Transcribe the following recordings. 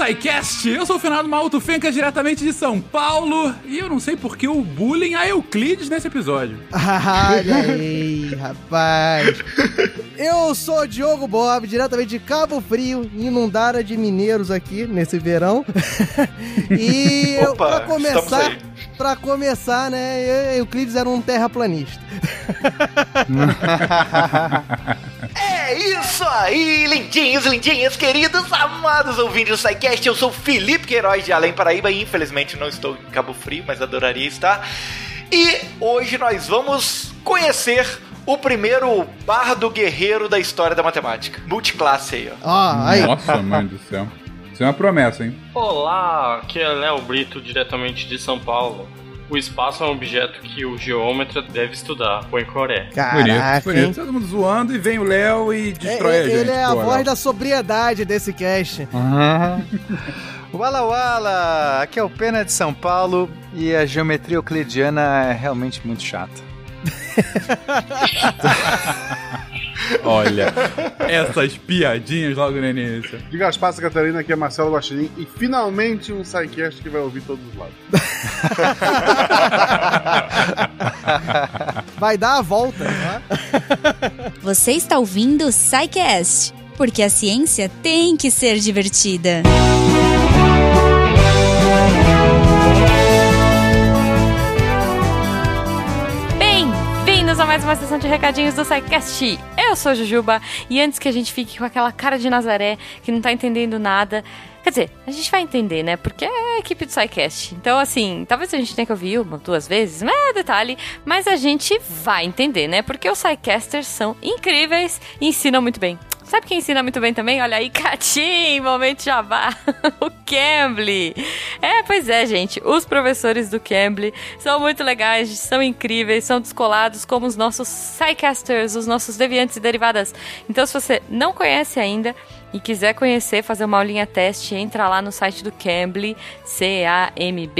SciCast! Eu sou o Fernando Malto Fenca, diretamente de São Paulo, e eu não sei por que o bullying a Euclides nesse episódio. Olha aí, rapaz. Eu sou o Diogo Bob, diretamente de Cabo Frio, inundada de mineiros aqui nesse verão. e eu, Opa, pra começar, pra começar, né, Euclides era um terraplanista. É isso aí, lindinhos, lindinhas, queridos, amados ouvintes do SciCast. Eu sou Felipe Queiroz de Além Paraíba e infelizmente não estou em Cabo Frio, mas adoraria estar. E hoje nós vamos conhecer o primeiro bardo guerreiro da história da matemática. Multiclasse aí, ó. Ó, aí. Nossa, mãe do céu. Isso é uma promessa, hein? Olá, aqui é Léo Brito, diretamente de São Paulo. O espaço é um objeto que o geômetra deve estudar, põe Coré. Caraca, bonito, bonito. Todo mundo zoando e vem o Léo e É, destrói a gente. ele é a pô, voz Léo. da sobriedade desse cast. Wala Wala! Aqui é o Pena de São Paulo e a geometria euclidiana é realmente muito chata. Olha, essas piadinhas logo no início. De Gaspar Santa Catarina, aqui é Marcelo Guaxinim e finalmente um SciCast que vai ouvir todos os lados. Vai dar a volta, tá? Você está ouvindo o SciCast, porque a ciência tem que ser divertida. Bem-vindos mais uma sessão de recadinhos do SciCast. Eu sou Jujuba e antes que a gente fique com aquela cara de Nazaré que não tá entendendo nada. Quer dizer, a gente vai entender, né? Porque é a equipe do SciCast. Então, assim, talvez a gente tenha que ouvir uma, duas vezes, não é detalhe, mas a gente vai entender, né? Porque os SciCasters são incríveis e ensinam muito bem. Sabe quem ensina muito bem também? Olha aí, Catim, momento jabá, o Cambly. É, pois é, gente, os professores do Cambly são muito legais, são incríveis, são descolados como os nossos SciCasters, os nossos deviantes e derivadas. Então, se você não conhece ainda e quiser conhecer, fazer uma aulinha teste, entra lá no site do Cambly, C-A-M-B-L-Y.com,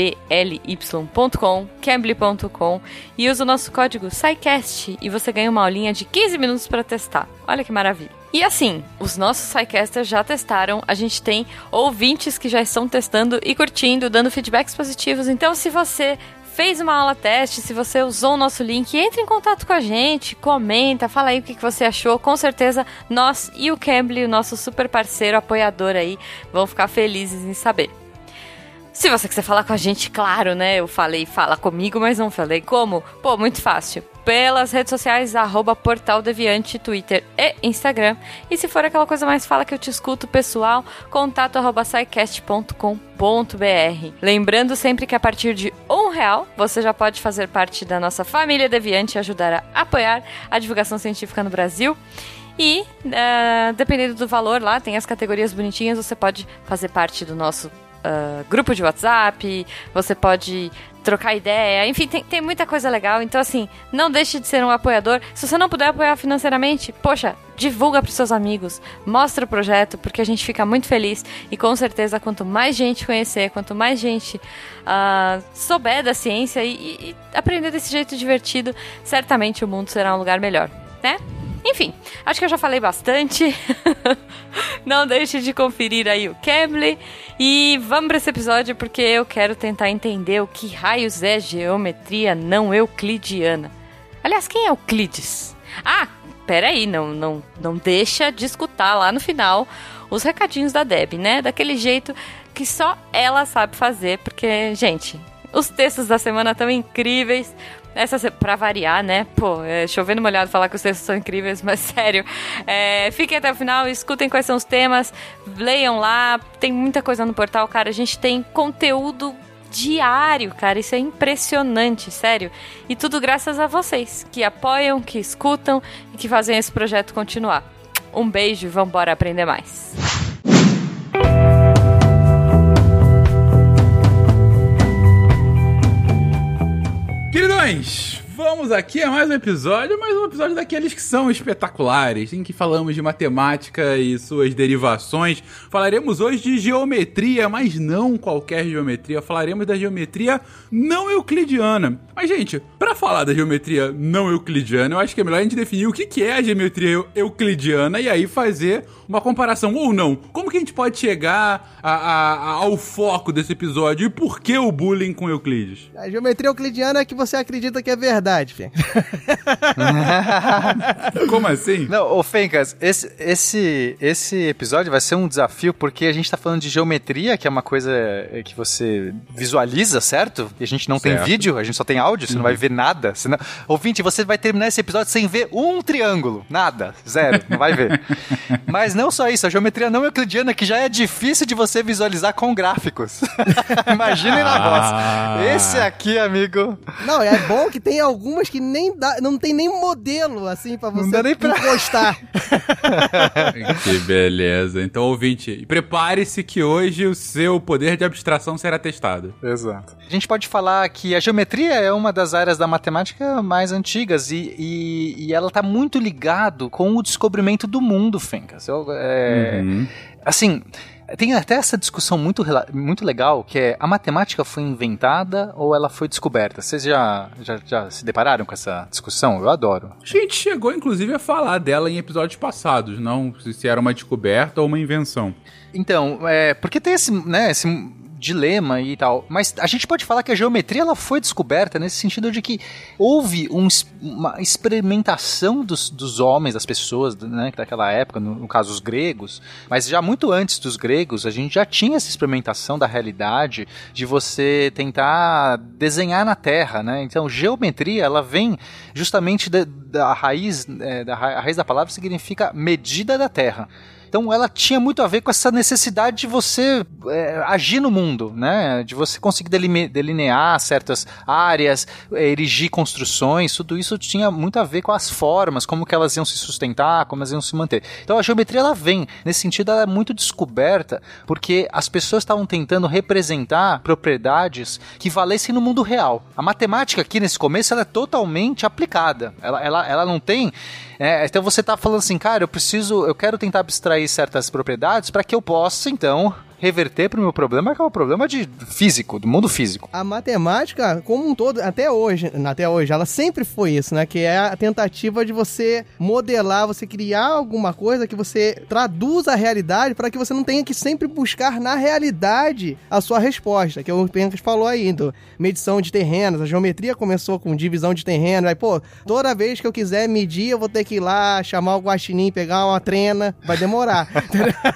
cambly.com e usa o nosso código SciCast e você ganha uma aulinha de 15 minutos para testar. Olha que maravilha. E assim, os nossos SciCasters já testaram, a gente tem ouvintes que já estão testando e curtindo, dando feedbacks positivos. Então, se você fez uma aula teste, se você usou o nosso link, entre em contato com a gente, comenta, fala aí o que você achou. Com certeza, nós e o Cambly, o nosso super parceiro, apoiador aí, vão ficar felizes em saber. Se você quiser falar com a gente, claro, né? Eu falei fala comigo, mas não falei como. Pô, muito fácil. Pelas redes sociais, arroba Portal Deviante, Twitter e Instagram. E se for aquela coisa mais fala que eu te escuto, pessoal, contato arroba. Lembrando sempre que a partir de um real, você já pode fazer parte da nossa família Deviante e ajudar a apoiar a divulgação científica no Brasil. E, eh, dependendo do valor lá, tem as categorias bonitinhas, você pode fazer parte do nosso ah, grupo de WhatsApp, você pode trocar ideia, enfim, tem, tem muita coisa legal. Então, assim, não deixe de ser um apoiador. Se você não puder apoiar financeiramente, poxa, divulga para seus amigos, mostra o projeto, porque a gente fica muito feliz e com certeza, quanto mais gente conhecer, quanto mais gente ah, souber da ciência e- e aprender desse jeito divertido, certamente o mundo será um lugar melhor, né? Enfim, acho que eu já falei bastante. Não deixe de conferir aí o Cambly. E vamos para esse episódio porque eu quero tentar entender o que raios é geometria não euclidiana. Aliás, quem é Euclides? Ah, peraí, não, não, não deixa de escutar lá no final os recadinhos da Deb, né? Daquele jeito que só ela sabe fazer, porque, gente, os textos da semana estão incríveis. Essa, pra variar, né? Pô, é chovendo molhado falar que os textos são incríveis, mas sério. É, fiquem até o final, escutem quais são os temas, leiam lá. Tem muita coisa no portal, cara. A gente tem conteúdo diário, cara. Isso é impressionante, sério. E tudo graças a vocês, que apoiam, que escutam e que fazem esse projeto continuar. Um beijo e vambora aprender mais. Queridões, Vamos aqui a mais um episódio, mais um episódio daqueles que são espetaculares, em que falamos de matemática e suas derivações. Falaremos hoje de geometria, mas não qualquer geometria. Falaremos da geometria não euclidiana. Mas, gente, para falar da geometria não euclidiana, eu acho que é melhor a gente definir o que é a geometria euclidiana e aí fazer uma comparação ou não. Como que a gente pode chegar a- a- a- ao foco desse episódio e por que o bullying com Euclides? A geometria euclidiana é que você acredita que é verdade, Fê. Como assim? Não, ô Fencas, esse, esse, esse episódio vai ser um desafio porque a gente tá falando de geometria, que é uma coisa que você visualiza, certo? E a gente não tem Certo. vídeo, a gente só tem áudio, você não vai ver nada. Senão... Ouvinte, você vai terminar esse episódio sem ver um triângulo. Nada. Zero. Não vai ver. Mas não só isso, a geometria não euclidiana, que já é difícil de você visualizar com gráficos. Imaginem na Ah. voz. Esse aqui, amigo. Não, é bom que tem algumas que nem dá, não tem nem modelo, assim, pra você dá nem pra- encostar. que beleza. Então, ouvinte, prepare-se que hoje o seu poder de abstração será testado. Exato. A gente pode falar que a geometria é uma das áreas da matemática mais antigas e, e, e ela está muito ligado com o descobrimento do mundo, Fencas. Eu, é, Uhum. Assim, tem até essa discussão muito, muito legal, que é a matemática foi inventada ou ela foi descoberta? Vocês já, já, já se depararam com essa discussão? Eu adoro. A gente chegou, inclusive, a falar dela em episódios passados, não se se era uma descoberta ou uma invenção. Então, é, porque tem esse, né, esse dilema e tal, mas a gente pode falar que a geometria ela foi descoberta nesse sentido de que houve um uma experimentação dos, dos homens, das pessoas, né, daquela época, no, no caso os gregos, mas já muito antes dos gregos, a gente já tinha essa experimentação da realidade de você tentar desenhar na Terra, né? Então, geometria, ela vem justamente da, da raiz, é, da a raiz da palavra significa medida da Terra. Então ela tinha muito a ver com essa necessidade de você é, agir no mundo, né? De você conseguir delinear certas áreas, erigir construções, tudo isso tinha muito a ver com as formas, como que elas iam se sustentar, como elas iam se manter. Então a geometria ela vem, nesse sentido ela é muito descoberta, porque as pessoas estavam tentando representar propriedades que valessem no mundo real. A matemática aqui nesse começo ela é totalmente aplicada. Ela, ela, ela não tem é, então você tá falando assim, cara, eu preciso, eu quero tentar abstrair certas propriedades para que eu possa então reverter para o meu problema, que é o problema de físico, do mundo físico. A matemática, como um todo, até hoje, até hoje, ela sempre foi isso, né? Que é a tentativa de você modelar, você criar alguma coisa que você traduza a realidade para que você não tenha que sempre buscar na realidade a sua resposta, que é o Pencas falou aí, do medição de terrenos, a geometria começou com divisão de terreno, aí, pô, toda vez que eu quiser medir, eu vou ter que ir lá, chamar o guaxinim, pegar uma trena, vai demorar.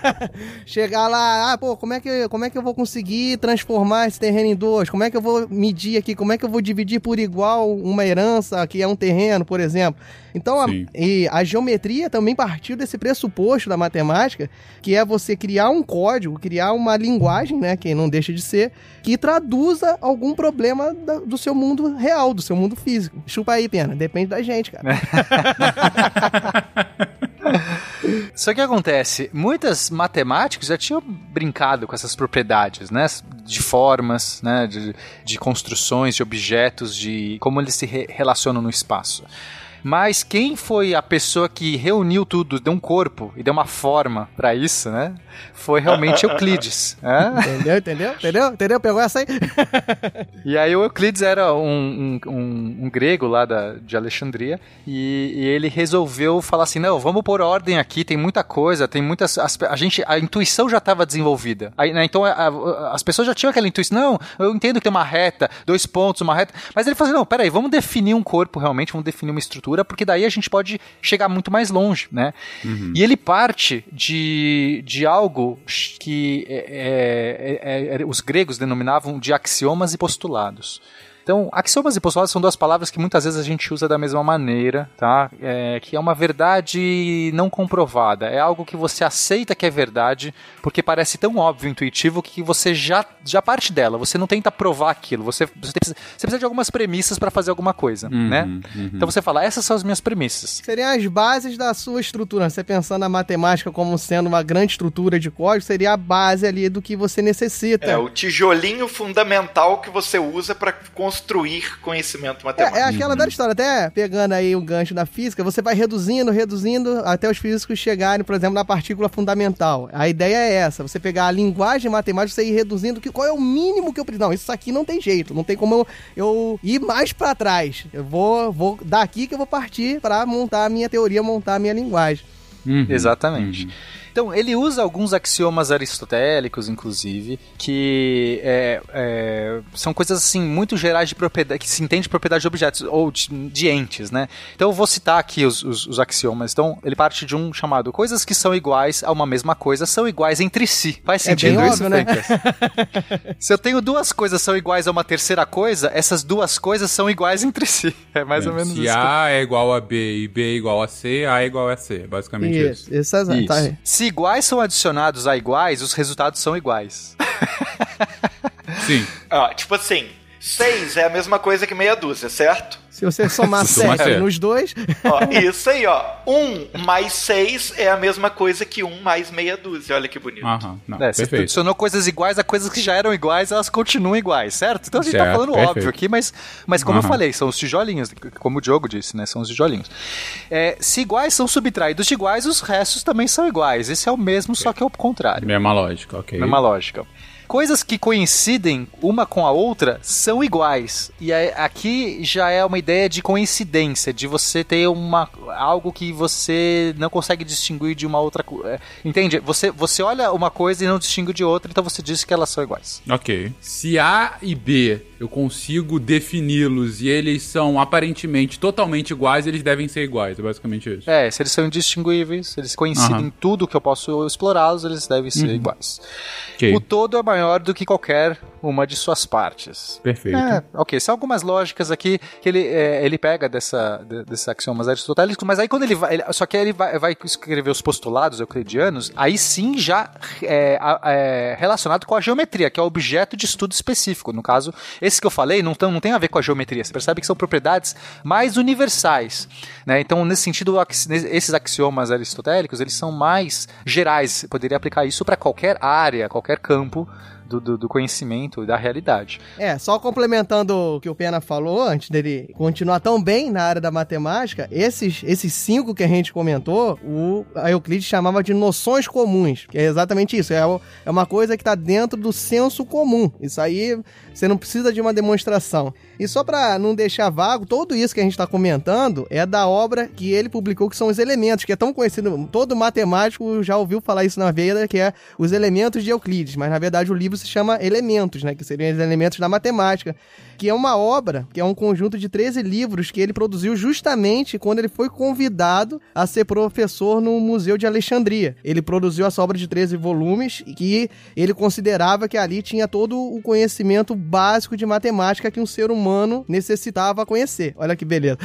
Chegar lá, ah, pô, como é, que, como é que eu vou conseguir transformar esse terreno em dois? Como é que eu vou medir aqui? Como é que eu vou dividir por igual uma herança que é um terreno, por exemplo? Então, a, e a geometria também partiu desse pressuposto da matemática, que é você criar um código, criar uma linguagem, né, que não deixa de ser, que traduza algum problema da- do seu mundo real, do seu mundo físico. Chupa aí, pena. Depende da gente, cara. Só que acontece, muitas matemáticos já tinham brincado com essas propriedades, né? De formas, né? De, de construções, de objetos, de como eles se re- relacionam no espaço. Mas quem foi a pessoa que reuniu tudo, deu um corpo e deu uma forma pra isso, né? Foi realmente Euclides. né? Entendeu? Entendeu? Entendeu? Entendeu? Pegou essa aí? E aí o Euclides era um, um, um- um grego lá da, de Alexandria e, e ele resolveu falar assim, não, vamos pôr ordem aqui, tem muita coisa, tem muitas... as- a gente, a intuição já estava desenvolvida. Aí, né, então a- a- as pessoas já tinham aquela intuição, não, eu entendo que tem uma reta, dois pontos, uma reta, mas ele falou assim, não, peraí, vamos definir um corpo realmente, vamos definir uma estrutura, porque daí a gente pode chegar muito mais longe, né? E ele parte de, de algo que é, é, é, os gregos denominavam de axiomas e postulados. Então, axiomas e postulados são duas palavras que muitas vezes a gente usa da mesma maneira, tá? É, que é uma verdade não comprovada. É algo que você aceita que é verdade, porque parece tão óbvio, intuitivo, que você já, já parte dela. Você não tenta provar aquilo. Você, você, precisa, você precisa de algumas premissas para fazer alguma coisa, né? Então você fala, essas são as minhas premissas. Seriam as bases da sua estrutura. Você pensando na matemática como sendo uma grande estrutura de código, seria a base ali do que você necessita. É o tijolinho fundamental que você usa pra construir construir conhecimento É, matemático. é aquela velha história, até pegando aí o gancho da física, você vai reduzindo, reduzindo, até os físicos chegarem, por exemplo, na partícula fundamental. A ideia é essa, você pegar a linguagem matemática, você ir reduzindo, que, qual é o mínimo que eu preciso. Não, isso aqui não tem jeito, não tem como eu, eu ir mais pra trás. Eu vou, vou daqui que eu vou partir pra montar a minha teoria, montar a minha linguagem. Uhum. Exatamente. Então, ele usa alguns axiomas aristotélicos, inclusive, que é, é, são coisas assim muito gerais de propriedade, que se entende de propriedade de objetos ou de, de entes, né? Então, eu vou citar aqui os, os, os axiomas. Então, ele parte de um chamado coisas que são iguais a uma mesma coisa são iguais entre si. Faz É sentido bem isso, óbvio, né? Se eu tenho duas coisas são iguais a uma terceira coisa, essas duas coisas são iguais entre si. É mais ou menos Se isso. A é igual a B e B é igual a C, A é igual a C. Basicamente isso. Isso, isso, é- Isso. tá aí. Se iguais são adicionados a iguais, os resultados são iguais. Sim. Ó, tipo assim, 6 é a mesma coisa que meia dúzia, certo? Se você somar Soma 7 sete. nos dois, Ó, isso aí, ó. 1 mais 6 é a mesma coisa que 1 mais meia dúzia. Olha que bonito. Aham. Não, É, você perfeito. adicionou coisas iguais a coisas que já eram iguais, elas continuam iguais, certo? Então a gente tá Certo, falando perfeito. óbvio aqui, mas, mas como eu Aham. falei, são os tijolinhos, como o Diogo disse, né? São os tijolinhos. É, se iguais são subtraídos de iguais, os restos também são iguais. Esse é o mesmo, só que é o contrário. Mesma lógica, ok. Mesma lógica. Coisas que coincidem uma com a outra são iguais. E aqui já é uma ideia de coincidência, de você ter uma, algo que você não consegue distinguir de uma outra coisa. Entende? Você, você olha uma coisa e não distingue de outra, então você diz que elas são iguais. Ok. Se A e B eu consigo defini-los e eles são aparentemente totalmente iguais, eles devem ser iguais. É basicamente isso. É, se eles são indistinguíveis, se eles coincidem em tudo que eu posso explorá-los, eles devem ser iguais. Ok. O todo é maior do que qualquer uma de suas partes. Perfeito. É, ok, são algumas lógicas aqui que ele, é, ele pega dessa, de- desses axiomas aristotélicos, mas aí quando ele vai. ele- só que aí ele vai, vai escrever os postulados euclidianos, aí sim já é, é, relacionado com a geometria, que é o objeto de estudo específico. No caso, esses que eu falei não, tão, não tem a ver com a geometria. Você percebe que são propriedades mais universais. Né? Então, nesse sentido, esses axiomas aristotélicos eles são mais gerais. Você poderia aplicar isso para qualquer área, qualquer campo. Do, do- do conhecimento e da realidade. É, só complementando o que o Pena falou, antes dele continuar tão bem na área da matemática, esses, esses cinco que a gente comentou, o Euclides chamava de noções comuns, que é exatamente isso, é, é uma coisa que está dentro do senso comum. Isso aí você não precisa de uma demonstração. E só para não deixar vago, tudo isso que a gente está comentando é da obra que ele publicou, que são os elementos, que é tão conhecido, todo matemático já ouviu falar isso na veia, que é os elementos de Euclides, mas na verdade o livro se chama Elementos, né, que seriam os elementos da matemática, que é uma obra, que é um conjunto de 13 livros que ele produziu justamente quando ele foi convidado a ser professor no Museu de Alexandria. Ele produziu essa obra de 13 volumes e que ele considerava que ali tinha todo o conhecimento básico de matemática que um ser humano necessitava conhecer. Olha que beleza.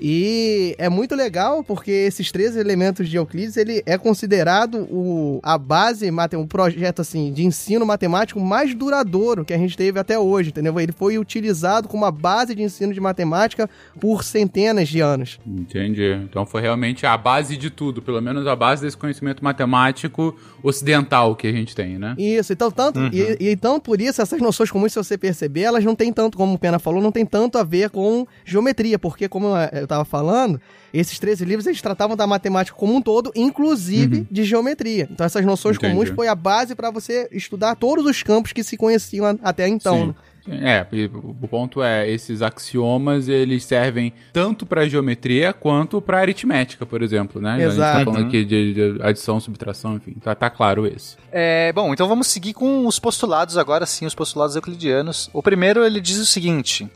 E é muito legal porque esses 13 elementos de Euclides, ele é considerado o, a base, um projeto assim de ensino matemático mais duradouro que a gente teve até hoje, entendeu? Ele foi utilizado como uma base de ensino de matemática por centenas de anos. Entendi. Então foi realmente a base de tudo, pelo menos a base desse conhecimento matemático ocidental que a gente tem, né? Isso, então tanto e, e então por isso essas noções comuns, se você perceber, elas não tem tanto, como o Pena falou, não tem tanto a ver com geometria, porque como eu tava falando, esses 13 livros eles tratavam da matemática como um todo, inclusive de geometria. Então essas noções Entendi. comuns foi a base para você estudar todos os campos que se conheciam a- até então. né? É, o ponto é, esses axiomas, eles servem tanto para geometria quanto para aritmética, por exemplo, né? A gente Exato. tá falando aqui de, de adição, subtração, enfim, tá, tá claro esse. É, bom, então vamos seguir com os postulados agora sim, os postulados euclidianos. O primeiro ele diz o seguinte: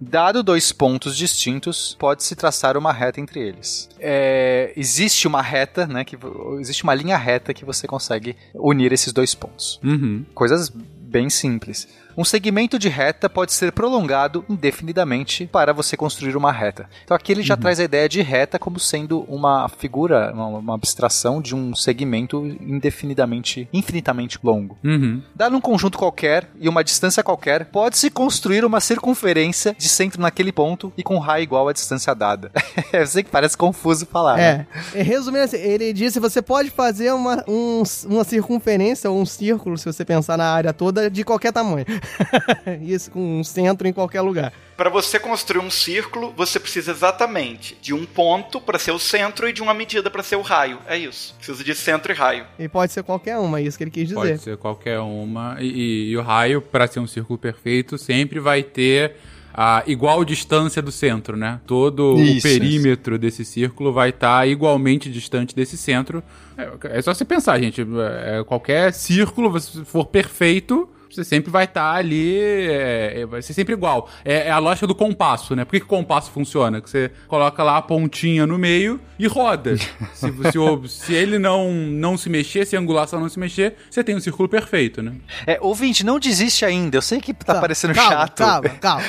dado dois pontos distintos, pode-se traçar uma reta entre eles. É, existe uma reta, né? Que, existe uma linha reta que você consegue unir esses dois pontos. Uhum. Coisas bem simples. Um segmento de reta pode ser prolongado indefinidamente para você construir uma reta. Então aqui ele já traz a ideia de reta como sendo uma figura, uma, uma abstração de um segmento indefinidamente, infinitamente longo. Uhum. Dado um conjunto qualquer e uma distância qualquer, pode-se construir uma circunferência de centro naquele ponto e com raio igual à distância dada. Eu sei que parece confuso falar. né? É, é, resumindo assim, ele disse você pode fazer uma, um- uma circunferência ou um círculo, se você pensar na área toda, de qualquer tamanho. Isso, com um centro em qualquer lugar. Para você construir um círculo, você precisa exatamente de um ponto para ser o centro e de uma medida para ser o raio. É isso. Precisa de centro e raio. E pode ser qualquer uma, é isso que ele quis dizer. Pode ser qualquer uma. E, e- e o raio, para ser um círculo perfeito, sempre vai ter a igual distância do centro, né? Todo o Isso, perímetro desse círculo vai estar igualmente distante desse centro. É, é só você pensar, gente. é, qualquer círculo, se for perfeito. Você sempre vai estar ali, é, é, vai ser sempre igual. É, é a lógica do compasso, né? Por que, que o compasso funciona? Que você coloca lá a pontinha no meio e roda. se, se, o- se ele não, não se mexer, se a angulação não se mexer, você tem um círculo perfeito, né? É, ouvinte, não desiste ainda. Eu sei que tá parecendo calma, chato. Calma, calma.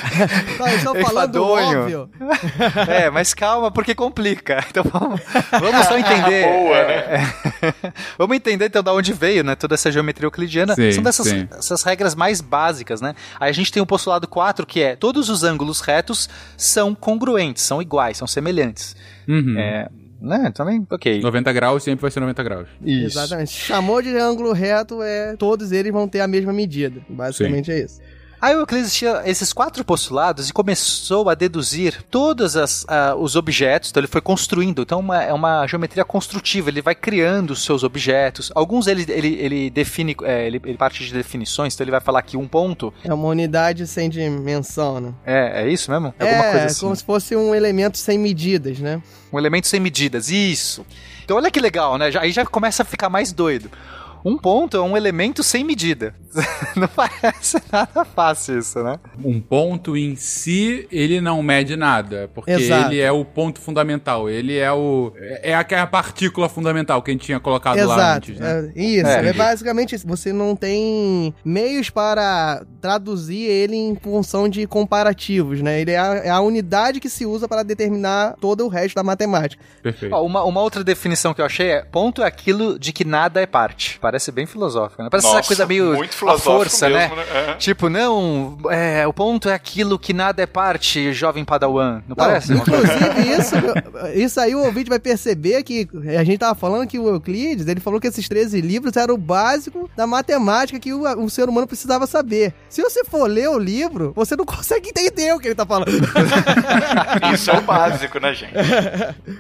Eu estou falando óbvio. É, mas calma, porque complica. Então vamos, vamos só entender. Boa, é, é. vamos entender então da onde veio, né? Toda essa geometria euclidiana. Sim, São dessas sim. Regras mais básicas, né? Aí a gente tem o postulado 4, que é todos os ângulos retos são congruentes, são iguais, são semelhantes. Uhum. É, né? Também, ok. 90 graus sempre vai ser 90 graus. Isso. Exatamente. Chamou de ângulo reto, é todos eles vão ter a mesma medida. Basicamente é isso. Aí o Euclides tinha esses quatro postulados e começou a deduzir todos as, ah, os objetos, então ele foi construindo, então uma, é uma geometria construtiva, ele vai criando os seus objetos. Alguns ele, ele, ele define, é, ele, ele parte de definições, então ele vai falar que um ponto É uma unidade sem dimensão, né? é, é isso mesmo? É, coisa assim. como se fosse um elemento sem medidas, né? Um elemento sem medidas, isso. Então olha que legal, né? Já- aí já começa a ficar mais doido. Um ponto é um elemento sem medida. Não parece nada fácil isso, né? Um ponto em si, ele não mede nada, porque Exato. ele é o ponto fundamental, ele é o é aquela partícula fundamental que a gente tinha colocado lá Exato. antes, né? É, isso. É. É. basicamente isso. Você não tem meios para traduzir ele em função de comparativos, né? Ele é a, é a unidade que se usa para determinar todo o resto da matemática. Perfeito. Ó, uma, uma outra definição que eu achei é ponto é aquilo de que nada é parte. Parece bem filosófico, né? Parece Nossa, essa coisa meio muito a força, mesmo, né? né? É. Tipo, não, é, o ponto é aquilo que nada é parte, jovem padawan. Não, Não, parece? inclusive, isso, isso aí o ouvinte vai perceber que a gente tava falando que o Euclides, ele falou que esses 13 livros eram o básico da matemática que o, o ser humano precisava saber. Se você for ler o livro, você não consegue entender o que ele tá falando. Isso é o básico, né, gente?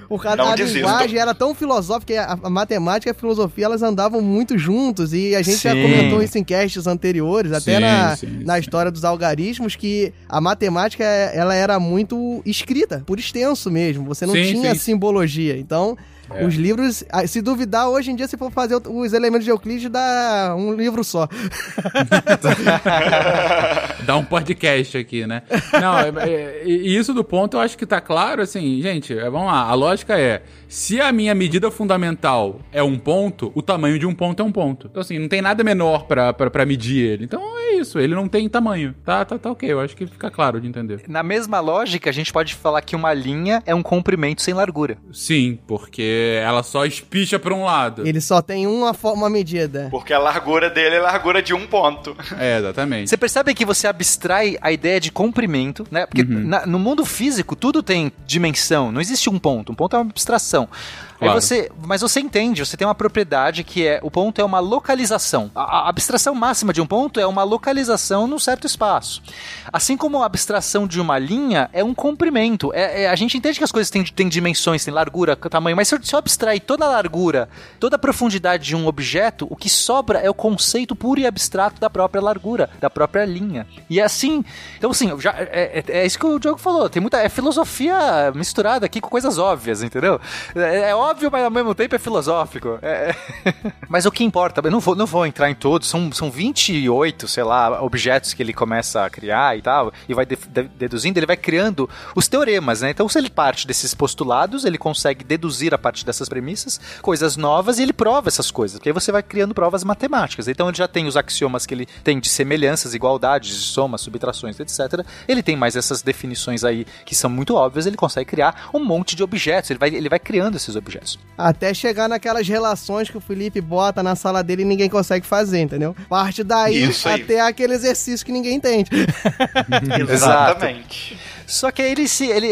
Por causa Não da desistam. linguagem era tão filosófica que a, a matemática e a filosofia elas andavam muito juntos e a gente já Sim. comentou isso em casts anteriores, até Sim, na, sim, na história dos algarismos que a matemática ela era muito escrita, por extenso mesmo. Você não tinha sim. simbologia. Então, É. os livros, ah, se duvidar, hoje em dia, se for fazer os elementos de Euclides, dá um livro só. Dá um podcast aqui, né? Não, é- é- e isso do ponto eu acho que tá claro, assim, gente, é, vamos lá, a lógica é, se a minha medida fundamental é um ponto, o tamanho de um ponto é um ponto. Então, assim, não tem nada menor pra, pra, pra medir ele. Então é isso, ele não tem tamanho. Tá, tá, tá ok, eu acho que fica claro de entender. Na mesma lógica, a gente pode falar que uma linha é um comprimento sem largura. Sim, porque ela só espicha pra um lado. Ele só tem uma, uma medida. Porque a largura dele é a largura de um ponto. É, exatamente. Você percebe que você abstrai a ideia de comprimento, né? Porque Uhum. na- no mundo físico tudo tem dimensão, não existe um ponto. Um ponto é uma abstração. Aí Claro. você, mas você entende, você tem uma propriedade que é o ponto é uma localização. A, a abstração máxima de um ponto é uma localização num certo espaço. Assim como a abstração de uma linha é um comprimento. É, é- a gente entende que as coisas têm, têm dimensões, têm largura, tamanho, mas se eu, se eu abstrair toda a largura, toda a profundidade de um objeto, o que sobra é o conceito puro e abstrato da própria largura, da própria linha. E é assim, então assim, já, é, é- é isso que o Diogo falou, tem muita é filosofia misturada aqui com coisas óbvias, entendeu? É, é óbvio, mas ao mesmo tempo é filosófico. É- é. mas o que importa, eu não vou, não vou entrar em todos, são, são 28, sei lá, objetos que ele começa a criar e tal, e vai de- de- deduzindo, ele vai criando os teoremas, né? Então, se ele parte desses postulados, ele consegue deduzir a partir dessas premissas coisas novas e ele prova essas coisas, porque aí você vai criando provas matemáticas. Então, ele já tem os axiomas que ele tem de semelhanças, igualdades, de somas, subtrações, etc. Ele tem mais essas definições aí que são muito óbvias, ele consegue criar um monte de objetos, ele vai, ele vai criando esses objetos. Até chegar naquelas relações que o Felipe bota na sala dele e ninguém consegue fazer, entendeu? Parte daí até aquele exercício que ninguém entende. Exatamente. Só que aí ele, se, ele,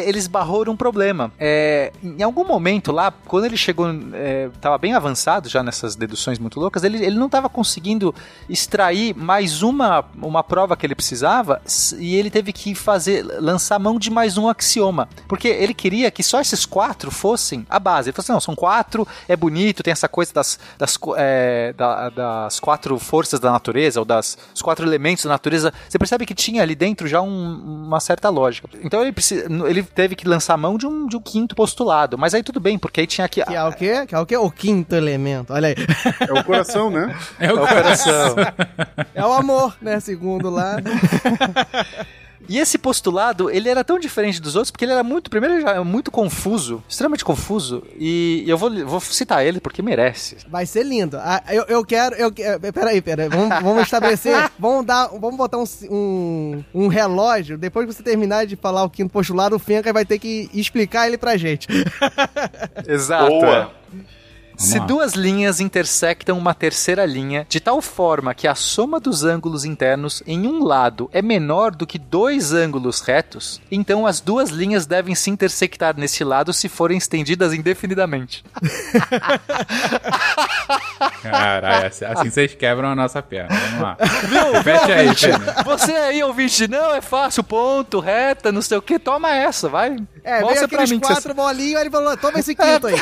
problema. É, em algum momento lá, quando ele chegou, é, tava bem avançado já nessas deduções muito loucas, ele, ele não estava conseguindo extrair mais uma, uma prova que ele precisava e ele teve que fazer, lançar mão de mais um axioma. Porque ele queria que só esses quatro fossem a base. Ele falou assim: não, são quatro, é bonito, tem essa coisa das, das, é, da- das quatro forças da natureza, ou das os quatro elementos da natureza. Você percebe que tinha ali dentro já um- uma certa lógica. Então ele, precisa, ele teve que lançar mão de um, de um quinto postulado. Mas aí tudo bem, porque aí tinha que. Que é o quê? Que é o quê? O quinto elemento. Olha aí. É o coração, né? É o É o coração. É o amor, né? Segundo lá. E esse postulado, ele era tão diferente dos outros, porque ele era muito, primeiro, ele já é muito confuso, extremamente confuso, e eu vou, vou citar ele porque merece. Vai ser lindo. Ah, eu, eu quero. Eu, eh, peraí, peraí. Vamos, vamos estabelecer. Vamos dar. Vamos botar um, um, um relógio. Depois que você terminar de falar o quinto postulado, o Fenca vai ter que explicar ele pra gente. Exato. Boa. é. Se lá. duas linhas intersectam uma terceira linha de tal forma que a soma dos ângulos internos em um lado é menor do que dois ângulos retos, então as duas linhas devem se intersectar nesse lado se forem estendidas indefinidamente. Caralho, assim assim vocês quebram a nossa perna. Vamos lá. Repete aí, Fênix. Você aí, ouvinte, não, é fácil, ponto, reta, não sei o que, toma essa, vai. É, veio Mostra pra aqueles mim que você... quatro bolinhos, aí ele falou: toma esse quinto aí.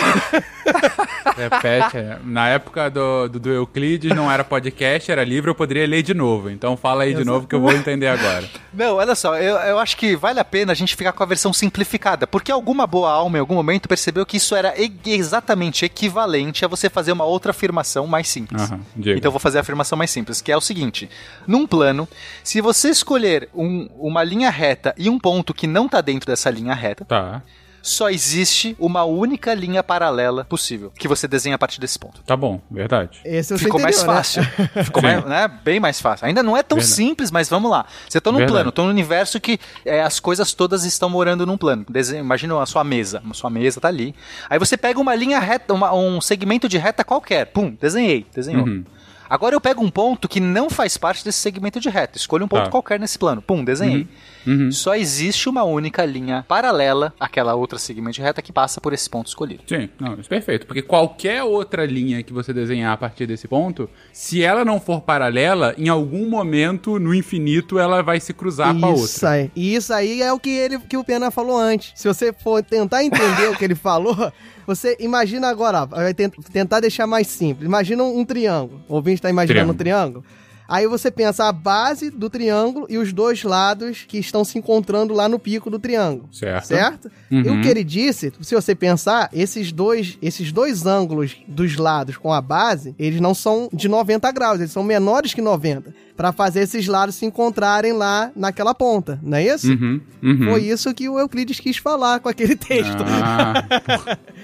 Repete. é. Na época do, do, do Euclides não era podcast, era livro, eu poderia ler de novo. Então fala aí de novo que eu vou entender agora. Não, olha só, eu, eu acho que vale a pena a gente ficar com a versão simplificada, porque alguma boa alma em algum momento percebeu que isso era exatamente equivalente a você fazer uma outra afirmação mais simples. Diga. Então eu vou fazer a afirmação mais simples, que é o seguinte: num plano, se você escolher um- uma linha reta e um ponto que não está dentro dessa linha reta, Tá, só existe uma única linha paralela possível que você desenha a partir desse ponto. tá bom, verdade. Esse Ficou mais entendeu, né? fácil. Ficou mais, né, bem mais fácil. Ainda não é tão Verdade. simples, mas vamos lá. Você tá num Verdade. plano, tô num universo que é, as coisas todas estão morando num plano. Dese- Imagina a sua mesa. A sua mesa tá ali. Aí você pega uma linha reta, uma- um segmento de reta qualquer. Pum, desenhei. Desenhou. Uhum. Agora eu pego um ponto que não faz parte desse segmento de reta. Escolho um ponto Tá. qualquer nesse plano. Pum, desenhei. Uhum. Só existe uma única linha paralela àquela outra segmento de reta que passa por esse ponto escolhido. Sim, não, isso é perfeito. Porque qualquer outra linha que você desenhar a partir desse ponto, se ela não for paralela, em algum momento no infinito ela vai se cruzar com a Isso outra. aí. E isso aí é o que, ele, que o Pena falou antes. Se você for tentar entender o que ele falou, você imagina agora, vai tent- tentar deixar mais simples. Imagina um, um triângulo. O ouvinte está imaginando um triângulo. Aí você pensa a base do triângulo e os dois lados que estão se encontrando lá no pico do triângulo. Certo. Certo? Uhum. E o que ele disse, se você pensar, esses dois, esses dois ângulos dos lados com a base, eles não são de 90 graus, eles são menores que 90. Pra fazer esses lados se encontrarem lá naquela ponta, não é isso? Uhum, uhum. Foi isso que o Euclides quis falar com aquele texto. Ah,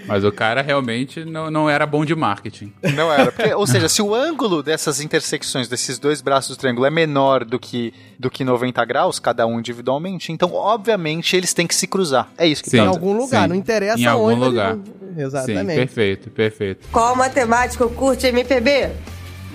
mas o cara realmente não, não era bom de marketing. Não era. Porque, ou seja, se o ângulo dessas intersecções desses dois braços do triângulo é menor do que, do que 90 graus, cada um individualmente, então, obviamente, eles têm que se cruzar. É isso que Sim. em tá algum lugar, sim. não interessa Em algum onde. ele- lugar. Sim, Exatamente. perfeito, perfeito. Qual matemático curte MPB?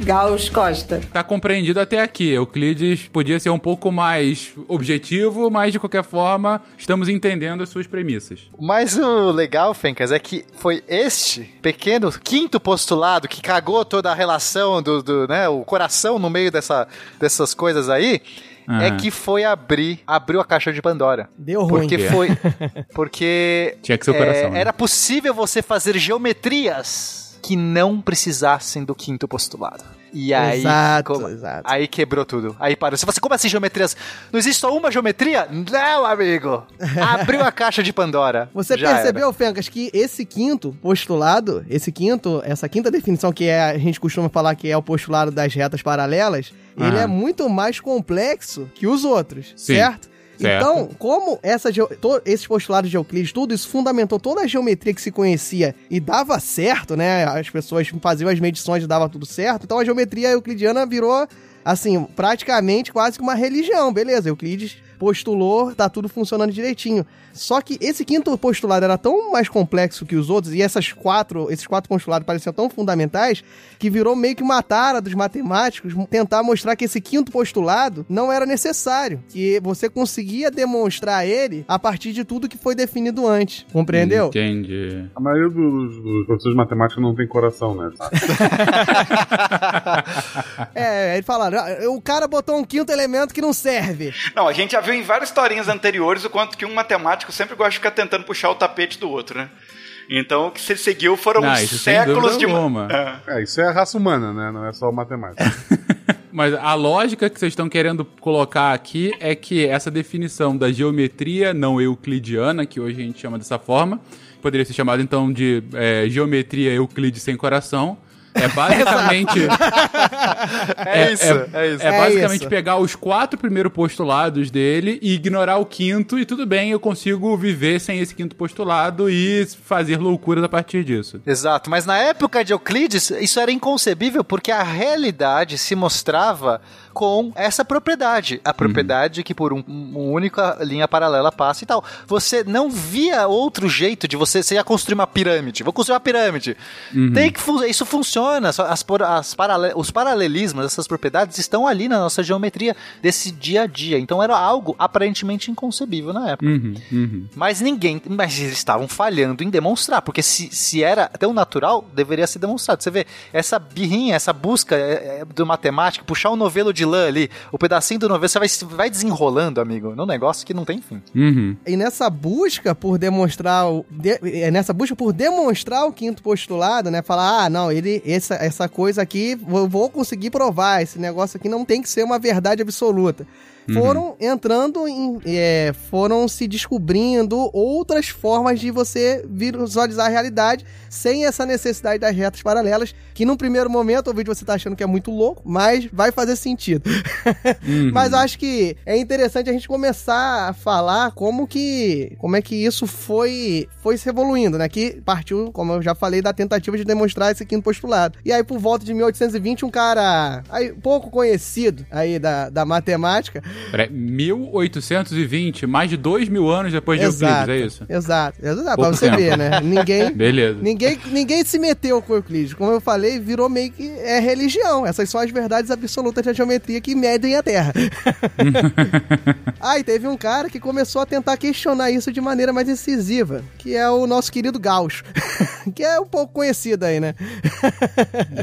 Gauss Costa. Tá compreendido até aqui. Euclides podia ser um pouco mais objetivo, mas de qualquer forma, estamos entendendo as suas premissas. Mas o legal, Fencas, é que foi este pequeno quinto postulado que cagou toda a relação do, do né, o coração no meio dessa, dessas coisas aí, Ah. é que foi abrir, abriu a caixa de Pandora. Deu ruim. Porque foi. Porque. Tinha que ser o é, coração, né? Era possível você fazer geometrias que não precisassem do quinto postulado. E aí, Exato, como- exato. aí quebrou tudo. Aí parou. Se você como assim geometrias? Não existe só uma geometria? Não, amigo. Abriu a caixa de Pandora. Você Já percebeu, Fencas, que esse quinto postulado, esse quinto, essa quinta definição que é, a gente costuma falar que é o postulado das retas paralelas, ele Aham. é muito mais complexo que os outros, Sim, certo? Então, como essa, esses postulados de Euclides, tudo isso fundamentou toda a geometria que se conhecia e dava certo, né? As pessoas faziam as medições e dava tudo certo. Então a geometria euclidiana virou, assim, praticamente quase que uma religião, beleza? Euclides postulou, tá tudo funcionando direitinho. Só que esse quinto postulado era tão mais complexo que os outros, e essas quatro, esses quatro postulados pareciam tão fundamentais, que virou meio que uma tara dos matemáticos tentar mostrar que esse quinto postulado não era necessário, que você conseguia demonstrar ele a partir de tudo que foi definido antes. Compreendeu? Entendi. A maioria dos, dos professores de matemática não tem coração, né? É, ele falaram, "Ah, o cara botou um quinto elemento que não serve. Não, a gente já viu em várias historinhas anteriores o quanto que um matemático sempre gosta de ficar tentando puxar o tapete do outro, né? Então, o que se seguiu foram Não, séculos de... alguma. É. É, isso é a raça humana, né? Não é só matemática. Mas a lógica que vocês estão querendo colocar aqui é que essa definição da geometria não euclidiana, que hoje a gente chama dessa forma, poderia ser chamada então de é, geometria Euclides sem coração. É basicamente. É, isso, é, isso. É, É basicamente isso. pegar os quatro primeiros postulados dele e ignorar o quinto, e tudo bem, eu consigo viver sem esse quinto postulado e fazer loucuras a partir disso. Exato, mas na época de Euclides, isso era inconcebível porque a realidade se mostrava com essa propriedade. A propriedade que por um, uma única linha paralela passa e tal. Você não via outro jeito de você, você ia construir uma pirâmide. Vou construir uma pirâmide. Tem que isso funciona. As, as parale- os paralelismos, essas propriedades estão ali na nossa geometria desse dia a dia. Então era algo aparentemente inconcebível na época. Uhum, uhum. Mas ninguém. Mas eles estavam falhando em demonstrar. Porque se, se era tão natural, deveria ser demonstrado. Você vê, essa birrinha, essa busca é, é, do matemático, puxar um novelo de lã ali, o pedacinho do novelo, você vai, vai desenrolando, amigo, num negócio que não tem fim. Uhum. E nessa busca por demonstrar o, de- é, nessa busca por demonstrar o quinto postulado, né, falar, ah, não, ele essa, essa coisa aqui eu vou conseguir provar, esse negócio aqui não tem que ser uma verdade absoluta. Foram entrando em. é, foram se descobrindo outras formas de você visualizar a realidade sem essa necessidade das retas paralelas, que num primeiro momento o vídeo você tá achando que é muito louco, mas vai fazer sentido. Mas eu acho que é interessante a gente começar a falar como que como é que isso foi foi se evoluindo, né? Que partiu, como eu já falei, da tentativa de demonstrar esse quinto postulado. E aí por volta de 1820 um cara aí pouco conhecido aí da, da matemática, Peraí, 1820, mais de dois mil anos depois de Euclides, é isso? Exato, exato, pra você tempo. ver, né? Ninguém Beleza. Ninguém, ninguém se meteu com Euclides. Como eu falei, virou meio que é religião. Essas são as verdades absolutas da geometria que medem a Terra. Aí teve um cara que começou a tentar questionar isso de maneira mais incisiva, que é o nosso querido Gauss, que é um pouco conhecido aí, né?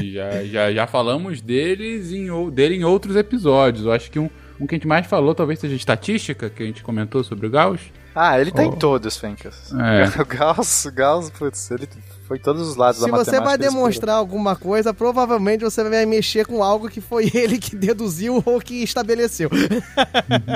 já, já, já falamos deles em, dele em outros episódios. Eu acho que um, um que a gente mais falou talvez seja estatística, que a gente comentou sobre o Gauss. Ah, ele tá Oh. em todos, Fencas. É. O Gauss, o Gauss, putz, ele foi em todos os lados Se da você matemática. vai ele explorou. demonstrar alguma coisa, provavelmente você vai mexer com algo que foi ele que deduziu ou que estabeleceu.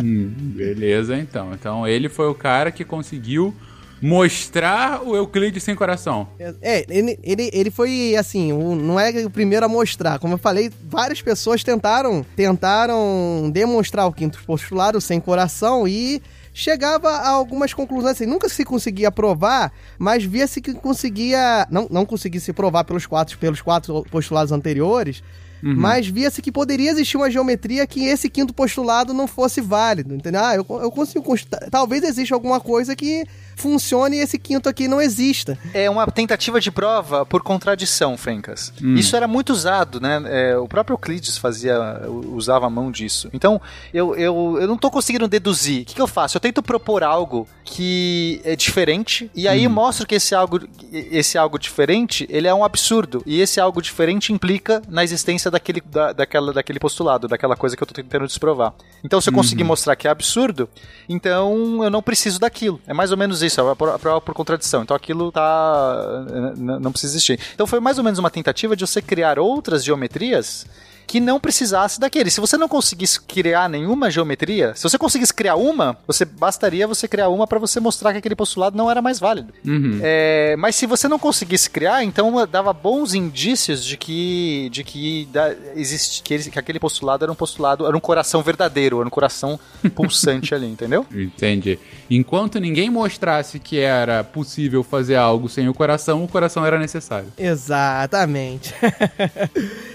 Hum, beleza, então. Então ele foi o cara que conseguiu mostrar o Euclides sem coração. É, ele, ele, ele foi assim, o- não é o primeiro a mostrar. Como eu falei, várias pessoas tentaram, tentaram demonstrar o quinto postulado sem coração e chegava a algumas conclusões assim, nunca se conseguia provar, mas via-se que conseguia, não, não conseguia se provar pelos quatro, pelos quatro postulados anteriores, mas via-se que poderia existir uma geometria que esse quinto postulado não fosse válido, entendeu? Ah, eu, eu consigo constatar, talvez exista alguma coisa que funcione e esse quinto aqui não exista. É uma tentativa de prova por contradição, Fencas. Isso era muito usado, né? É, o próprio Euclides fazia, usava a mão disso. Então, eu, eu, eu não tô conseguindo deduzir. O que, que eu faço? Eu tento propor algo que é diferente, e aí mostro que esse algo, esse algo diferente, ele é um absurdo. E esse algo diferente implica na existência daquele, da, daquela, daquele postulado, daquela coisa que eu tô tentando desprovar. Então, se eu conseguir mostrar que é absurdo, então eu não preciso daquilo. É mais ou menos isso, é prova por contradição. Então aquilo tá. não precisa existir. Então foi mais ou menos uma tentativa de você criar outras geometrias que não precisasse daquele. Se você não conseguisse criar nenhuma geometria, se você conseguisse criar uma, você bastaria você criar uma para você mostrar que aquele postulado não era mais válido. Uhum. É, mas se você não conseguisse criar, então dava bons indícios de que de que, da, existe, que, ele- que aquele postulado era um postulado, era um coração verdadeiro, era um coração pulsante ali, entendeu? Entendi. Enquanto ninguém mostrasse que era possível fazer algo sem o coração, o coração era necessário. Exatamente.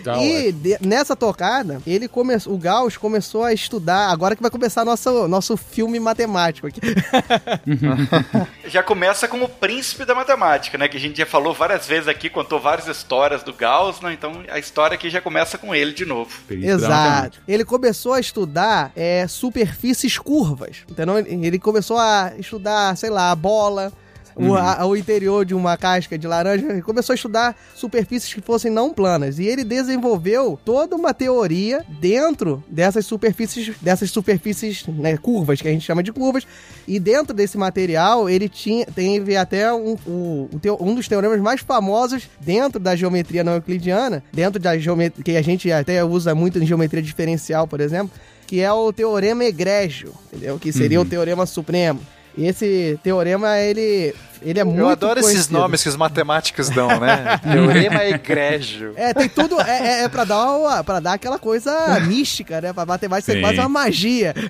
Tá e de- nessa nessa tocada, ele começou, o Gauss começou a estudar, agora que vai começar nosso, nosso filme matemático aqui. Já começa como o príncipe da matemática, né? Que a gente já falou várias vezes aqui, contou várias histórias do Gauss, né? Então a história aqui já começa com ele de novo. Exato. Ele começou a estudar é, superfícies curvas, entendeu? Ele começou a estudar, sei lá, a bola, o, a- o interior de uma casca de laranja, começou a estudar superfícies que fossem não planas. E ele desenvolveu toda uma teoria dentro dessas superfícies, dessas superfícies né, curvas, que a gente chama de curvas. E dentro desse material, ele tinha, teve até um, teo- um dos teoremas mais famosos dentro da geometria não euclidiana, dentro da geometria, que a gente até usa muito em geometria diferencial, por exemplo, que é o teorema egrégio, entendeu? Que seria o teorema supremo. E esse teorema, ele, ele é muito Eu adoro esses conhecido. nomes que os matemáticos dão, né? Teorema egrégio. É, tem tudo. É, é, é pra, dar uma, pra dar aquela coisa mística, né? Pra matemática ser quase uma magia.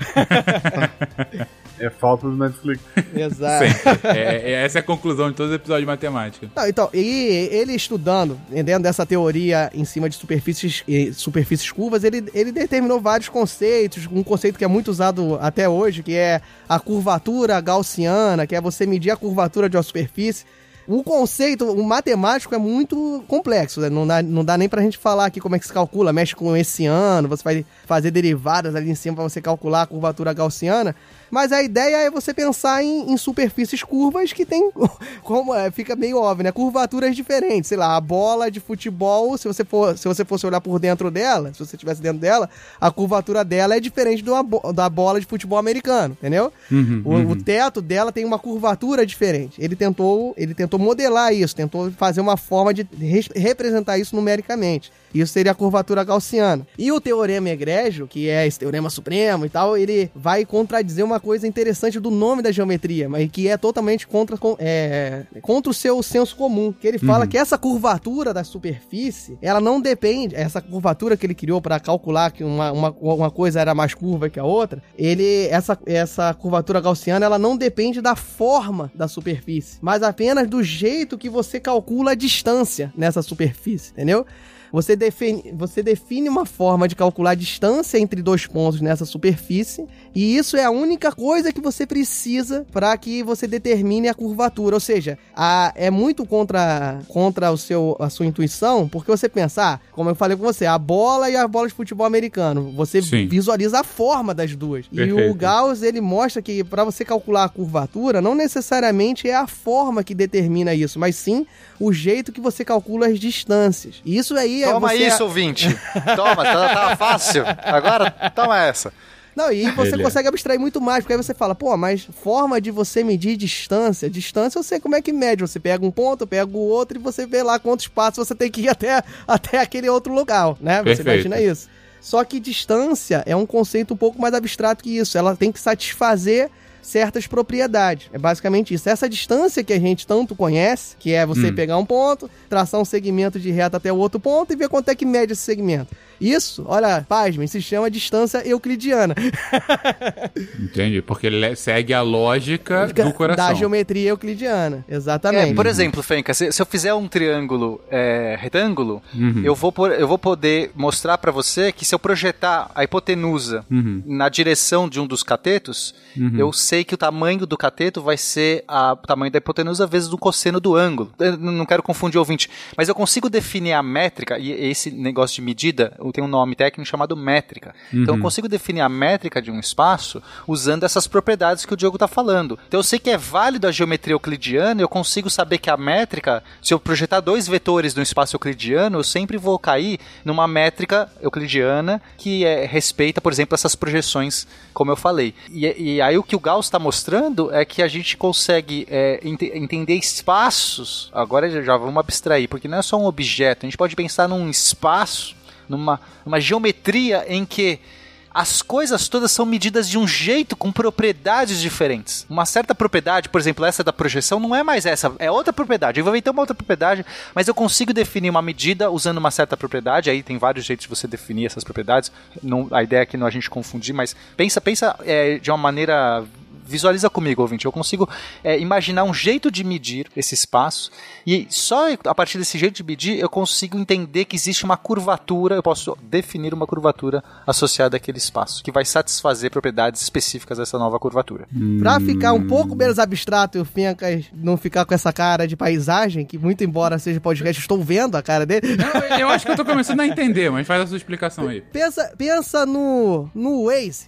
É falta do Netflix. Exato. Sempre. É, é- essa é a conclusão de todos os episódios de matemática. Não, então, e ele estudando, dentro dessa teoria em cima de superfícies, superfícies curvas, ele, ele determinou vários conceitos. Um conceito que é muito usado até hoje, que é a curvatura gaussiana, que é você medir a curvatura de uma superfície. O conceito, o matemático é muito complexo, né? não, dá, não dá nem pra gente falar aqui como é que se calcula, mexe com esse ano, você vai fazer derivadas ali em cima pra você calcular a curvatura gaussiana. Mas a ideia é você pensar em, em superfícies curvas que tem, como é, fica meio óbvio, né? Curvaturas diferentes. Sei lá, a bola de futebol, se você, for, se você fosse olhar por dentro dela, se você estivesse dentro dela, a curvatura dela é diferente bo- da bola de futebol americano, entendeu? o, o teto dela tem uma curvatura diferente. Ele tentou, ele tentou modelar isso, tentou fazer uma forma de res- representar isso numericamente. Isso seria a curvatura gaussiana. E o teorema egrégio, que é esse teorema supremo e tal, ele vai contradizer uma coisa interessante do nome da geometria, mas que é totalmente contra, é, contra o seu senso comum. Que ele fala que essa curvatura da superfície, ela não depende, essa curvatura que ele criou para calcular que uma, uma, uma coisa era mais curva que a outra, ele, essa, essa curvatura gaussiana, ela não depende da forma da superfície, mas apenas do jeito que você calcula a distância nessa superfície, entendeu? Você define, você define uma forma de calcular a distância entre dois pontos nessa superfície, e isso é a única coisa que você precisa para que você determine a curvatura. Ou seja, a- é muito contra, contra o seu, a sua intuição, porque você pensar, como eu falei com você, a bola e a bola de futebol americano, você Sim. visualiza a forma das duas. E Perfeito. o Gauss, ele mostra que para você calcular a curvatura, não necessariamente é a forma que determina isso, mas sim o jeito que você calcula as distâncias. E Isso aí Toma você... isso, ouvinte. Toma, tá, tá fácil. Agora, toma essa. Não, e você Ele é. consegue abstrair muito mais, porque aí você fala, pô, mas forma de você medir distância. Distância eu sei como é que mede. Você pega um ponto, pega o outro e você vê lá quantos passos você tem que ir até, até aquele outro lugar, né? Você Perfeito. imagina isso. Só que distância é um conceito um pouco mais abstrato que isso. Ela tem que satisfazer certas propriedades. É basicamente isso. Essa distância que a gente tanto conhece, que é você pegar um ponto, traçar um segmento de reta até o outro ponto e ver quanto é que mede esse segmento. Isso, olha, pasmem, se chama distância euclidiana. Entende? Porque ele le- segue a lógica do coração. Da geometria euclidiana. Exatamente. É, por exemplo, Fenka, se, se eu fizer um triângulo é, retângulo, Uhum. eu, vou por- eu vou poder mostrar pra você que se eu projetar a hipotenusa Uhum. na direção de um dos catetos, eu sei que o tamanho do cateto vai ser a- o tamanho da hipotenusa vezes o cosseno do ângulo. Eu não quero confundir o ouvinte, mas eu consigo definir a métrica, e esse negócio de medida tem um nome técnico chamado métrica. Então eu consigo definir a métrica de um espaço usando essas propriedades que o Diogo está falando. Então eu sei que é válido a geometria euclidiana, eu consigo saber que a métrica, se eu projetar dois vetores no espaço euclidiano, eu sempre vou cair numa métrica euclidiana que é, respeita, por exemplo, essas projeções, como eu falei. E, e aí o que o Gauss está mostrando é que a gente consegue é, ente- entender espaços. Agora já vamos abstrair, porque não é só um objeto. A gente pode pensar num espaço, numa, numa geometria em que as coisas todas são medidas de um jeito com propriedades diferentes. Uma certa propriedade, por exemplo, essa da projeção, não é mais essa, é outra propriedade. Eu vou inventar uma outra propriedade, mas eu consigo definir uma medida usando uma certa propriedade. Aí tem vários jeitos de você definir essas propriedades. Não, a ideia é que não a gente confundir, mas pensa, pensa é, de uma maneira visualiza comigo, ouvinte. Eu consigo é, imaginar um jeito de medir esse espaço e só a partir desse jeito de medir eu consigo entender que existe uma curvatura, eu posso definir uma curvatura associada àquele espaço, que vai satisfazer propriedades específicas dessa nova curvatura. Pra ficar um pouco menos abstrato e o Fencas não ficar com essa cara de paisagem, que muito embora seja podcast, estou vendo a cara dele. Não, eu acho que eu tô começando a entender, mas faz a sua explicação aí. Pensa, pensa no, no Waze.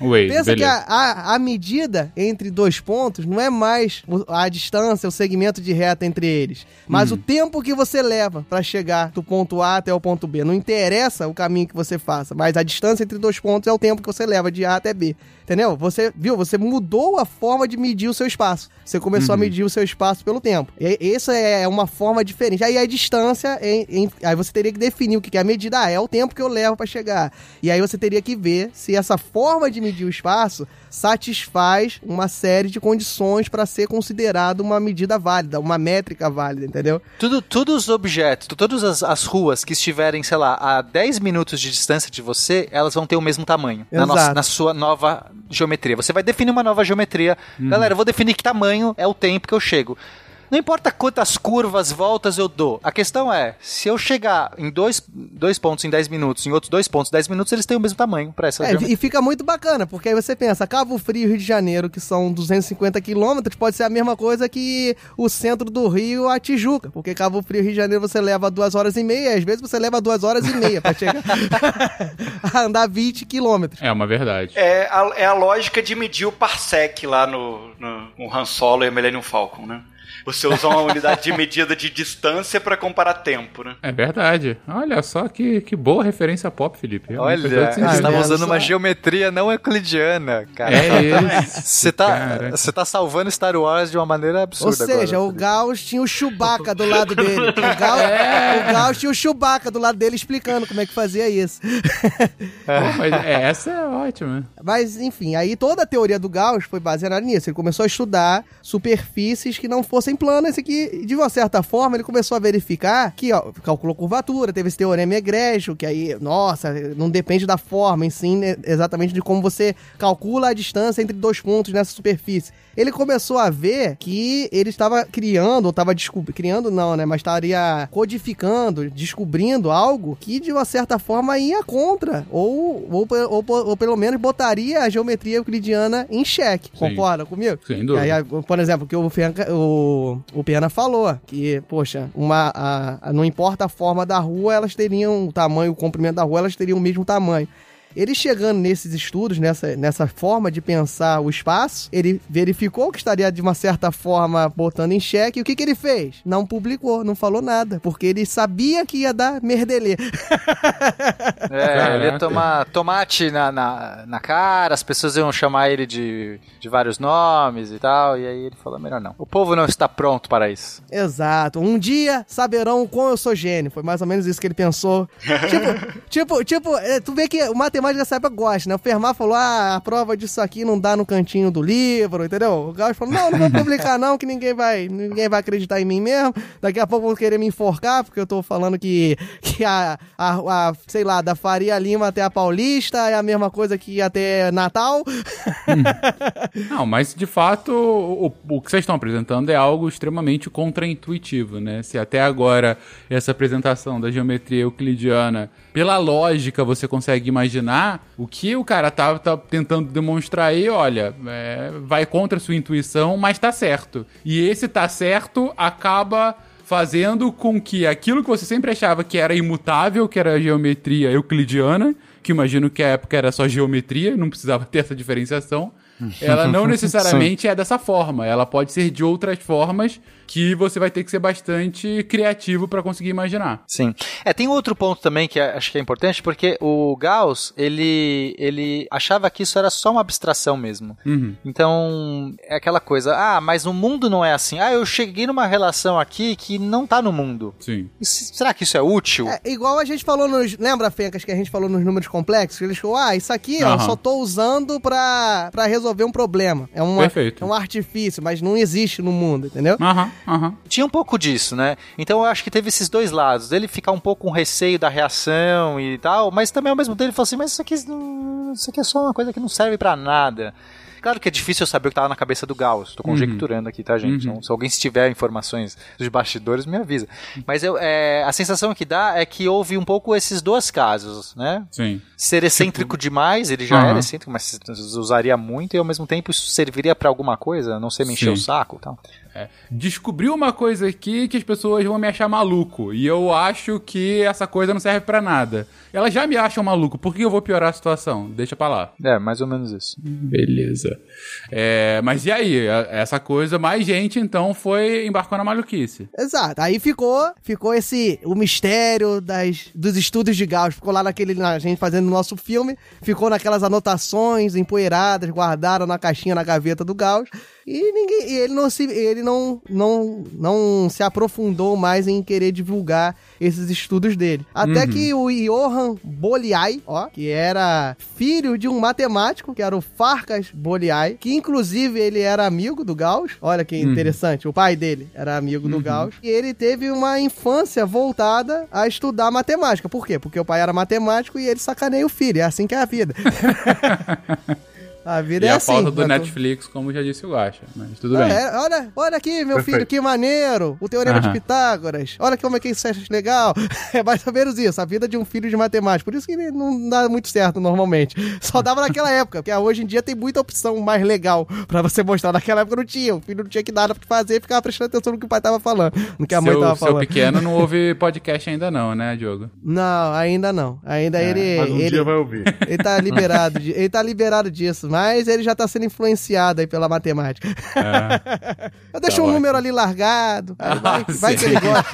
Wait, Pensa que beleza. a, a, a medida entre dois pontos não é mais a distância, o segmento de reta entre eles, mas o tempo que você leva pra chegar do ponto A até o ponto B. Não interessa o caminho que você faça, mas a distância entre dois pontos é o tempo que você leva de A até B. Entendeu? Você viu? Você mudou a forma de medir o seu espaço. Você começou a medir o seu espaço pelo tempo. E essa é uma forma diferente. Aí a distância, em- em- aí você teria que definir o que é a medida. Ah, é o tempo que eu levo pra chegar. E aí você teria que ver se essa forma de medir o espaço satisfaz uma série de condições para ser considerado uma medida válida, uma métrica válida, entendeu? Tudo, todos os objetos, todas as, as ruas que estiverem, sei lá, a 10 minutos de distância de você, elas vão ter o mesmo tamanho na, nossa- na sua nova geometria. Você vai definir uma nova geometria. Galera, eu vou definir que tamanho é o tempo que eu chego. Não importa quantas curvas, voltas eu dou. A questão é, se eu chegar em dois, dois pontos em 10 minutos, em outros dois pontos em 10 minutos, eles têm o mesmo tamanho para essa É, e fica muito bacana, porque aí você pensa, Cabo Frio e Rio de Janeiro, que são 250 quilômetros, pode ser a mesma coisa que o centro do Rio a Tijuca, porque Cabo Frio e Rio de Janeiro você leva duas horas e meia, às vezes você leva duas horas e meia pra chegar a andar 20 quilômetros. É uma verdade. É a, é a lógica de medir o parsec lá no, no, no Han Solo e a Millennium Falcon, né? Você usa uma unidade de medida de distância pra comparar tempo, né? É verdade. Olha só que, que boa referência pop, Felipe. Todo Olha, você tava vendo usando só? uma geometria não euclidiana, cara. É isso. Você tá, você tá salvando Star Wars de uma maneira Ou absurda seja, agora. o Gauss tinha o Chewbacca do lado dele. O Gauss, o Gauss tinha o Chewbacca do lado dele explicando como é que fazia isso. Pô, mas é, essa é ótima. Mas, enfim, aí toda a teoria do Gauss foi baseada nisso. Ele começou a estudar superfícies que não fossem planas e que, de uma certa forma, ele começou a verificar que, ó, calculou curvatura, teve esse teorema egrégio, que aí, nossa, não depende da forma, em sim, né, exatamente de como você calcula a distância entre dois pontos nessa superfície. Ele começou a ver que ele estava criando, ou estava descobrindo, criando não, né, mas estaria codificando, descobrindo algo que, de uma certa forma, ia contra, ou, ou, ou, ou pelo menos botaria a geometria euclidiana em xeque. Sim. Concorda comigo? Sem dúvida. Aí, por exemplo, que o, o, o Pena falou, que, poxa, uma, a- a- não importa a forma da rua, elas teriam o tamanho, o comprimento da rua, elas teriam o mesmo tamanho. Ele chegando nesses estudos, nessa, nessa forma de pensar o espaço, ele verificou que estaria de uma certa forma botando em xeque. E o que, que ele fez? Não publicou, não falou nada, porque ele sabia que ia dar merdelê. É, ele ia tomar tomate na, na, na cara, as pessoas iam chamar ele de, de vários nomes e tal, e aí ele falou, melhor não. O povo não está pronto para isso. Exato. Um dia saberão o quão eu sou gênio. Foi mais ou menos isso que ele pensou. tipo, tipo, tipo, é, tu vê que o matemática dessa época gosta, né? O Fermat falou: ah, a prova disso aqui não dá no cantinho do livro, entendeu? O Gauss falou: não, não vou publicar, não, que ninguém vai, ninguém vai acreditar em mim mesmo. Daqui a pouco vão querer me enforcar, porque eu tô falando que, que a, a, a, sei lá, da Faria Lima até a Paulista é a mesma coisa que até Natal. Não, mas de fato, o, o que vocês estão apresentando é algo extremamente contraintuitivo, né? Se até agora essa apresentação da geometria euclidiana, pela lógica, você consegue imaginar, o que o cara tá, tá tentando demonstrar aí, olha, é, vai contra a sua intuição, mas tá certo. E esse tá certo acaba fazendo com que aquilo que você sempre achava que era imutável, que era a geometria euclidiana, que imagino que a época era só geometria, não precisava ter essa diferenciação, ela não necessariamente é dessa forma. Ela pode ser de outras formas que você vai ter que ser bastante criativo para conseguir imaginar. Sim. É, tem outro ponto também que é- acho que é importante, porque o Gauss, ele, ele achava que isso era só uma abstração mesmo. Uhum. Então, é aquela coisa, ah, mas o mundo não é assim. Ah, eu cheguei numa relação aqui que não tá no mundo. Sim. Se- será que isso é útil? É, igual a gente falou nos. Lembra, Fencas, que a gente falou nos números complexos? Que eles falaram, ah, isso aqui ó, eu Aham. só tô usando pra, pra resolver um problema. É, uma, Perfeito. é um artifício, mas não existe no mundo, entendeu? Aham, aham. Tinha um pouco disso, né? Então eu acho que teve esses dois lados. Dele ficar um pouco com receio da reação e tal, mas também ao mesmo tempo ele falou assim: mas isso aqui, isso aqui é só uma coisa que não serve pra nada. Claro que é difícil eu saber o que tava na cabeça do Gauss. Tô conjecturando aqui, tá, gente? Uhum. Então, se alguém tiver informações dos bastidores, me avisa. Mas eu, é, a sensação que dá é que houve um pouco esses dois casos, né? Sim. Ser excêntrico demais, ele já Aham. era excêntrico, mas usaria muito e ao mesmo tempo isso serviria pra alguma coisa, não sei me encher Sim. o saco e tal. Descobri uma coisa aqui que as pessoas vão me achar maluco. E eu acho que essa coisa não serve pra nada. Elas já me acham maluco. Por que eu vou piorar a situação? Deixa pra lá. É, mais ou menos isso. Beleza. É, mas e aí? A- Essa coisa, mais gente então foi embarcou na maluquice. Exato. Aí ficou, ficou esse o mistério das, dos estudos de Gauss. Ficou lá naquele na gente fazendo o nosso filme, ficou naquelas anotações empoeiradas, guardaram na caixinha na gaveta do Gauss. E ninguém, e ele não se ele não, não não se aprofundou mais em querer divulgar esses estudos dele. Até que o Johann Bolyai, ó, que era filho de um matemático, que era o Farkas Bolyai, que inclusive ele era amigo do Gauss. Olha que interessante, o pai dele era amigo do Gauss. E ele teve uma infância voltada a estudar matemática. Por quê? Porque o pai era matemático e ele sacaneia o filho. É assim que é a vida. a vida e é a assim. falta do né? Netflix, como já disse o Gacha. Mas tudo Ah, bem. é, olha, olha aqui, meu Perfeito. filho, que maneiro. O Teorema de Aham. Pitágoras. Olha como é que isso é legal. É mais ou menos isso, a vida de um filho de matemático. Por isso que ele não dá muito certo normalmente. Só dava naquela época, porque hoje em dia tem muita opção mais legal pra você mostrar. Naquela época não tinha. O filho não tinha que nada pra fazer, ficava prestando atenção no que o pai tava falando, no que a mãe seu, tava seu falando. pequeno não ouve podcast ainda não, né, Diogo? Não, ainda não. Ainda ele. Mas um ele... dia vai ouvir. Ele tá liberado, de- ele tá liberado disso, mas ele já tá sendo influenciado aí pela matemática. Eu deixo Tá um ótimo. número ali largado, vai, Ah, vai que ele gosta.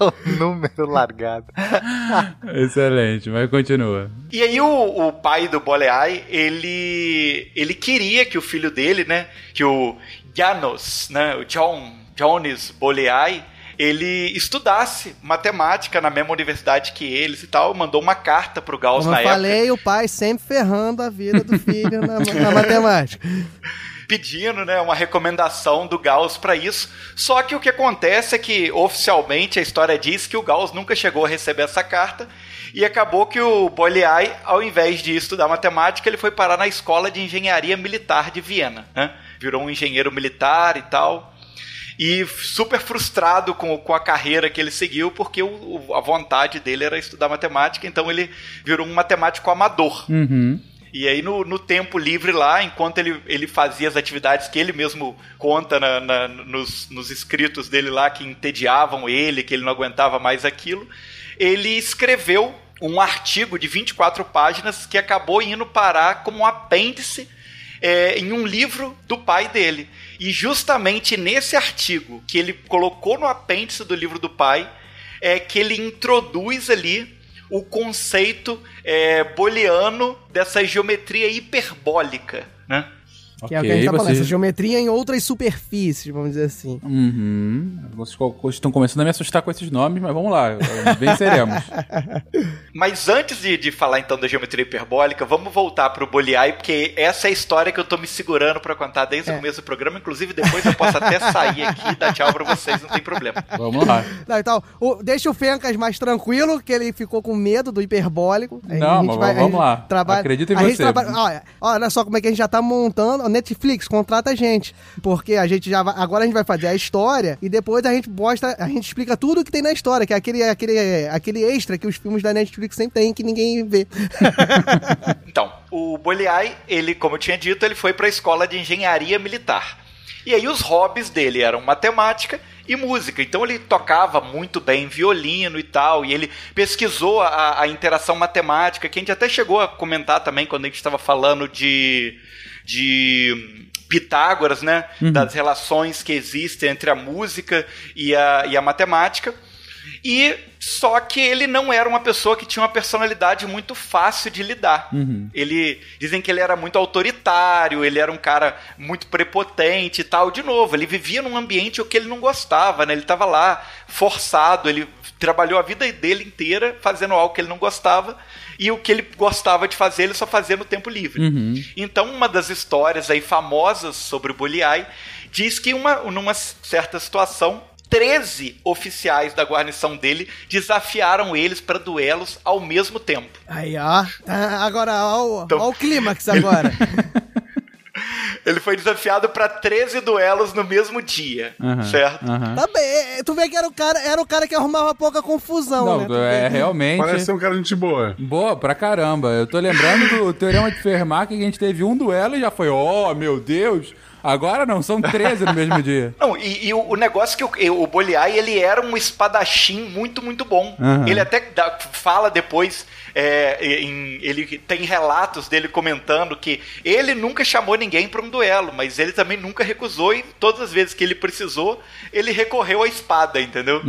o número largado. Excelente, mas continua. E aí o, o pai do Boleai, ele ele queria que o filho dele, né, que o Janos, né, o John Jones Boleai, ele estudasse matemática na mesma universidade que eles e tal, mandou uma carta pro Gauss Como na eu falei, o pai sempre ferrando a vida do filho na, na matemática. pedindo, né, uma recomendação do Gauss para isso. Só que o que acontece é que oficialmente a história diz que o Gauss nunca chegou a receber essa carta e acabou que o Bolyai, ao invés de estudar matemática, ele foi parar na escola de engenharia militar de Viena, né? Virou um engenheiro militar e tal. E super frustrado com, com a carreira que ele seguiu, porque o- o- a vontade dele era estudar matemática, então ele virou um matemático amador. Uhum. E aí, no, no tempo livre lá, enquanto ele, ele fazia as atividades que ele mesmo conta na- na- nos, nos escritos dele lá, que entediavam ele, que ele não aguentava mais aquilo, ele escreveu um artigo de 24 páginas que acabou indo parar como um apêndice é, em um livro do pai dele. E justamente nesse artigo que ele colocou no apêndice do livro do pai, é que ele introduz ali o conceito é, booleano dessa geometria hiperbólica, né? Que é o que a gente tá falando, vocês- essa geometria em outras superfícies, vamos dizer assim. Uhum. Vocês estão começando a me assustar com esses nomes, mas vamos lá, venceremos. Mas antes de, de falar então da geometria hiperbólica, vamos voltar pro Bolyai, porque essa é a história que eu tô me segurando pra contar desde É. o começo do programa. Inclusive, depois eu posso até sair aqui e dar tchau pra vocês, não tem problema. Vamos lá. Não, então, o- deixa o Fencas mais tranquilo, que ele ficou com medo do hiperbólico. Não, a gente mas vai- a vamos gente lá. Trabalha, Acredito em a gente você. trabalha- olha, olha só como é que a gente já tá montando. Netflix contrata a gente. Porque a gente já vai- agora a gente vai fazer a história e depois a gente mostra, a gente explica tudo o que tem na história, que é aquele, aquele, aquele extra que os filmes da Netflix sempre tem que ninguém vê. Então, o Bolyai, ele, como eu tinha dito, ele foi para a escola de engenharia militar. E aí os hobbies dele eram matemática e música. Então ele tocava muito bem violino e tal, e ele pesquisou a, a interação matemática, que a gente até chegou a comentar também quando a gente estava falando de de Pitágoras, né, das relações que existem entre a música e a, e a matemática. E só que ele não era uma pessoa que tinha uma personalidade muito fácil de lidar. Ele dizem que ele era muito autoritário, ele era um cara muito prepotente e tal. De novo, ele vivia num ambiente o que ele não gostava, né? Ele estava lá forçado, ele trabalhou a vida dele inteira fazendo algo que ele não gostava e o que ele gostava de fazer ele só fazia no tempo livre. Então, uma das histórias aí famosas sobre o Bolyai diz que uma, numa certa situação 13 oficiais da guarnição dele desafiaram eles para duelos ao mesmo tempo. Aí, ó. Ah, Agora, ó, o- Então- ó o clímax agora. Ele foi desafiado pra 13 duelos no mesmo dia, Aham, certo? aham. Tá bem, é, tu vê que era o cara, era o cara que arrumava pouca confusão, Não, né? É realmente. Parece ser um cara de gente boa. Boa pra caramba. Eu tô lembrando do Teorema de Fermat que a gente teve um duelo e já foi, oh, meu Deus. Agora não, são 13 no mesmo dia. Não, e, e o, o negócio que o, o Boliai, ele era um espadachim muito, muito bom. Aham. Ele até dá- fala depois, é, em- ele tem relatos dele comentando que ele nunca chamou ninguém para um duelo, mas ele também nunca recusou e todas as vezes que ele precisou, ele recorreu à espada, entendeu?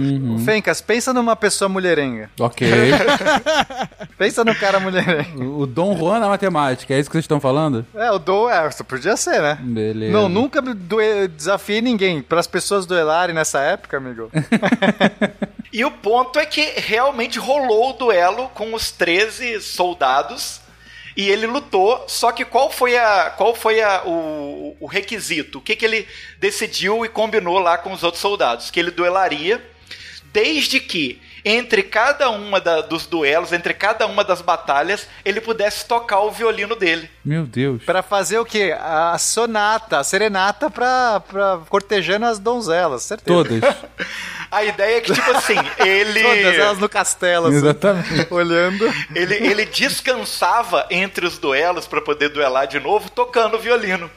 Fencas, pensa numa pessoa mulherenga. Ok. Pensa no cara mulherenga. O Dom Juan da matemática, é isso que vocês estão falando? É, o do é, isso podia ser, né? Beleza. Não, nunca desafiei ninguém. Para as pessoas duelarem nessa época, amigo. E o ponto é que realmente rolou o duelo com os 13 soldados e ele lutou, só que qual foi, a, qual foi a, o, o requisito? O que, que ele decidiu e combinou lá com os outros soldados? Que ele duelaria desde que entre cada uma da- dos duelos, entre cada uma das batalhas, ele pudesse tocar o violino dele. Meu Deus. Pra fazer o quê? A sonata, a serenata pra, pra cortejando as donzelas, certeza. Todas. A ideia é que, tipo assim, ele. Todas elas no castelo, assim, Exatamente. olhando. Ele, ele descansava entre os duelos para poder duelar de novo, tocando violino.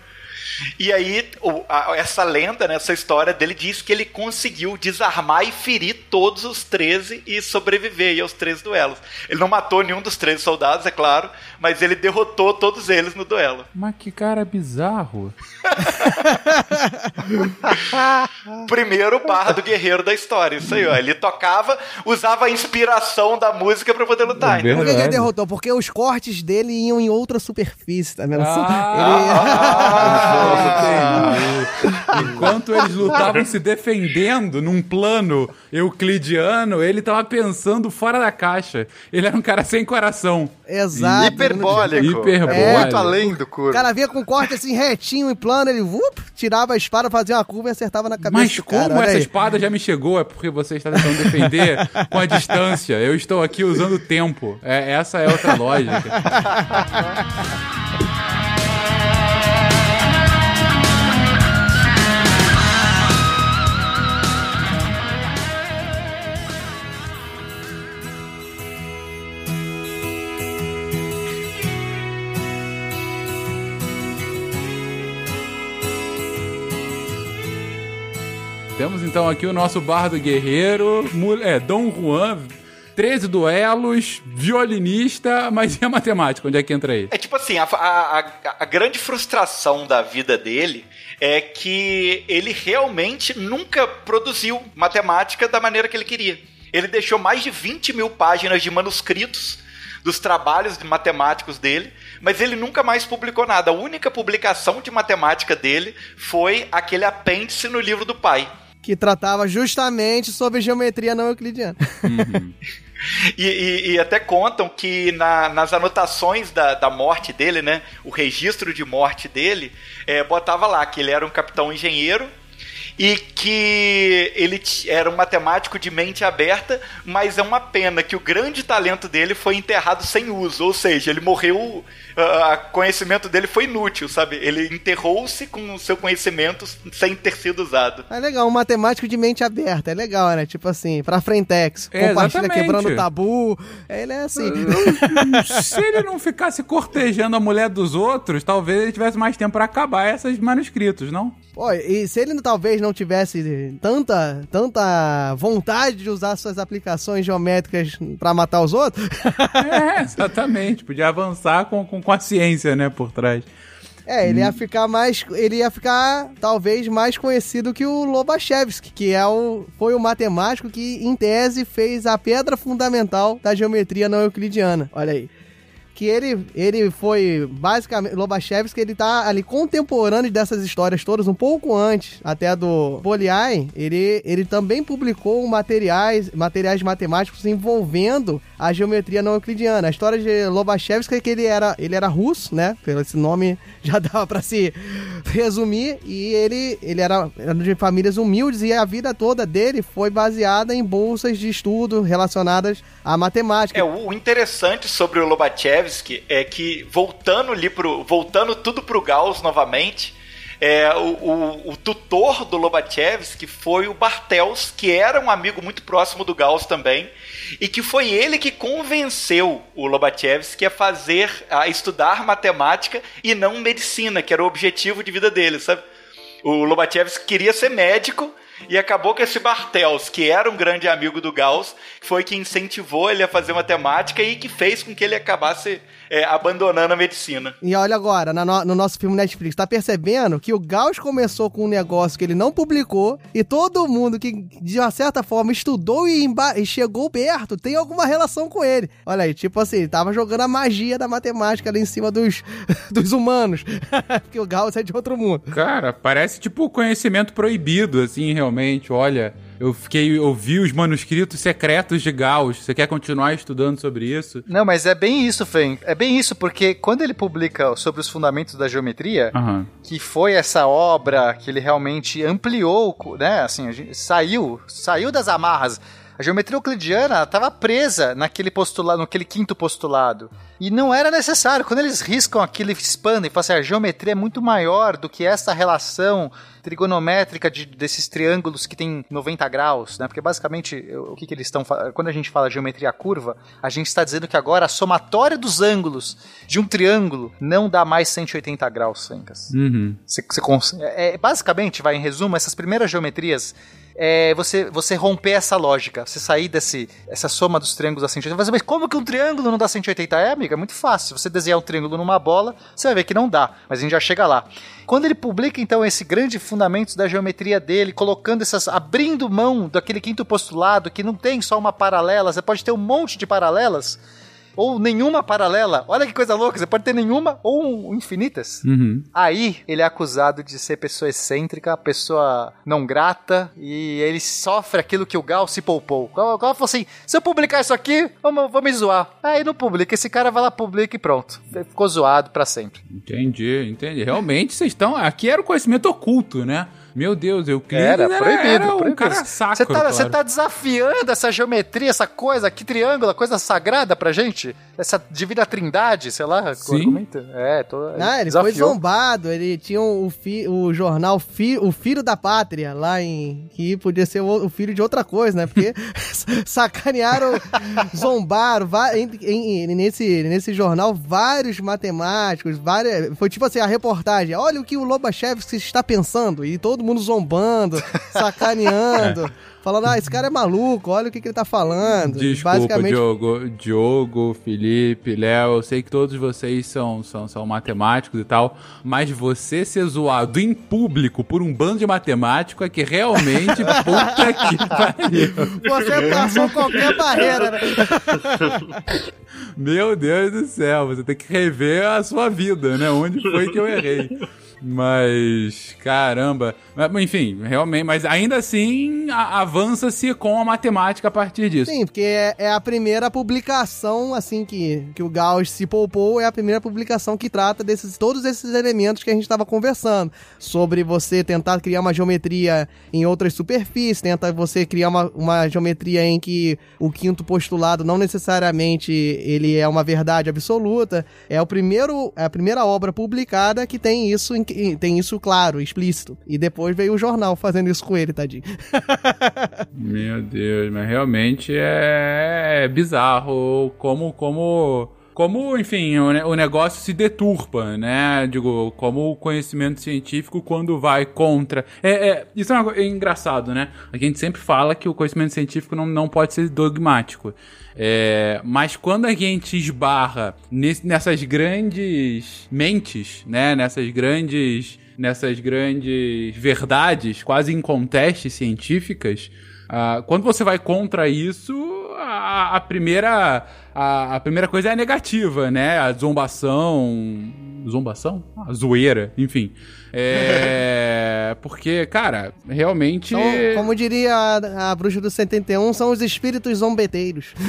E aí, o- a- essa lenda, né, essa história dele diz que ele conseguiu desarmar e ferir todos os 13 e sobreviver aos três duelos. Ele não matou nenhum dos 13 soldados, é claro, mas ele derrotou todos eles no duelo. Mas que cara bizarro. Primeiro bardo guerreiro da história, isso aí, ó. Ele tocava, usava a inspiração da música para poder lutar. É? Por que, ele derrotou? Porque os cortes dele iam em outra superfície, tá vendo? Ah, entendi. Enquanto eles lutavam se defendendo num plano euclidiano, ele tava pensando fora da caixa. Ele era um cara sem coração. Exato. Hiperbólico. Hiperbólico. É muito além do O curvo. cara vinha com corte assim retinho e plano, ele vup, tirava a espada, fazia uma curva e acertava na cabeça Mas do como cara. essa aí. espada já me chegou, é porque você está tentando defender com a distância. Eu estou aqui usando o tempo. É, essa é outra lógica. então aqui o nosso bardo guerreiro, é, Dom Juan, 13 duelos, violinista, mas e a matemática? Onde é que entra aí? É tipo assim, a, a- a grande frustração da vida dele é que ele realmente nunca produziu matemática da maneira que ele queria. Ele deixou mais de 20 mil páginas de manuscritos dos trabalhos de matemáticos dele, mas ele nunca mais publicou nada. A única publicação de matemática dele foi aquele apêndice no livro do pai. Que tratava justamente sobre geometria não euclidiana. E, e- e até contam que na- nas anotações da, da morte dele, né? O registro de morte dele, é, botava lá que ele era um capitão engenheiro e que ele era um matemático de mente aberta, mas é uma pena que o grande talento dele foi enterrado sem uso, ou seja, ele morreu, o conhecimento dele foi inútil, sabe? Ele enterrou-se com o seu conhecimento sem ter sido usado. É legal, um matemático de mente aberta. É legal, né? Tipo assim, pra Frentex. É, Compartilha exatamente. quebrando tabu. Ele é assim. Se ele não ficasse cortejando a mulher dos outros, talvez ele tivesse mais tempo pra acabar esses manuscritos, não? Pô, e se ele talvez não tivesse tanta, tanta vontade de usar suas aplicações geométricas pra matar os outros, É, exatamente. Podia avançar com, com, com a ciência, né, por trás. é, ele ia ficar mais, ele ia ficar talvez mais conhecido que o Lobachevsky, que é o, foi o matemático que em tese fez a pedra fundamental da geometria não euclidiana. Olha aí. Que ele, ele foi basicamente Lobachevsky, ele tá ali contemporâneo dessas histórias todas, um pouco antes até do Poliai, ele, ele também publicou materiais, materiais matemáticos envolvendo a geometria não euclidiana. A história de Lobachevsky é que ele era, ele era russo, né? Pelo esse nome já dava para se resumir e ele, ele era, era de famílias humildes e a vida toda dele foi baseada em bolsas de estudo relacionadas à matemática. É, o interessante sobre o Lobachevsky é que, voltando ali pro. voltando tudo pro Gauss novamente, é, o, o, o tutor do Lobachevsky foi o Bartels, que era um amigo muito próximo do Gauss também, e que foi ele que convenceu o Lobachevsky a fazer, a estudar matemática e não medicina, que era o objetivo de vida dele, sabe? O Lobachevsky queria ser médico, e acabou que esse Bartels, que era um grande amigo do Gauss, foi que incentivou ele a fazer matemática e que fez com que ele acabasse é, abandonando a medicina. E olha agora, no, no, nosso filme Netflix, tá percebendo que o Gauss começou com um negócio que ele não publicou e todo mundo que, de uma certa forma, estudou e, e chegou perto tem alguma relação com ele. Olha aí, tipo assim, ele tava jogando a magia da matemática ali em cima dos, dos humanos. Porque o Gauss é de outro mundo. Cara, parece tipo conhecimento proibido, assim, realmente. Olha, eu fiquei, eu vi os manuscritos secretos de Gauss. Você quer continuar estudando sobre isso? Não, mas é bem isso, Fen. É bem isso, porque quando ele publica sobre os fundamentos da geometria, Aham. que foi essa obra que ele realmente ampliou, né? Assim, a gente saiu, saiu das amarras. A geometria euclidiana estava presa naquele postulado, naquele quinto postulado. E não era necessário. Quando eles riscam aquilo e expandem, falam assim, a geometria é muito maior do que essa relação trigonométrica de, desses triângulos que tem 90 graus, né? Porque basicamente o que, que eles estão quando a gente fala geometria curva, a gente está dizendo que agora a somatória dos ângulos de um triângulo não dá mais 180 graus, Fencas. Uhum. Você, você cons... é, é, basicamente, vai em resumo, essas primeiras geometrias é você, você romper essa lógica, você sair desse essa soma dos triângulos a 180. Mas como que um triângulo não dá 180? É, amiga, é muito fácil. Você desenhar um triângulo numa bola, você vai ver que não dá, mas a gente já chega lá. Quando ele publica então esse grande fundamentos da geometria dele, colocando essas abrindo mão daquele quinto postulado que não tem só uma paralela, você pode ter um monte de paralelas ou nenhuma paralela. Olha que coisa louca, você pode ter nenhuma ou infinitas. Uhum. Aí ele é acusado de ser pessoa excêntrica, pessoa não grata, e ele sofre aquilo que o Gal se poupou. O Gal falou assim: se eu publicar isso aqui, vou me zoar. Aí não publica, esse cara vai lá, publica e pronto. Ficou zoado para sempre. Entendi, entendi. Realmente vocês estão. Aqui era o conhecimento oculto, né? Meu Deus, Euclides era, era, proibido, era um proibido. cara sacro. Você tá, claro. você tá desafiando essa geometria, essa coisa, que triângulo, coisa sagrada pra gente? Essa divina trindade, sei lá, Sim. É, tô, Ah, ele foi zombado, ele tinha o, fi, o jornal fi, O Filho da Pátria, lá em. que podia ser o, o filho de outra coisa, né? Porque sacanearam, zombaram, va- em- em- nesse, nesse jornal, vários matemáticos, várias. Foi tipo assim, a reportagem. Olha o que o Lobachevsky está pensando. E todo mundo zombando, sacaneando. Falando, ah, esse cara é maluco, olha o que, que ele tá falando. Desculpa, Basicamente, Diogo, Diogo, Felipe, Léo, eu sei que todos vocês são, são, são matemáticos e tal, mas você ser zoado em público por um bando de matemático é que realmente, puta que pariu. você passou qualquer barreira, né? Meu Deus do céu, você tem que rever a sua vida, né? Onde foi que eu errei? Mas, caramba. Enfim, realmente, mas ainda assim avança-se com a matemática a partir disso. Sim, porque é, é a primeira publicação, assim, que, que o Gauss se poupou, é a primeira publicação que trata desses todos esses elementos que a gente estava conversando. Sobre você tentar criar uma geometria em outras superfícies, tenta você criar uma, uma geometria em que o quinto postulado não necessariamente ele é uma verdade absoluta. É o primeiro, é a primeira obra publicada que tem isso, em tem isso claro, explícito. E depois veio o jornal fazendo isso com ele, tadinho. Meu Deus, mas realmente é bizarro como, como, como, enfim, o, ne- o negócio se deturpa, né? Digo, como o conhecimento científico quando vai contra. É, é- isso é, uma é engraçado, né? A gente sempre fala que o conhecimento científico não, não pode ser dogmático. É, mas quando a gente esbarra nesse- nessas grandes mentes, né? Nessas grandes nessas grandes verdades, quase incontestes científicas, ah, quando você vai contra isso, a, a primeira a, a primeira coisa é a negativa, né? A zombação, zombação, a zoeira, enfim. É porque, cara, realmente São, como diria a, a bruxa do 71, são os espíritos zombeteiros.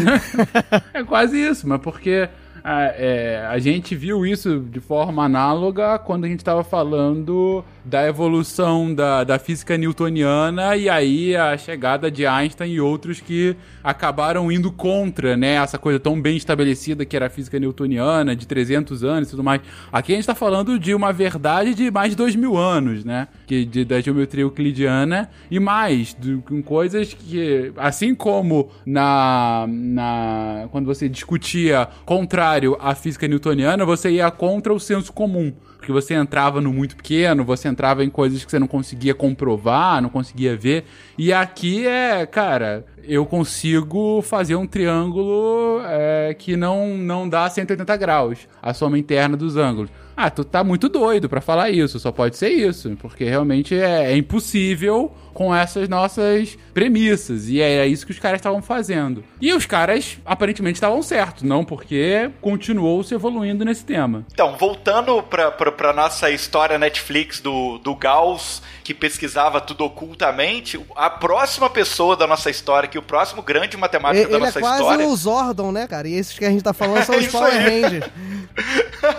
É quase isso, mas porque a, é, a gente viu isso de forma análoga quando a gente estava falando da evolução da, da física newtoniana e aí a chegada de Einstein e outros que acabaram indo contra, né, essa coisa tão bem estabelecida que era a física newtoniana, de 300 anos e tudo mais. Aqui a gente está falando de uma verdade de mais de 2 mil anos, né, que, de, da geometria euclidiana e mais, com coisas que, assim como na, na quando você discutia contrário à física newtoniana, você ia contra o senso comum porque você entrava no muito pequeno, você entrava em coisas que você não conseguia comprovar, não conseguia ver. E aqui é, cara, eu consigo fazer um triângulo é, que não, não dá 180 graus, a soma interna dos ângulos. Ah, tu tá muito doido para falar isso, só pode ser isso, porque realmente é, é impossível com essas nossas premissas. E é isso que os caras estavam fazendo. E os caras aparentemente estavam certos, não porque continuou se evoluindo nesse tema. Então, voltando pra, pra, pra nossa história Netflix do, do Gauss, que pesquisava tudo ocultamente, a próxima pessoa da nossa história, que o próximo grande matemático Ele, da ele é nossa quase história. o Zordon, né, cara? E esses que a gente tá falando são É os Power. Rangers.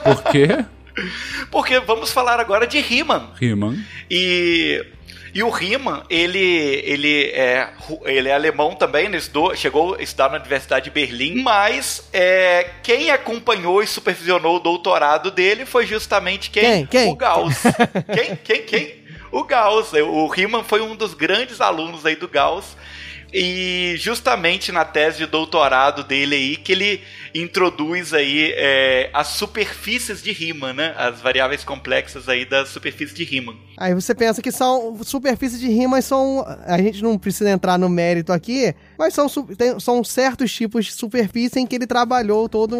Por quê? Porque vamos falar agora de Riemann. Riemann. E, e o Riemann, ele, ele, é, ele é alemão também, ele estudou, chegou a estudar na Universidade de Berlim, mas é, quem acompanhou e supervisionou o doutorado dele foi justamente quem? Quem? Quem? O Gauss. quem? Quem? Quem? O Gauss. O Riemann foi um dos grandes alunos aí do Gauss. E justamente na tese de doutorado dele aí que ele introduz aí é, as superfícies de Riemann, né? As variáveis complexas aí das superfícies de Riemann. Aí você pensa que são superfícies de rimas são. A gente não precisa entrar no mérito aqui, mas são, tem- são certos tipos de superfície em que ele trabalhou toda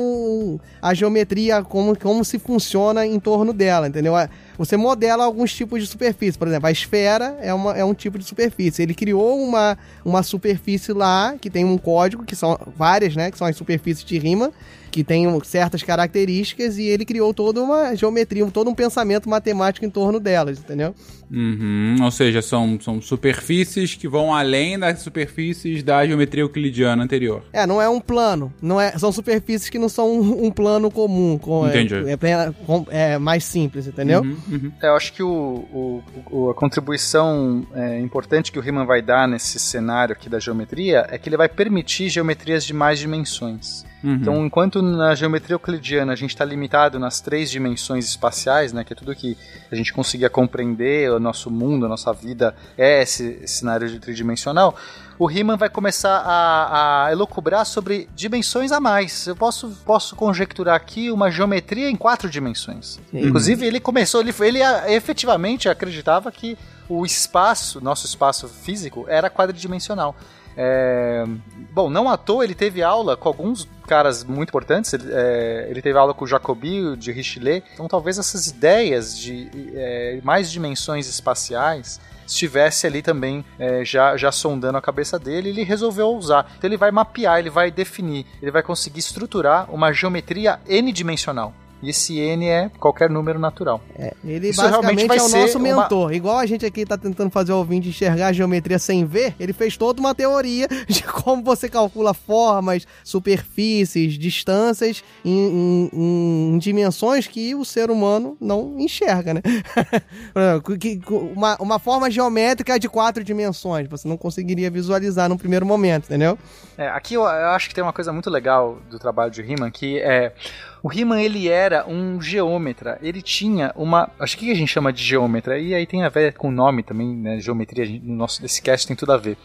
a geometria, como, como se funciona em torno dela, entendeu? Você modela alguns tipos de superfície. Por exemplo, a esfera é, uma, é um tipo de superfície. Ele criou uma, uma superfície lá, que tem um código, que são várias, né? Que são as superfícies de Riemann, que tem certas características, e ele criou toda uma geometria, todo um pensamento matemático em torno delas, entendeu? Uhum, ou seja, são, são superfícies que vão além das superfícies da geometria euclidiana anterior. É, não é um plano. Não é, são superfícies que não são um, um plano comum. Com, é- Entendi. É, é- é mais simples, entendeu? Uhum, uhum. É, Eu acho que o, o- o- a contribuição é, importante que o Riemann vai dar nesse cenário aqui da geometria é que ele vai permitir geometrias de mais dimensões. Uhum. Então, enquanto na geometria euclidiana a gente está limitado nas três dimensões espaciais, né, que é tudo que a gente conseguia compreender, o nosso mundo, a nossa vida é esse cenário de tridimensional, o Riemann vai começar a, a elocubrar sobre dimensões a mais. Eu posso, posso conjecturar aqui uma geometria em quatro dimensões. Inclusive, ele começou, ele, ele efetivamente acreditava que o espaço, nosso espaço físico, era quadridimensional. É, bom, não à toa ele teve aula com alguns caras muito importantes. Ele, é, ele teve aula com o Jacobi, de Richelet. Então, talvez essas ideias de é, mais dimensões espaciais estivesse ali também é, já, já sondando a cabeça dele, ele resolveu usar. Então ele vai mapear, ele vai definir, ele vai conseguir estruturar uma geometria n-dimensional. E esse n é qualquer número natural. Ele Isso basicamente vai é o nosso uma- mentor. Igual a gente aqui tá tentando fazer o ouvinte enxergar a geometria sem ver, ele fez toda uma teoria de como você calcula formas, superfícies, distâncias em, em- em dimensões que o ser humano não enxerga, né? Uma, uma forma geométrica de quatro dimensões, você não conseguiria visualizar no primeiro momento, entendeu? É, aqui eu, eu acho que tem uma coisa muito legal do trabalho de Riemann, que é o Riemann ele era um geômetra, ele tinha uma, acho que a gente chama de geômetra e aí tem a ver com o nome também, né, geometria no nosso desse cast tem tudo a ver.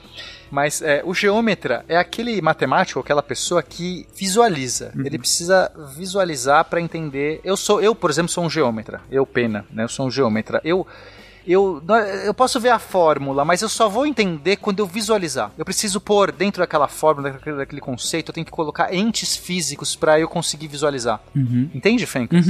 Mas é, o geômetra é aquele matemático, aquela pessoa que visualiza. Ele precisa visualizar para entender. Eu sou, eu por exemplo sou um geômetra. Eu pena, né? Eu sou um geômetra. Eu eu, eu posso ver a fórmula, mas eu só vou entender quando eu visualizar. Eu preciso pôr dentro daquela fórmula, daquele, daquele conceito, eu tenho que colocar entes físicos para eu conseguir visualizar. Entende, Fencas?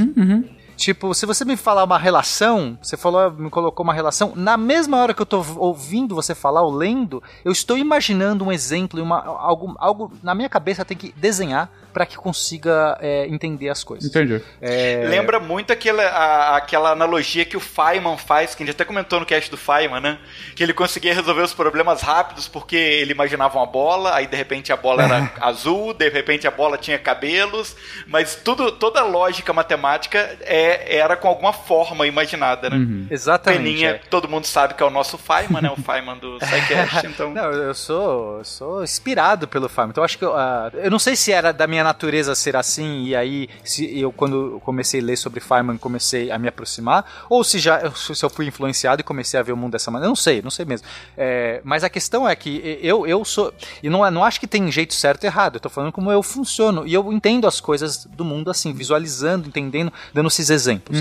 Tipo, se você me falar uma relação, você falou, me colocou uma relação, na mesma hora que eu tô ouvindo você falar ou lendo, eu estou imaginando um exemplo, uma, algo, algo na minha cabeça tem que desenhar para que consiga é, entender as coisas. Entendi. É, Lembra muito aquela, a- aquela analogia que o Feynman faz, que a gente até comentou no cast do Feynman, né? Que ele conseguia resolver os problemas rápidos porque ele imaginava uma bola, aí de repente a bola era azul, de repente a bola tinha cabelos, mas tudo, toda a lógica matemática é, era com alguma forma imaginada, né? Uhum. Exatamente. Peninha, é. todo mundo sabe que é o nosso Feynman, né? O Feynman do SciCast, então... Não, eu sou, eu sou inspirado pelo Feynman. Então eu acho que eu, ah, eu não sei se era da minha natureza ser assim e aí se eu quando comecei a ler sobre Feynman comecei a me aproximar ou se já se eu fui influenciado e comecei a ver o mundo dessa maneira. Eu não sei, não sei mesmo. É, mas a questão é que eu, eu sou e não, não acho que tem jeito certo e errado. Eu tô falando como eu funciono e eu entendo as coisas do mundo assim, visualizando, entendendo, dando esses exemplos.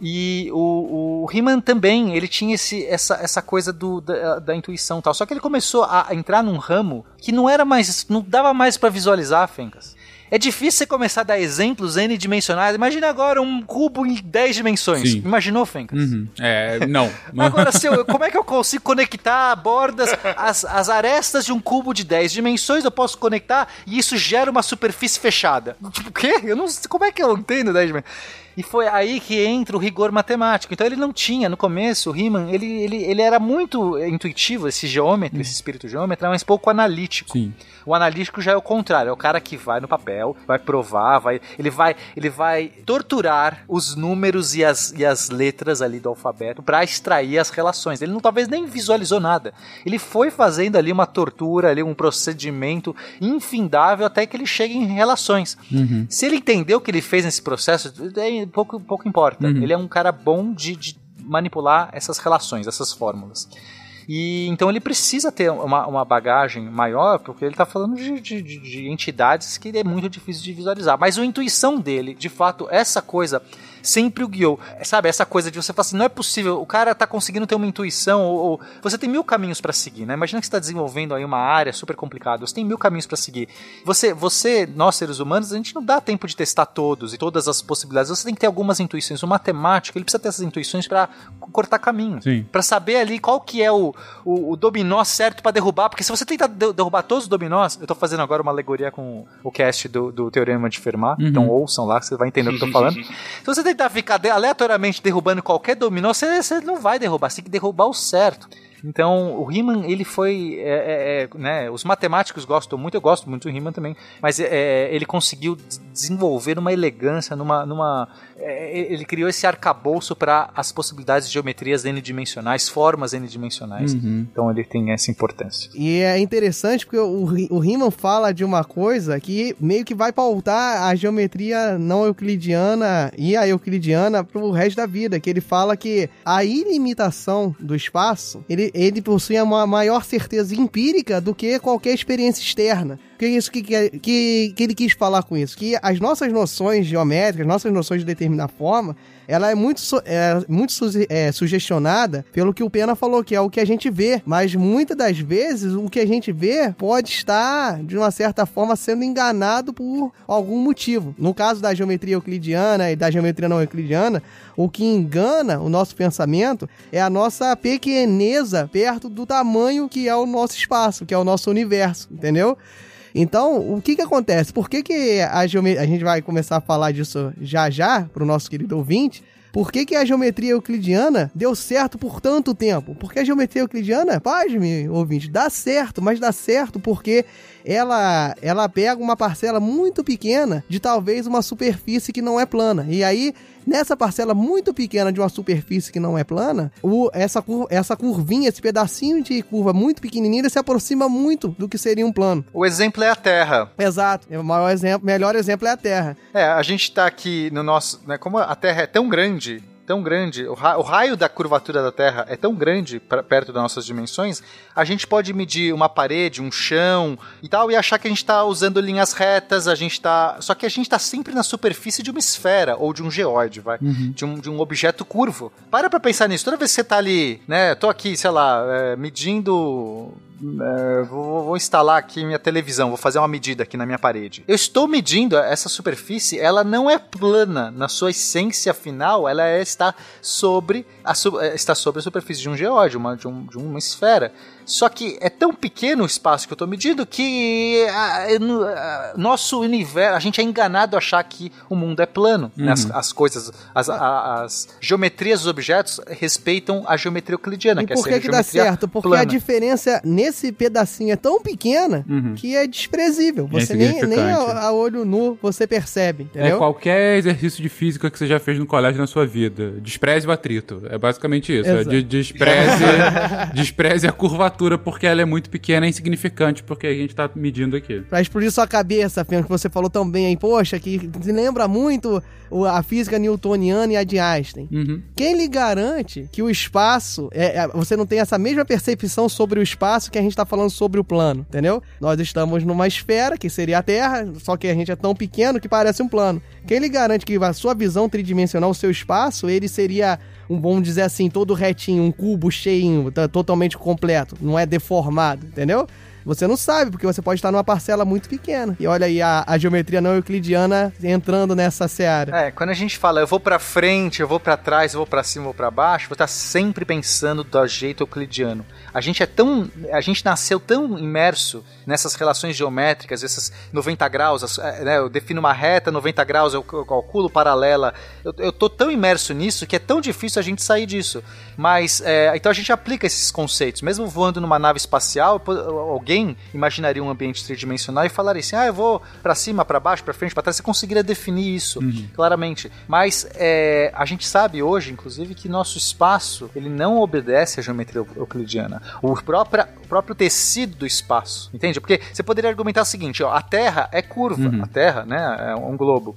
E o, o He-Man também, ele tinha esse, essa, essa coisa do, da, da intuição tal. Só que ele começou a entrar num ramo que não era mais. não dava mais pra visualizar, Fencas. É difícil você começar a dar exemplos n-dimensionais. Imagina agora um cubo em 10 dimensões. Sim. Imaginou, Fencas? Uhum. É, não. Agora, eu- como é que eu consigo conectar bordas, as, as arestas de um cubo de 10 dimensões, eu posso conectar e isso gera uma superfície fechada? Tipo, o quê? Eu não como é que eu entendo 10 dimensões? E foi aí que entra o rigor matemático. Então ele não tinha, no começo, o Riemann, ele, ele, ele era muito intuitivo, esse geômetra, esse espírito geômetra, mas pouco analítico. Sim. O analítico já é o contrário, é o cara que vai no papel, vai provar, vai, ele vai, ele vai torturar os números e as, e as letras ali do alfabeto para extrair as relações. Ele não talvez nem visualizou nada. Ele foi fazendo ali uma tortura, ali um procedimento infindável até que ele chegue em relações. Se ele entendeu o que ele fez nesse processo, daí pouco, pouco importa. Uhum. Ele é um cara bom de, de manipular essas relações, essas fórmulas. E então ele precisa ter uma, uma bagagem maior, porque ele está falando de, de- de- de entidades que é muito difícil de visualizar. Mas a intuição dele, de fato, essa coisa sempre o guiou. Sabe, essa coisa de você falar assim, não é possível, o cara tá conseguindo ter uma intuição, ou, ou- você tem mil caminhos para seguir, né? Imagina que você está desenvolvendo aí uma área super complicada, você tem mil caminhos para seguir. Você, você, nós seres humanos, a gente não dá tempo de testar todos e todas as possibilidades. Você tem que ter algumas intuições. O matemático, ele precisa ter essas intuições para cortar caminho. Pra saber ali qual que é o, o, o dominó certo pra derrubar, porque se você tentar de- derrubar todos os dominós, eu tô fazendo agora uma alegoria com o cast do, do Teorema de Fermat, Uhum. então ouçam lá que você vai entender o que eu tô falando. se você tentar ficar aleatoriamente derrubando qualquer dominó, você, você não vai derrubar, você tem que derrubar o certo. Então, o Riemann, ele foi, é, é, é, né, os matemáticos gostam muito, eu gosto muito do Riemann também, mas é, ele conseguiu des- desenvolver uma elegância, numa, numa é, ele criou esse arcabouço para as possibilidades de geometrias n-dimensionais, formas n-dimensionais. Uhum. Então ele tem essa importância. E é interessante porque o, o Riemann fala de uma coisa que meio que vai pautar a geometria não euclidiana e a euclidiana pro resto da vida, que ele fala que a ilimitação do espaço, ele, ele possui uma maior certeza empírica do que qualquer experiência externa. Que é isso que, que, que, ele quis falar com isso? Que as nossas noções geométricas, nossas noções de determinar forma, ela é muito, é, muito é, sugestionada pelo que o Pena falou, que é o que a gente vê. Mas muitas das vezes o que a gente vê pode estar, de uma certa forma, sendo enganado por algum motivo. No caso da geometria euclidiana e da geometria não euclidiana, o que engana o nosso pensamento é a nossa pequeneza perto do tamanho que é o nosso espaço, que é o nosso universo, entendeu? Então, o que que acontece? Por que que a geometria... A gente vai começar a falar disso já já, pro nosso querido ouvinte. Por que que a geometria euclidiana deu certo por tanto tempo? Porque a geometria euclidiana, pasme, ouvinte, dá certo, mas dá certo porque ela, ela pega uma parcela muito pequena de talvez uma superfície que não é plana. E aí, nessa parcela muito pequena de uma superfície que não é plana, o, essa, cur- essa curvinha, esse pedacinho de curva muito pequenininho, ele se aproxima muito do que seria um plano. O exemplo é a Terra. Exato. O maior exemplo, melhor exemplo é a Terra. É, a gente tá aqui no nosso. Né, como a Terra é tão grande, tão grande, o, ra- o raio da curvatura da Terra é tão grande pra- perto das nossas dimensões, a gente pode medir uma parede, um chão e tal, e achar que a gente tá usando linhas retas, a gente tá. Só que a gente tá sempre na superfície de uma esfera ou de um geóide, vai. De, um, de um objeto curvo. Para pra pensar nisso. Toda vez que você tá ali, né? Tô aqui, sei lá, é, medindo é, vou, vou instalar aqui minha televisão, vou fazer uma medida aqui na minha parede. Eu estou medindo essa superfície, ela não é plana na sua essência final, ela é, está sobre a, é, está sobre a superfície de um geóide, uma, de, um- de uma esfera. Só que é tão pequeno o espaço que eu estou medindo que ah, eu não- ah, nosso universo, a gente é enganado a achar que o mundo é plano. né? As, as coisas, as, a- as geometrias dos objetos respeitam a geometria euclidiana. E que é por que a que dá certo? Porque plana. a diferença nesse pedacinho é tão pequena Uhum. que é desprezível. É Você nem, nem insignificante. a, a olho nu você percebe, É entendeu? qualquer exercício de física que você já fez no colégio na sua vida. Despreze o atrito. É basicamente isso. É despreze, despreze a curvatura porque ela é muito pequena e insignificante porque a gente tá medindo aqui. Pra explodir sua cabeça, Fênix, que você falou tão bem aí, poxa, que se lembra muito a física newtoniana e a de Einstein. Uhum. Quem lhe garante que o espaço, é, é, você não tem essa mesma percepção sobre o espaço que a gente tá falando sobre o plano, entendeu? Nós estamos numa esfera, que seria a Terra, só que a gente é tão pequeno que parece um plano. Quem lhe garante que a sua visão tridimensional, o seu espaço, ele seria um, vamos dizer assim, todo retinho, um cubo cheinho, tá, totalmente completo, não é deformado, entendeu? Você não sabe, porque você pode estar numa parcela muito pequena. E olha aí a, a geometria não euclidiana entrando nessa seara. É, quando a gente fala eu vou pra frente, eu vou pra trás, eu vou pra cima, eu vou pra baixo, vou estar sempre pensando do jeito euclidiano. A gente é tão, a gente nasceu tão imerso nessas relações geométricas, esses 90 graus, é, né, eu defino uma reta, 90 graus eu, calculo paralela. Eu, eu tô tão imerso nisso que é tão difícil a gente sair disso. Mas é, então a gente aplica esses conceitos, mesmo voando numa nave espacial, alguém imaginaria um ambiente tridimensional e falaria assim: "Ah, eu vou pra cima, pra baixo, pra frente, pra trás". Você conseguiria definir isso claramente. Mas é, a gente sabe hoje, inclusive, que nosso espaço ele não obedece à geometria eu- O próprio, o próprio tecido do espaço, entende? Porque você poderia argumentar o seguinte: ó, a Terra é curva, a Terra, né, é um globo.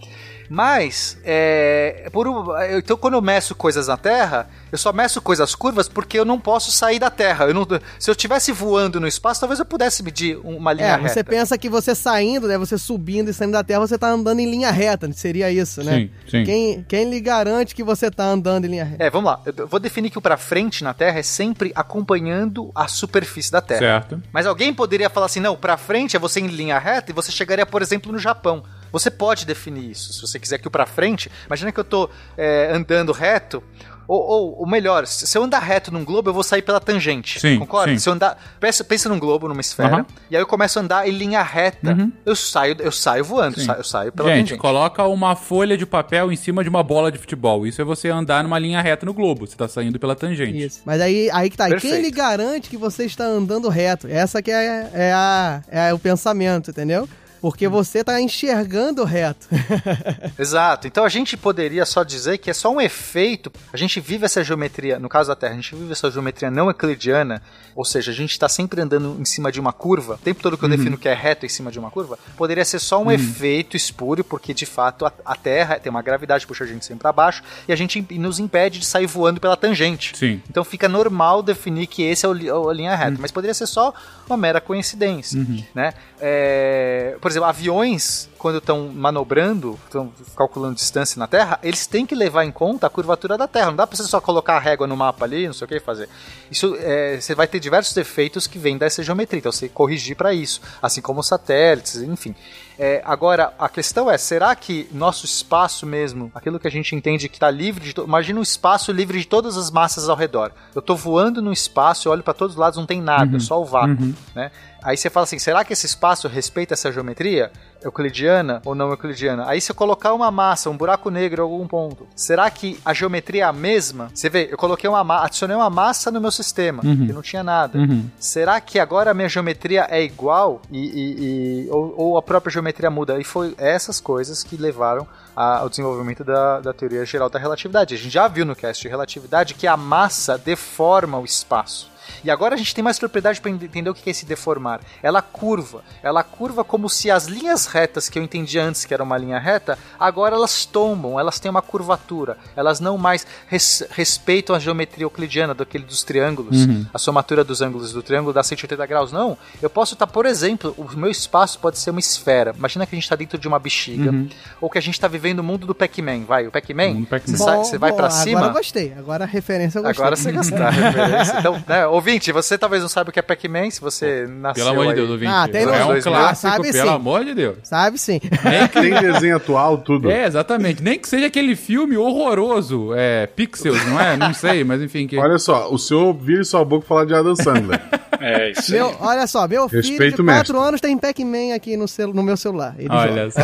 Mas, é, por, um- eu- então quando eu meço coisas na Terra, eu só meço coisas curvas porque eu não posso sair da Terra. Eu não, se eu estivesse voando no espaço, talvez eu pudesse medir uma linha É, reta. você pensa que você saindo, né? Você subindo e saindo da Terra, você tá andando em linha reta. Seria isso, né? Sim, sim. Quem, quem lhe garante que você tá andando em linha reta? É, vamos lá. Eu vou definir que o pra frente na Terra é sempre acompanhando a superfície da Terra. Certo. Mas alguém poderia falar assim: não, pra frente é você em linha reta e você chegaria, por exemplo, no Japão. Você pode definir isso. Se você quiser que o pra frente. Imagina que eu tô é, andando reto. Ou, ou, ou melhor, se eu andar reto num globo, eu vou sair pela tangente. Sim, Concorda? sim. Se eu andar. Pensa, pensa num globo, numa esfera, Aham. e aí eu começo a andar em linha reta. Eu saio, eu saio voando, Sim. sa- eu saio pela Gente, tangente. coloca uma folha de papel em cima de uma bola de futebol. Isso é você andar numa linha reta no globo. Você tá saindo pela tangente. Isso. Mas aí, aí que tá. E Quem Perfeito. lhe garante que você está andando reto? Essa que é, é, a, é o pensamento, entendeu? Porque você tá enxergando reto. Exato. Então a gente poderia só dizer que é só um efeito. A gente vive essa geometria, no caso da Terra, a gente vive essa geometria não euclidiana, ou seja, a gente está sempre andando em cima de uma curva. O tempo todo que eu defino que é reto em cima de uma curva, poderia ser só um efeito espúrio, porque de fato a, a Terra tem uma gravidade puxa a gente sempre para baixo e a gente nos impede de sair voando pela tangente. Sim. Então fica normal definir que esse é o, a linha reta, mas poderia ser só uma mera coincidência, né? É, por exemplo, aviões quando estão manobrando, estão calculando distância na Terra, eles têm que levar em conta a curvatura da Terra. Não dá pra você só colocar a régua no mapa ali, não sei o que fazer. Isso é, você vai ter diversos defeitos que vêm dessa geometria, então você corrigir para isso, assim como satélites, enfim. É, agora, a questão é, será que nosso espaço mesmo, aquilo que a gente entende que está livre de... to- Imagina um espaço livre de todas as massas ao redor. Eu estou voando no espaço, eu olho para todos os lados, não tem nada, é só o vácuo, né? Aí você fala assim, será que esse espaço respeita essa geometria? Euclidiana ou não euclidiana? Aí se eu colocar uma massa, um buraco negro em algum ponto, será que a geometria é a mesma? Você vê, eu coloquei uma ma- adicionei uma massa no meu sistema, que não tinha nada. Será que agora a minha geometria é igual e, e- e- ou, ou a própria geometria muda? E foi essas coisas que levaram a- ao desenvolvimento da, da teoria geral da relatividade. A gente já viu no cast de relatividade que a massa deforma o espaço. E agora a gente tem mais propriedade para entender o que é esse deformar. Ela curva. Ela curva como se as linhas retas que eu entendi antes que era uma linha reta, agora elas tombam, elas têm uma curvatura. Elas não mais res- respeitam a geometria euclidiana daquele dos triângulos, a somatura dos ângulos do triângulo dá 180 graus. Não. Eu posso estar, por exemplo, o meu espaço pode ser uma esfera. Imagina que a gente está dentro de uma bexiga, ou que a gente está vivendo o mundo do Pac-Man. Vai, o Pac-Man, você sai- Bom, você vai para Agora cima. eu gostei. Agora a referência eu gostei. Agora você referência. Então, né, ouvinte, você talvez não saiba o que é Pac-Man, se você nasceu Pelo amor de aí. Deus, ouvinte. Ah, tem é um clássico, Sabe pelo sim. amor de Deus. Sabe sim. Nem que Tem desenho atual, tudo. É, exatamente. Nem que seja aquele filme horroroso, é, Pixels, não é? Não sei, mas enfim. Que... Olha só, o senhor vira sua boca falar de Adam Sandler. É isso Meu, olha só, meu filho Respeito de o 4 mestre. anos tem Pac-Man aqui no, celu- no meu celular. Ele joga. Olha só.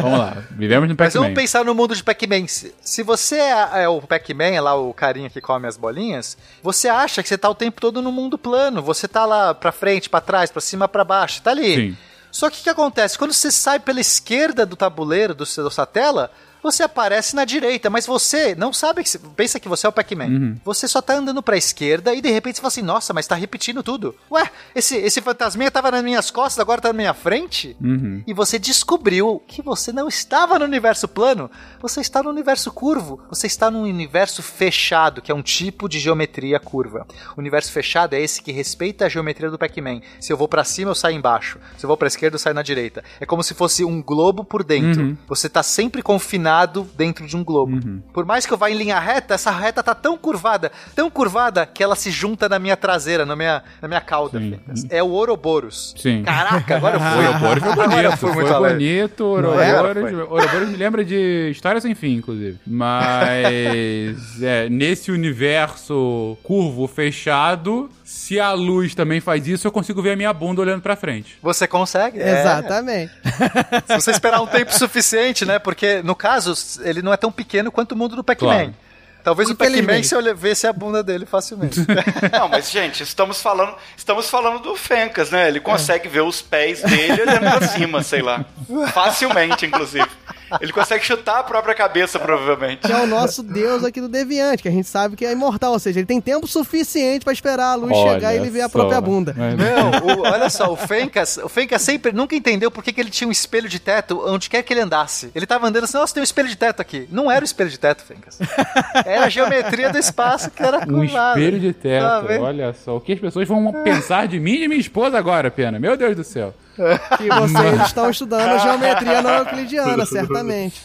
Vamos lá. Vivemos no Mas Pac-Man. vamos pensar no mundo de Pac-Man. Se, se você é, é o Pac-Man, é lá o carinha que come as bolinhas, você acha que você tá o tempo todo no mundo plano. Você tá lá pra frente, pra trás, pra cima, pra baixo. Tá ali. Sim. Só que o que acontece? Quando você sai pela esquerda do tabuleiro do da sua tela, você aparece na direita, mas você não sabe que. Pensa que você é o Pac-Man. Uhum. Você só tá andando pra esquerda e de repente você fala assim: nossa, mas tá repetindo tudo. Ué, esse, esse fantasminha tava nas minhas costas, agora tá na minha frente? Uhum. E você descobriu que você não estava no universo plano, você está no universo curvo. Você está num universo fechado, que é um tipo de geometria curva. O universo fechado é esse que respeita a geometria do Pac-Man. Se eu vou pra cima, eu saio embaixo. Se eu vou pra esquerda, eu saio na direita. É como se fosse um globo por dentro. Uhum. Você tá sempre confinado dentro de um globo. Por mais que eu vá em linha reta, essa reta tá tão curvada, tão curvada, que ela se junta na minha traseira, na minha, na minha cauda. É o Ouroboros. Sim. Caraca, agora eu fui. Ouroboros foi Agora bonito, fui foi muito além. bonito? Ouroboros, Ouroboros me lembra de História Sem Fim, inclusive. Mas, é, nesse universo curvo, fechado, se a luz também faz isso, eu consigo ver a minha bunda olhando pra frente. Você consegue? É. Exatamente. Se você esperar um tempo suficiente, né? Porque, no caso, ele não é tão pequeno quanto o mundo do Pac-Man. Claro. Talvez o Pac-Man você olhe- visse a bunda dele facilmente. Não, mas gente, estamos falando, estamos falando do Fencas, né? Ele consegue ver os pés dele olhando pra cima, sei lá. Facilmente, inclusive. Ele consegue chutar a própria cabeça, provavelmente. Que é o nosso deus aqui do Deviante, que a gente sabe que é imortal. Ou seja, ele tem tempo suficiente pra esperar a luz chegar e ele ver a própria bunda. Mas- Não, o- olha só, o Fencas, o Fencas sempre nunca entendeu por que, que ele tinha um espelho de teto onde quer que ele andasse. Ele tava andando assim, nossa, tem um espelho de teto aqui. Não era o espelho de teto, Fencas. Era a geometria do espaço que era Um curvada. espelho de teto, Tá olha só. O que as pessoas vão pensar de mim e de minha esposa agora, Pena? Meu Deus do céu. Que vocês estão estudando a geometria não euclidiana, certamente.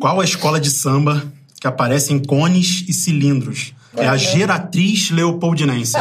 Qual a escola de samba que aparece em cones e cilindros? É a Geratriz Leopoldinense.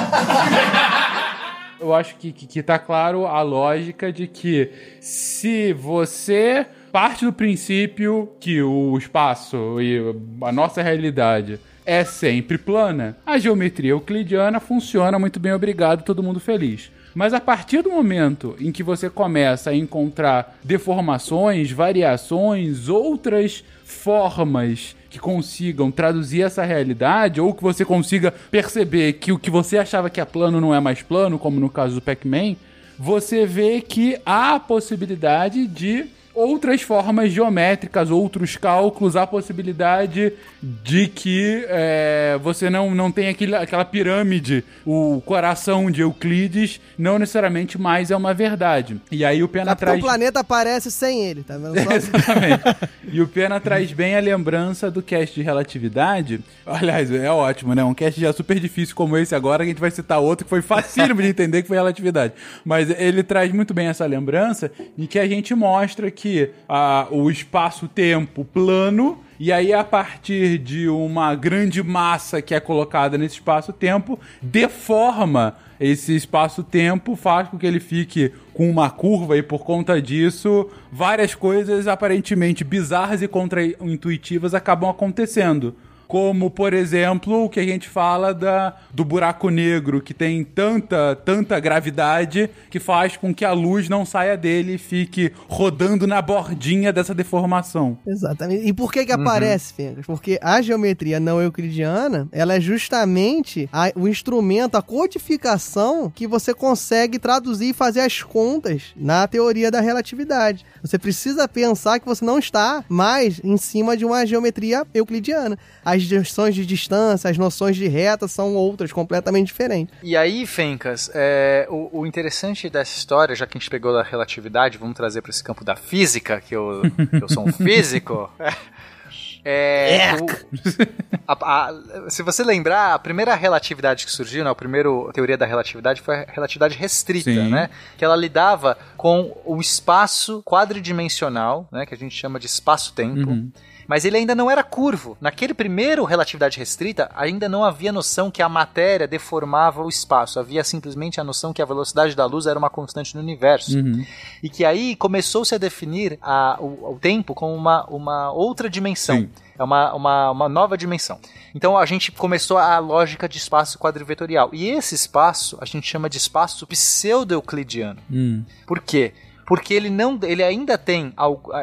Eu acho que, que, que tá claro a lógica de que se você parte do princípio que o espaço e a nossa realidade é sempre plana, a geometria euclidiana funciona muito bem, obrigado, todo mundo feliz. Mas a partir do momento em que você começa a encontrar deformações, variações, outras formas que consigam traduzir essa realidade, ou que você consiga perceber que o que você achava que é plano não é mais plano, como no caso do Pac-Man, você vê que há a possibilidade de outras formas geométricas, outros cálculos, a possibilidade de que é, você não, não tem aquele, aquela pirâmide, o coração de Euclides não necessariamente mais é uma verdade. E aí o Pena traz... Planeta aparece sem ele, tá vendo? Só- Exatamente. E o Pena traz bem a lembrança do cast de relatividade. Aliás, é ótimo, né? Um cast já super difícil como esse agora, a gente vai citar outro que foi facílimo de entender que foi relatividade. Mas ele traz muito bem essa lembrança em que a gente mostra que ah, o espaço-tempo plano e aí, a partir de uma grande massa que é colocada nesse espaço-tempo, deforma esse espaço-tempo, faz com que ele fique com uma curva, e por conta disso, várias coisas aparentemente bizarras e contra-intuitivas acabam acontecendo. Como, por exemplo, o que a gente fala da, do buraco negro, que tem tanta, tanta gravidade que faz com que a luz não saia dele e fique rodando na bordinha dessa deformação. Exatamente. E por que Uhum. que aparece, Fencas? Porque a geometria não euclidiana, ela é justamente a- o instrumento, a codificação que você consegue traduzir e fazer as contas na teoria da relatividade. Você precisa pensar que você não está mais em cima de uma geometria euclidiana. As noções de distância, as noções de reta são outras, completamente diferentes. E aí, Fencas, é, o, o interessante dessa história, já que a gente pegou da relatividade, vamos trazer para esse campo da física, que eu, que eu sou um físico. É, o- a- a- se você lembrar, a primeira relatividade que surgiu, né, a primeira teoria da relatividade foi a relatividade restrita, Sim. né? Que ela lidava com o espaço quadridimensional, né, que a gente chama de espaço-tempo. Uhum. Mas ele ainda não era curvo. Naquele primeiro relatividade restrita, ainda não havia noção que a matéria deformava o espaço. Havia simplesmente a noção que a velocidade da luz era uma constante no universo. Uhum. E que aí começou-se a definir a, o, o tempo como uma, uma outra dimensão. Sim. É uma, uma, uma nova dimensão. Então a gente começou a lógica de espaço quadrivetorial. E esse espaço a gente chama de espaço pseudo-euclidiano. Hum. Por quê? Porque ele não, ele ainda tem,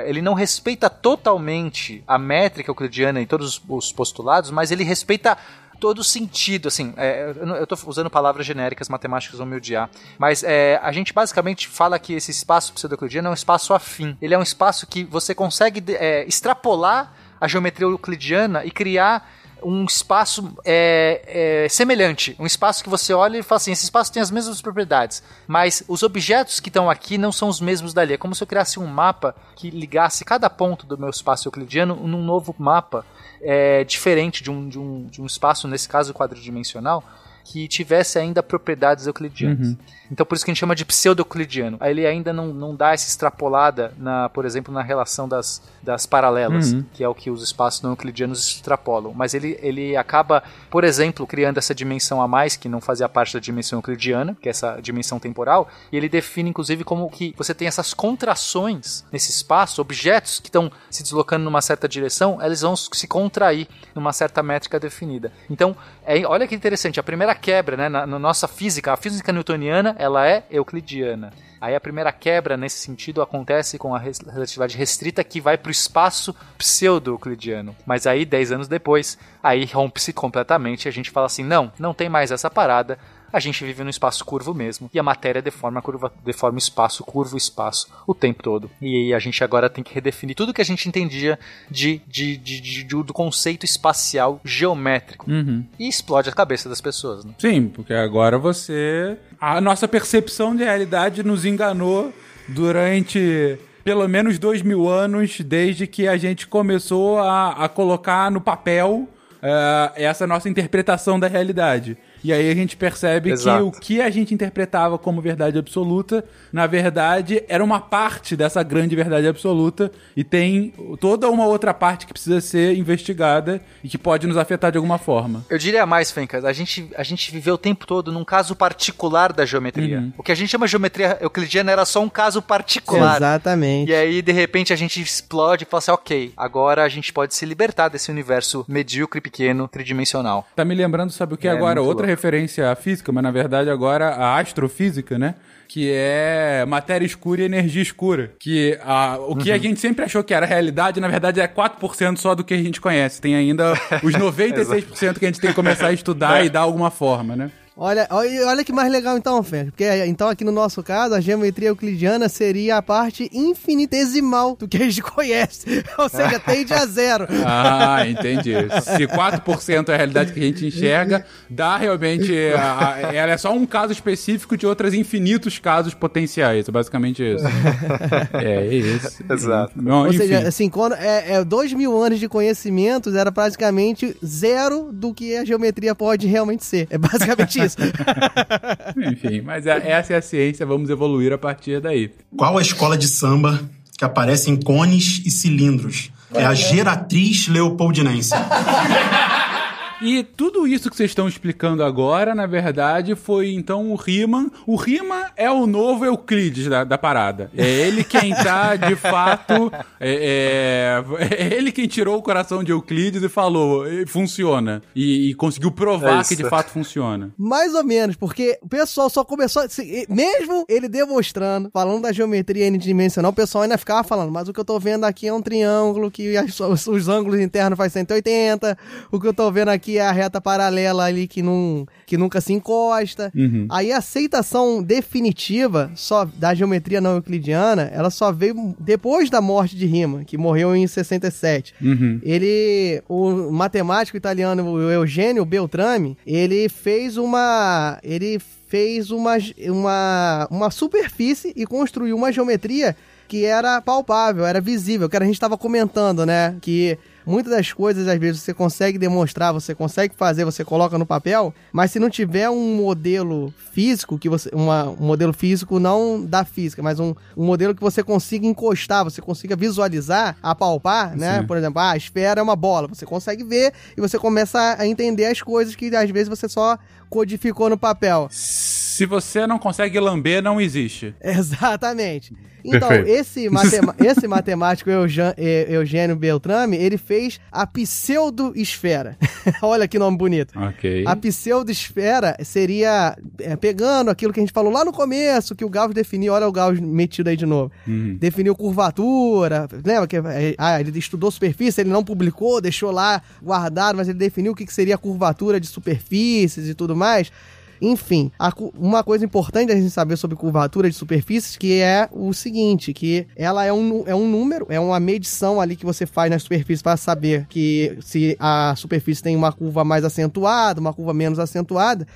ele não respeita totalmente a métrica euclidiana em todos os- os postulados, mas ele respeita todo o sentido, assim, é, eu tô usando palavras genéricas, matemáticas vão me odiar, mas é, a gente basicamente fala que esse espaço pseudo-euclidiano é um espaço afim, ele é um espaço que você consegue é, extrapolar a geometria euclidiana e criar um espaço é, é, semelhante, um espaço que você olha e fala assim, esse espaço tem as mesmas propriedades, mas os objetos que estão aqui não são os mesmos dali. É como se eu criasse um mapa que ligasse cada ponto do meu espaço euclidiano num novo mapa é, diferente de um, de, um, de um espaço, nesse caso quadridimensional, que tivesse ainda propriedades euclidianas. Uhum. Então por isso que a gente chama de pseudo-euclidiano. Aí Ele ainda não, não dá essa extrapolada, na, por exemplo, na relação das, das paralelas, Uhum. que é o que os espaços não euclidianos extrapolam. Mas ele, ele acaba, por exemplo, criando essa dimensão a mais, que não fazia parte da dimensão euclidiana, que é essa dimensão temporal, e ele define, inclusive, como que você tem essas contrações nesse espaço, objetos que estão se deslocando numa certa direção, eles vão se contrair numa certa métrica definida. Então, é, olha que interessante, a primeira quebra, né, na, na nossa física, a física newtoniana, ela é euclidiana. Aí a primeira quebra nesse sentido acontece com a relatividade restrita que vai para o espaço pseudo-euclidiano. Mas aí, 10 anos depois, aí rompe-se completamente e a gente fala assim: não, não tem mais essa parada. A gente vive num espaço curvo mesmo. E a matéria deforma, curva, deforma espaço, curva o espaço o tempo todo. E a gente agora tem que redefinir tudo que a gente entendia de, de, de- de- do conceito espacial geométrico. Uhum. E explode a cabeça das pessoas, né? Sim, porque agora você. A nossa percepção de realidade nos enganou durante pelo menos dois mil anos, desde que a gente começou a, a colocar no papel eh, essa nossa interpretação da realidade. E aí a gente percebe Exato. que o que a gente interpretava como verdade absoluta, na verdade, era uma parte dessa grande verdade absoluta e tem toda uma outra parte que precisa ser investigada e que pode nos afetar de alguma forma. Eu diria mais, Fencas, a gente, a gente viveu o tempo todo num caso particular da geometria. Uhum. O que a gente chama de geometria euclidiana era só um caso particular. Exatamente. E aí, de repente, a gente explode e fala assim, ok, agora a gente pode se libertar desse universo medíocre, pequeno, tridimensional. Tá me lembrando, sabe o que É, agora? Outra louco. Referência à física, mas na verdade agora a astrofísica, né? Que é matéria escura e energia escura. Que a, o que a gente sempre achou que era realidade, na verdade é 4% só do que a gente conhece. Tem ainda os 96% que a gente tem que começar a estudar e dar alguma forma, né? Olha, olha, olha que mais legal então, Fer. Porque então aqui no nosso caso, a geometria euclidiana seria a parte infinitesimal do que a gente conhece. Ou seja, tende a zero. Ah, entendi. Se 4% é a realidade que a gente enxerga, dá realmente. a- a- ela é só um caso específico de outros infinitos casos potenciais. É basicamente isso. É, é isso. Exato. Não, Ou enfim. seja, assim, quando é, é dois mil anos de conhecimentos, era praticamente zero do que a geometria pode realmente ser. É basicamente isso. Enfim, mas é- essa é a ciência, vamos evoluir a partir daí. Qual a escola de samba que aparece em cones e cilindros? É a Geratriz Leopoldinense. E tudo isso que vocês estão explicando agora, na verdade, foi então o Riemann. O Riemann é o novo Euclides da, da parada. É ele quem tá, de fato. É, é- é ele quem tirou o coração de Euclides e falou: "Eh, funciona. E, e conseguiu provar É que de fato funciona. Mais ou menos, porque o pessoal só começou. a- se- Mesmo ele demonstrando, falando da geometria n-dimensional, o pessoal ainda ficava falando, mas o que eu tô vendo aqui é um triângulo, que as- os, os ângulos internos faz 180. O que eu tô vendo aqui é a reta paralela ali que, não, que nunca se encosta. Uhum. Aí a aceitação definitiva só da geometria não euclidiana, ela só veio depois da morte de Riemann, que morreu em 67. Uhum. Ele, o matemático italiano o Eugênio Beltrame, ele fez uma, ele fez uma, uma, uma superfície e construiu uma geometria que era palpável, era visível, que a gente estava comentando, né? Que muitas das coisas, às vezes, você consegue demonstrar, você consegue fazer, você coloca no papel, mas se não tiver um modelo físico, que você. Uma, um modelo físico não da física, mas um, um modelo que você consiga encostar, você consiga visualizar, apalpar, né? Sim. Por exemplo, ah, a esfera é uma bola. Você consegue ver e você começa a entender as coisas que às vezes você só codificou no papel. Se você não consegue lamber, não existe. Exatamente. Então, Perfeito. esse, matema- esse matemático Eugen- Eugênio Beltrame, ele fez a pseudo-esfera. Olha que nome bonito. Ok. A pseudo-esfera seria, é, pegando aquilo que a gente falou lá no começo, que o Gauss definiu, olha o Gauss metido aí de novo. Uhum. Definiu curvatura, lembra que é, ah, ele estudou superfície, ele não publicou, deixou lá guardado, mas ele definiu o que seria curvatura de superfícies e tudo mais. Enfim, a uma coisa importante a gente saber sobre curvatura de superfícies que é o seguinte, que ela é um, é um número, é uma medição ali que você faz na superfície para saber que se a superfície tem uma curva mais acentuada, uma curva menos acentuada.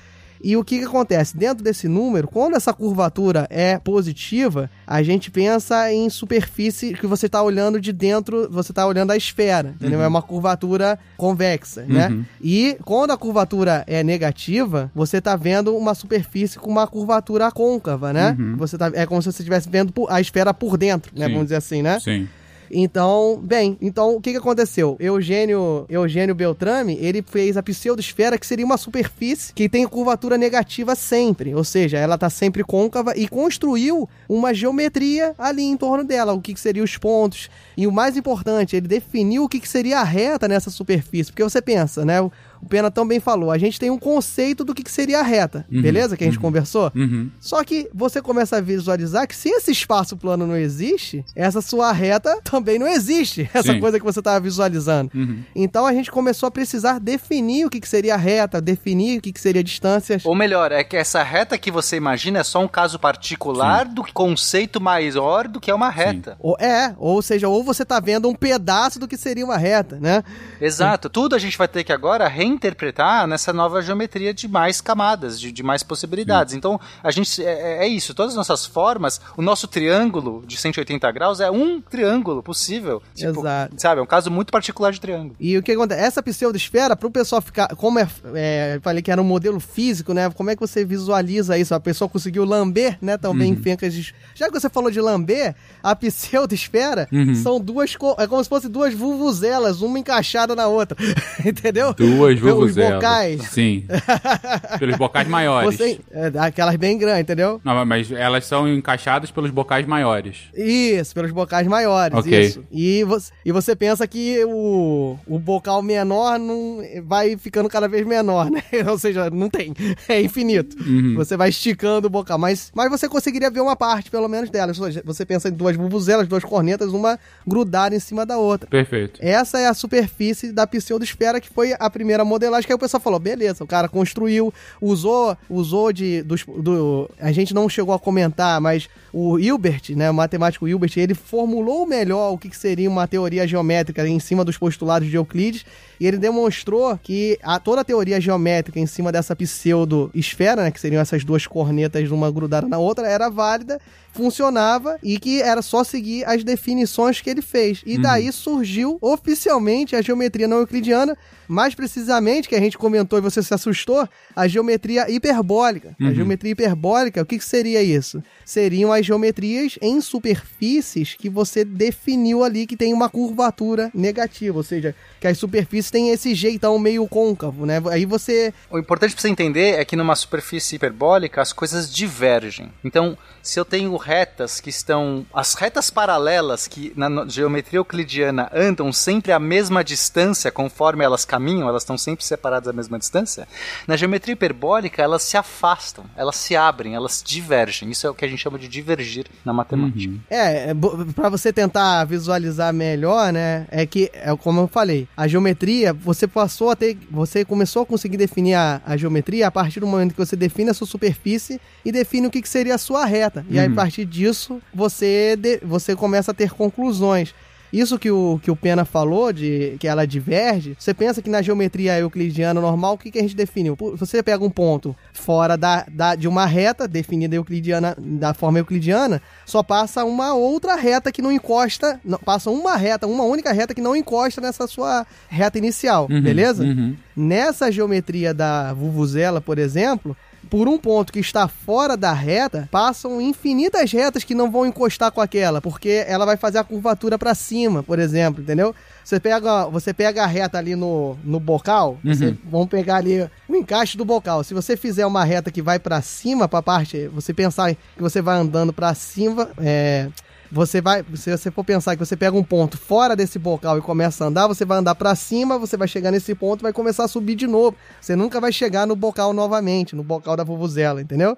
E o que, que acontece? Dentro desse número, quando essa curvatura é positiva, a gente pensa em superfície que você está olhando de dentro, você está olhando a esfera, entendeu? Uhum. É uma curvatura convexa, né? Uhum. E quando a curvatura é negativa, você está vendo uma superfície com uma curvatura côncava, né? Uhum. Você tá, é como se você estivesse vendo a esfera por dentro, né? Sim. Vamos dizer assim, né? Sim. Então, bem, então o que, que aconteceu? Eugênio, Eugênio Beltrame, ele fez a pseudosfera, que seria uma superfície que tem curvatura negativa sempre, ou seja, ela está sempre côncava e construiu uma geometria ali em torno dela, o que, que seriam os pontos. E o mais importante, ele definiu o que, que seria a reta nessa superfície, porque você pensa, né? O Pena também falou, a gente tem um conceito do que, que seria a reta, Uhum, beleza? Que a gente uhum. conversou. Uhum. Só que você começa a visualizar que se esse espaço plano não existe, essa sua reta também não existe. Essa Sim. coisa que você estava visualizando. Uhum. Então a gente começou a precisar definir o que, que seria a reta, definir o que, que seria distâncias. Ou melhor, é que essa reta que você imagina é só um caso particular do conceito maior do que é uma reta. Ou, é, ou seja, ou você está vendo um pedaço do que seria uma reta, né? Exato. Tudo a gente vai ter que agora reinterpretar nessa nova geometria de mais camadas, de, de mais possibilidades. Então, a gente é, é isso. Todas as nossas formas, o nosso triângulo de 180 graus é um triângulo possível. Tipo, Exato. Sabe? É um caso muito particular de triângulo. E o que acontece? Essa pseudosfera, para o pessoal ficar. Como é, é, falei que era um modelo físico, né? Como é que você visualiza isso? A pessoa conseguiu lamber, né? Também Uhum. fencas de. Já que você falou de lamber, a pseudosfera Uhum. são duas. co- É como se fossem duas vuvuzelas, uma encaixada na outra. Entendeu? Duas Pelos vuvuzelas. bocais. Sim. Pelos bocais maiores. Você, é, aquelas bem grandes, entendeu? Não, mas elas são encaixadas pelos bocais maiores. Isso, pelos bocais maiores, Ok. isso. E você, e você pensa que o, o bocal menor não vai ficando cada vez menor, né? Ou seja, não tem. É infinito. Uhum. Você vai esticando o bocal. Mas, mas você conseguiria ver uma parte, pelo menos, delas. Você pensa em duas vuvuzelas, duas cornetas, uma grudada em cima da outra. Perfeito. Essa é a superfície da pseudosfera, que foi a primeira modelagem, que aí o pessoal falou, beleza, o cara construiu, usou, usou de, dos, do, a gente não chegou a comentar, mas o Hilbert, né, o matemático Hilbert, ele formulou melhor o que que seria uma teoria geométrica em cima dos postulados de Euclides, e ele demonstrou que a, toda a teoria geométrica em cima dessa pseudo-esfera, né, que seriam essas duas cornetas, uma grudada na outra, era válida, funcionava e que era só seguir as definições que ele fez. E daí surgiu oficialmente a geometria não euclidiana, mais precisamente, que a gente comentou e você se assustou, a geometria hiperbólica. A Uhum. geometria hiperbólica, o que, que seria isso? Seriam as geometrias em superfícies que você definiu ali que tem uma curvatura negativa, ou seja, que as superfícies têm esse jeitão meio côncavo, né? Aí você O importante pra você entender é que numa superfície hiperbólica as coisas divergem. Então, se eu tenho retas que estão. As retas paralelas que na geometria euclidiana andam sempre à mesma distância conforme elas caminham, elas estão sempre separadas à mesma distância. Na geometria hiperbólica elas se afastam, elas se abrem, elas divergem. Isso é o que a gente chama de divergir na matemática. É, é bo- pra você tentar visualizar melhor, né? É que, é como eu falei, a geometria, você passou a ter. Você começou a conseguir definir a, a geometria a partir do momento que você define a sua superfície e define o que, que seria a sua reta. E aí, a Uhum. partir disso, você, de- você começa a ter conclusões. Isso que o, que o Pena falou, de que ela diverge, você pensa que na geometria euclidiana normal, o que, que a gente definiu? Pô, Você pega um ponto fora da, da, de uma reta definida euclidiana, da forma euclidiana, só passa uma outra reta que não encosta, não, passa uma reta, uma única reta que não encosta nessa sua reta inicial, Uhum, beleza? uhum. Nessa geometria da Vuvuzela, por exemplo, por um ponto que está fora da reta, passam infinitas retas que não vão encostar com aquela, porque ela vai fazer a curvatura para cima, por exemplo, entendeu? Você pega, você pega a reta ali no, no bocal, você, Uhum. vamos pegar ali o encaixe do bocal. Se você fizer uma reta que vai para cima, para parte, você pensar que você vai andando para cima, é, você vai, se você for pensar que você pega um ponto fora desse bocal e começa a andar, você vai andar pra cima, você vai chegar nesse ponto vai começar a subir de novo. Você nunca vai chegar no bocal novamente, no bocal da vuvuzela, entendeu?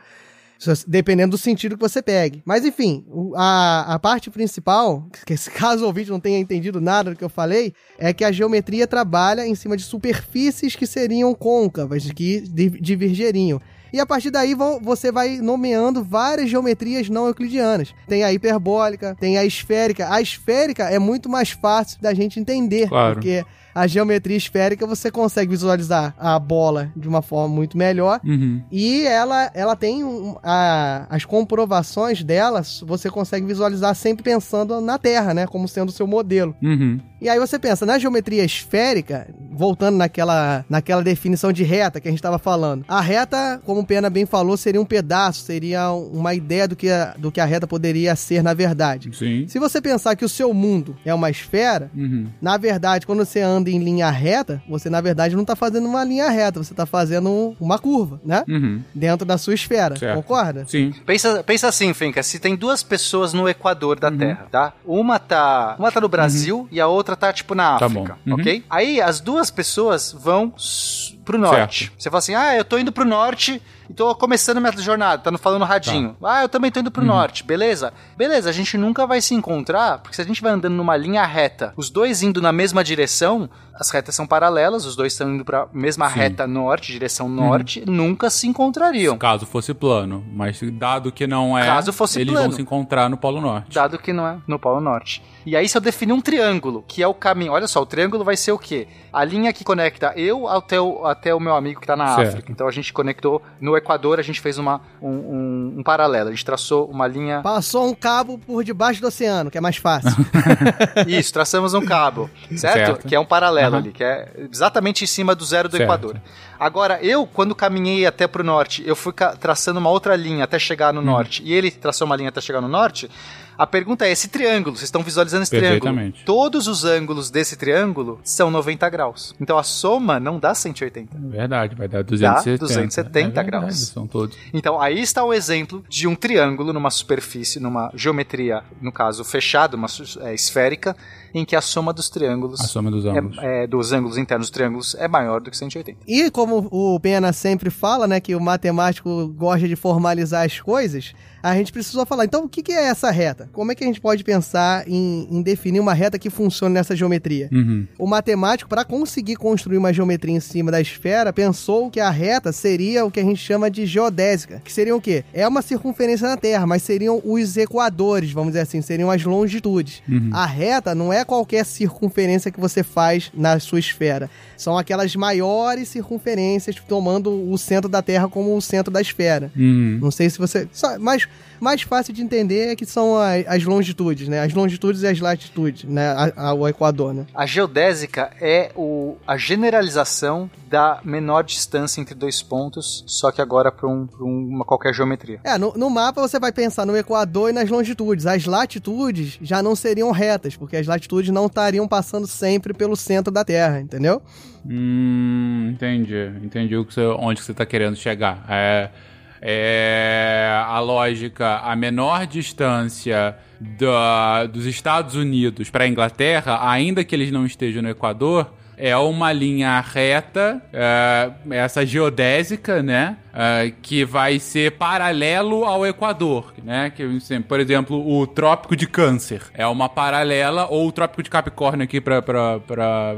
Se- Dependendo do sentido que você pegue. Mas enfim, a, a parte principal, que caso o ouvinte não tenha entendido nada do que eu falei, é que a geometria trabalha em cima de superfícies que seriam côncavas, que di- divergeriam. E a partir daí vão- você vai nomeando várias geometrias não euclidianas. Tem a hiperbólica, tem a esférica. A esférica é muito mais fácil da gente entender, Claro. porque a geometria esférica você consegue visualizar a bola de uma forma muito melhor. Uhum. E ela, ela tem um- a- as comprovações delas, você consegue visualizar sempre pensando na Terra, né? Como sendo o seu modelo. Uhum. E aí você pensa, na geometria esférica, voltando naquela, naquela definição de reta que a gente estava falando, a reta, como o Pena bem falou, seria um pedaço, seria uma ideia do que a, do que a reta poderia ser na verdade. Sim. Se você pensar que o seu mundo é uma esfera, Uhum. na verdade, quando você anda em linha reta, você na verdade não está fazendo uma linha reta, você está fazendo uma curva, né? Uhum. Dentro da sua esfera, Certo. concorda? Sim. Pensa, pensa assim, Finca, se tem duas pessoas no equador Uhum. da Terra, tá? Uma tá, uma tá no Brasil e a outra tá tipo na Tá África, bom. Uhum. ok? Aí as duas pessoas vão pro norte. Certo. Você fala assim: "Ah, eu tô indo pro norte e tô começando minha jornada", tá falando radinho. Ah, eu também tô indo Uhum. pro norte, beleza? Beleza, a gente nunca vai se encontrar, porque se a gente vai andando numa linha reta, os dois indo na mesma direção, as retas são paralelas, os dois estão indo pra mesma Sim. Uhum. reta norte, direção norte, nunca se encontrariam. Caso fosse plano. Mas dado que não é, Caso fosse eles plano. vão se encontrar no Polo Norte. dado que não é no Polo Norte. E aí, se eu definir um triângulo, que é o caminho. Olha só, o triângulo vai ser o quê? A linha que conecta eu até o, até o meu amigo que tá na Certo. África. Então a gente conectou no Equador, a gente fez uma, um, um, um paralelo. A gente traçou uma linha. Passou um cabo por debaixo do oceano, que é mais fácil. Isso, traçamos um cabo, certo? Certo. Que é um paralelo Aham. ali, que é exatamente em cima do zero do Certo. Equador. Agora, eu, quando caminhei até pro norte, eu fui traçando uma outra linha até chegar Hum. no norte, e ele traçou uma linha até chegar no norte. A pergunta é: esse triângulo, vocês estão visualizando esse triângulo? Perfeitamente. Todos os ângulos desse triângulo são 90 graus. Então a soma não dá 180. Verdade, vai dar 270. 270 É verdade, graus. São todos. Então aí está o exemplo de um triângulo numa superfície, numa geometria, no caso fechada, uma é, esférica, em que a soma dos triângulos, A soma dos ângulos. é- é, dos ângulos internos dos triângulos é maior do que 180. E como o Pena sempre fala, né, que o matemático gosta de formalizar as coisas, a gente precisou falar, então o que, que é essa reta? Como é que a gente pode pensar em, em definir uma reta que funcione nessa geometria? Uhum. O matemático, para conseguir construir uma geometria em cima da esfera, pensou que a reta seria o que a gente chama de geodésica, que seriam o quê? É uma circunferência na Terra, mas seriam os equadores, vamos dizer assim, seriam as longitudes. A reta não é qualquer circunferência que você faz na sua esfera. São aquelas maiores circunferências, tomando o centro da Terra como o centro da esfera. Uhum. Não sei se você. Mas mais fácil de entender é que são as longitudes, né? As longitudes e as latitudes, né? A- a- o Equador, né? A geodésica é o, a generalização da menor distância entre dois pontos, só que agora para um, pra uma qualquer geometria. É, no, no mapa você vai pensar no Equador e nas longitudes. As latitudes já não seriam retas, porque as latitudes não estariam passando sempre pelo centro da Terra, entendeu? Hum, entendi. Entendi o que você, onde que você tá querendo chegar. É, é a lógica, a menor distância da, dos Estados Unidos para a Inglaterra, ainda que eles não estejam no Equador, é uma linha reta, é, essa geodésica, né? é, que vai ser paralelo ao Equador, né? Que, assim, por exemplo, o Trópico de Câncer é uma paralela, ou o Trópico de Capricórnio aqui para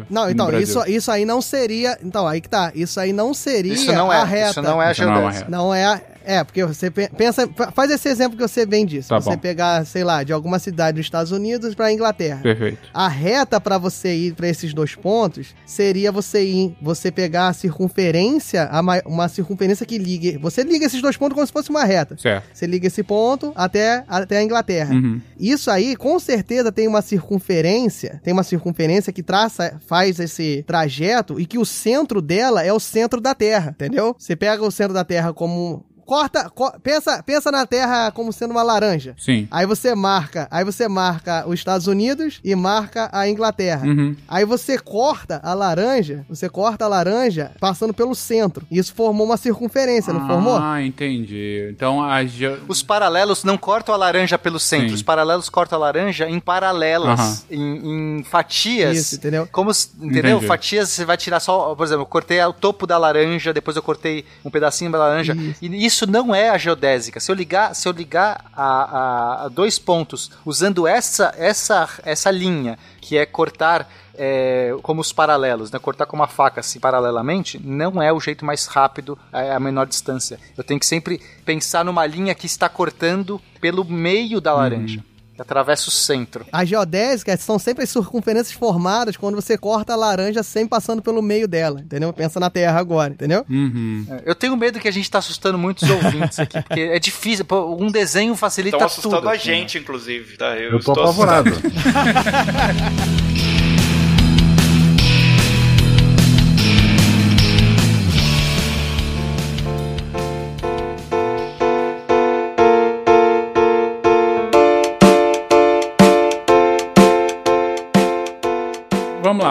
Não, então, isso, isso aí não seria. Então, aí que tá. Isso aí não seria Isso não a é, reta. isso não é a é geodésica. Não é a- É, porque você pe- pensa. fa- Faz esse exemplo que você bem disse. Tá você bom. pegar, sei lá, de alguma cidade dos Estados Unidos pra Inglaterra. Perfeito. A reta pra você ir pra esses dois pontos seria você ir, você pegar a circunferência, a uma circunferência que ligue. Você liga esses dois pontos como se fosse uma reta. Certo. Você liga esse ponto até, até a Inglaterra. Uhum. Isso aí, com certeza, tem uma circunferência, tem uma circunferência que traça, faz esse trajeto e que o centro dela é o centro da Terra, entendeu? Você pega o centro da Terra como corta, co- pensa, pensa na Terra como sendo uma laranja. Sim. Aí você marca, aí você marca os Estados Unidos e marca a Inglaterra. Uhum. Aí você corta a laranja, você corta a laranja passando pelo centro. Isso formou uma circunferência, não formou? Ah, entendi. Então a ge- Os paralelos não cortam a laranja pelo centro, Sim. os paralelos cortam a laranja em paralelas, em, em fatias. Isso, entendeu? Como, entendeu? Entendi. Fatias você vai tirar só, por exemplo, eu cortei o topo da laranja, depois eu cortei um pedacinho da laranja. E isso não é a geodésica. Se eu ligar, se eu ligar a, a- a dois pontos usando essa, essa, essa linha, que é cortar é, como os paralelos, né? cortar com uma faca assim paralelamente, não é o jeito mais rápido é a menor distância. Eu tenho que sempre pensar numa linha que está cortando pelo meio da laranja, que atravessa o centro. As geodésicas são sempre as circunferências formadas quando você corta a laranja sem passando pelo meio dela, entendeu? Pensa na Terra agora, entendeu? Uhum. É, Eu tenho medo que a gente está assustando muitos ouvintes aqui, porque é difícil. Um desenho facilita Estão tudo. assustando a aqui, né? gente, inclusive, tá? Eu tô estou apavorado.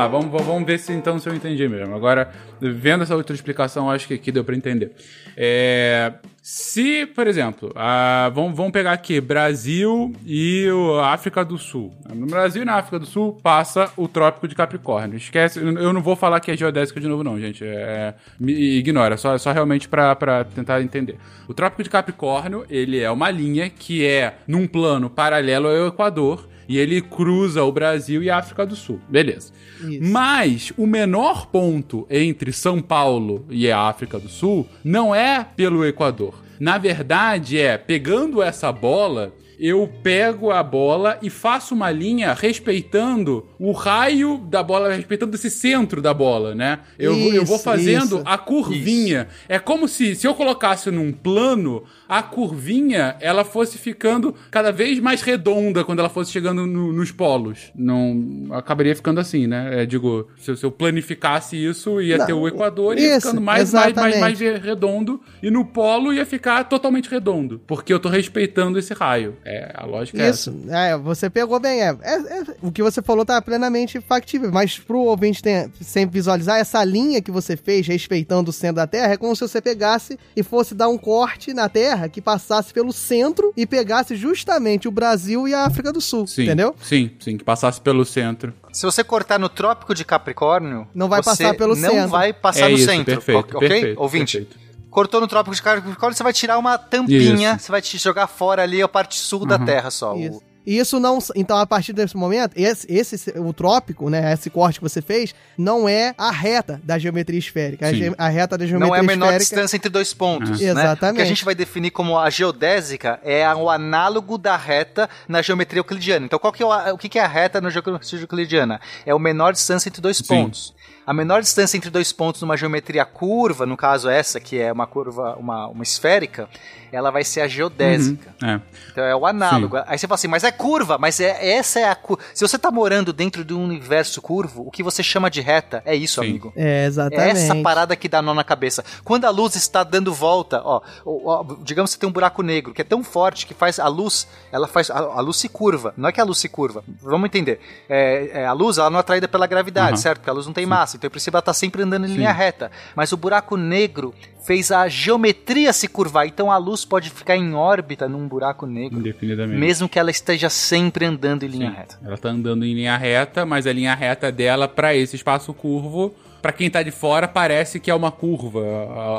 vamos, vamos ver se então se eu entendi mesmo. Agora, vendo essa outra explicação, acho que aqui deu pra entender. É, se, por exemplo, a- vamos, vamos pegar aqui Brasil e África do Sul. No Brasil e na África do Sul passa o Trópico de Capricórnio. Esquece, eu não vou falar que é geodésica de novo, não, gente. É, me ignora, só, só realmente pra tentar entender. O Trópico de Capricórnio, ele é uma linha que é num plano paralelo ao Equador e ele cruza o Brasil e a África do Sul. Beleza. Mas o menor ponto entre São Paulo e a África do Sul não é pelo Equador. Na verdade, é pegando essa bola, eu pego a bola e faço uma linha respeitando o raio da bola, respeitando esse centro da bola, né? Eu, vou- eu vou Isso, fazendo isso. a curvinha. É como se, se eu colocasse num plano, a curvinha ela fosse ficando cada vez mais redonda quando ela fosse chegando no- nos polos. Não acabaria ficando assim, né? É, digo, se, eu- se eu planificasse isso, ia Não, ter o Equador e ia isso, ficando mais, mais, mais, mais redondo. E no polo ia ficar totalmente redondo. Porque eu tô respeitando esse raio. É, a lógica é essa. Isso, é, você pegou bem. É, É- é- o que você falou tá plenamente factível, mas pro ouvinte ter- sempre visualizar, essa linha que você fez respeitando o centro da Terra é como se você pegasse e fosse dar um corte na Terra que passasse pelo centro e pegasse justamente o Brasil e a África do Sul, Sim, entendeu? Sim, sim, que passasse pelo centro. Se você cortar no Trópico de Capricórnio, Não vai você passar pelo não centro. vai passar é no isso, centro, perfeito, ok? perfeito, Ouvinte, perfeito. Cortou no Trópico de Capricórnio, você vai tirar uma tampinha, Isso. você vai te jogar fora ali a parte sul da Uhum. Terra só. Isso. O- E isso não. Então, a partir desse momento, esse, esse o trópico, né? Esse corte que você fez, não é a reta da geometria esférica. A, ge- a reta da geometria Não é a menor esférica. distância entre dois pontos, Ah. né? Exatamente. O que a gente vai definir como a geodésica é a- o análogo da reta na geometria euclidiana. Então, qual que é o, o que que é a reta na geometria euclidiana? É o menor distância entre dois Sim. pontos. A menor distância entre dois pontos numa geometria curva, no caso essa, que é uma curva, uma, uma esférica, ela vai ser a geodésica. É. Então é o análogo. Aí você fala assim, mas é curva, mas é, essa é a curva. Se você tá morando dentro de um universo curvo, o que você chama de reta é isso, Sim. amigo. É, É exatamente. essa parada que dá nó na cabeça. Quando a luz está dando volta, ó, ó, ó, digamos que você tem um buraco negro que é tão forte que faz a luz, ela faz a, a luz se curva. Não é que a luz se curva. Vamos entender. É, é, a luz ela não é atraída pela gravidade, Aham. certo? Porque a luz não tem massa. Então, em princípio, ela tá sempre andando em Sim. linha reta. Mas o buraco negro fez a geometria se curvar. Então a luz pode ficar em órbita num buraco negro, Indefinidamente. mesmo que ela esteja sempre andando em linha Sim. reta. Ela tá andando em linha reta, mas a linha reta dela pra esse espaço curvo, pra quem tá de fora parece que é uma curva,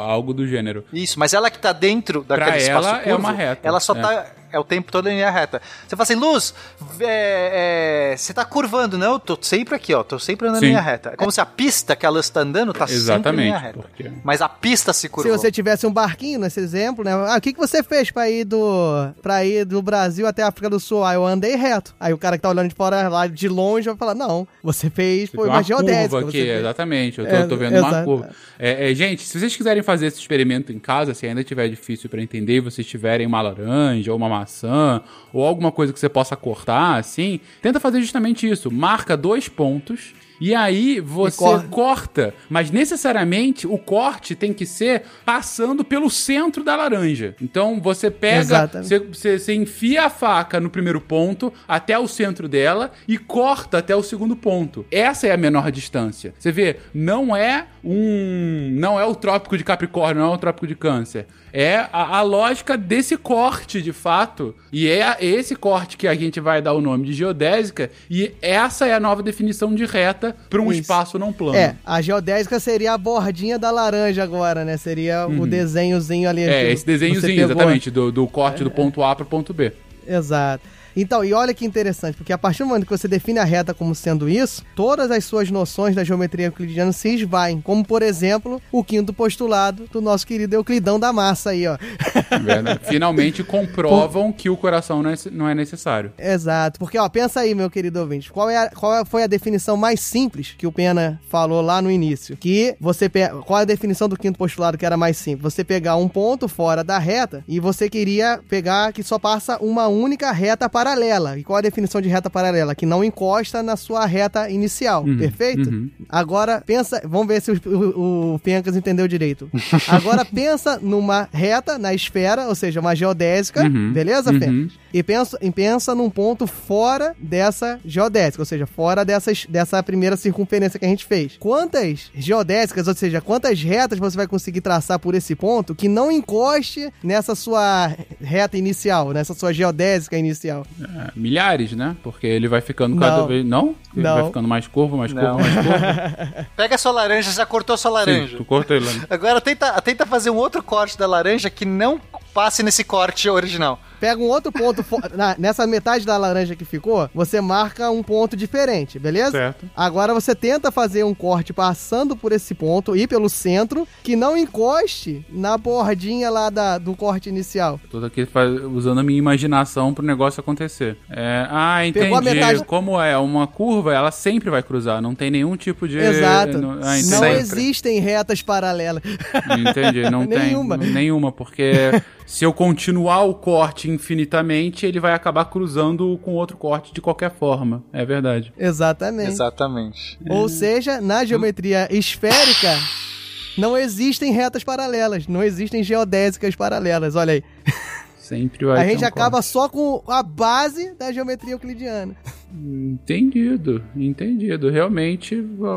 algo do gênero. Isso, mas ela que tá dentro daquele Pra espaço ela, curvo, é uma reta, ela só é. tá é o tempo todo em linha reta. Você fala assim, Luz, é, é, você tá curvando. Não, eu tô sempre aqui, ó. Tô sempre andando Sim. em linha reta. É como se a pista que a Luz tá andando tá sempre em Exatamente. linha reta. Porque... Mas a pista se Se curvou. você tivesse um barquinho nesse exemplo, né? Ah, o que, que você fez pra ir do para ir do Brasil até a África do Sul? Ah, eu andei reto. Aí o cara que tá olhando de fora lá de longe vai falar: "Não, você fez foi uma, geodésica, curva aqui, exatamente. Eu tô, É, tô vendo uma exato. curva. É, é, gente, se vocês quiserem fazer esse experimento em casa, se ainda tiver difícil pra entender, e vocês tiverem uma laranja ou uma maçã ou alguma coisa que você possa cortar, assim, tenta fazer justamente isso. Marca dois pontos. E aí você corta. corta, mas necessariamente o corte tem que ser passando pelo centro da laranja. Então você pega, você, você, você enfia a faca no primeiro ponto até o centro dela e corta até o segundo ponto. Essa é a menor distância. Você vê, não é um, não é o trópico de Capricórnio, não é o trópico de Câncer. É a, a lógica desse corte, de fato. E é a- esse corte que a gente vai dar o nome de geodésica. E essa é a nova definição de reta para um Isso. espaço não plano. É, a geodésica seria a bordinha da laranja agora, né? Seria o desenhozinho ali. Uhum. É, esse desenhozinho, exatamente, do, do corte do ponto A pro ponto B. Exato. Então, e olha que interessante, porque a partir do momento que você define a reta como sendo isso, todas as suas noções da geometria euclidiana se esvaem. Como, por exemplo, o quinto postulado do nosso querido Euclidão da Massa aí, ó. É verdade. Finalmente comprovam que o coração não é, não é necessário. Exato. Porque, ó, pensa aí, meu querido ouvinte. Qual, é a- qual foi a definição mais simples que o Pena falou lá no início? Que você. pe- Qual é a definição do quinto postulado que era mais simples? Você pegar um ponto fora da reta e você queria pegar que só passa uma única reta paralela. E qual a definição de reta paralela? Que não encosta na sua reta inicial. Perfeito? uhum. Agora pensa. Vamos ver se o, o, o Pencas entendeu direito. Agora pensa numa reta na esfera, ou seja, uma geodésica. Uhum. Beleza, Uhum. Pencas? E pensa, e pensa num ponto fora dessa geodésica, ou seja, fora dessas, dessa primeira circunferência que a gente fez. Quantas geodésicas, ou seja, quantas retas você vai conseguir traçar por esse ponto que não encoste nessa sua reta inicial, nessa sua geodésica inicial? É, milhares, né? Porque ele vai ficando cada Não. vez. Não? Ele Não. vai ficando mais curvo, mais curvo, Não. mais curvo. Pega a sua laranja, já cortou a sua laranja. Sim, tu corta ele lá. Agora tenta, tenta fazer um outro corte da laranja que não passe nesse corte original. Pega um outro ponto na- nessa metade da laranja que ficou, você marca um ponto diferente, beleza? Certo. Agora você tenta fazer um corte passando por esse ponto e pelo centro que não encoste na bordinha lá da, do corte inicial. Tô aqui faz- usando a minha imaginação pro negócio acontecer. É, ah, Pegou a entendi. metade- Como é uma curva, ela sempre vai cruzar. Não tem nenhum tipo de. Exato. Não, ah, Não. Sempre. existem retas paralelas. Entendi, não tem. Nenhuma. Nenhuma, porque se eu continuar o corte infinitamente, ele vai acabar cruzando com outro corte de qualquer forma. É verdade. Exatamente. Exatamente. Ou seja, na geometria esférica não existem retas paralelas, não existem geodésicas paralelas. Olha aí. Sempre vai A gente um acaba só com a base da geometria euclidiana. Entendido, entendido. Realmente, a-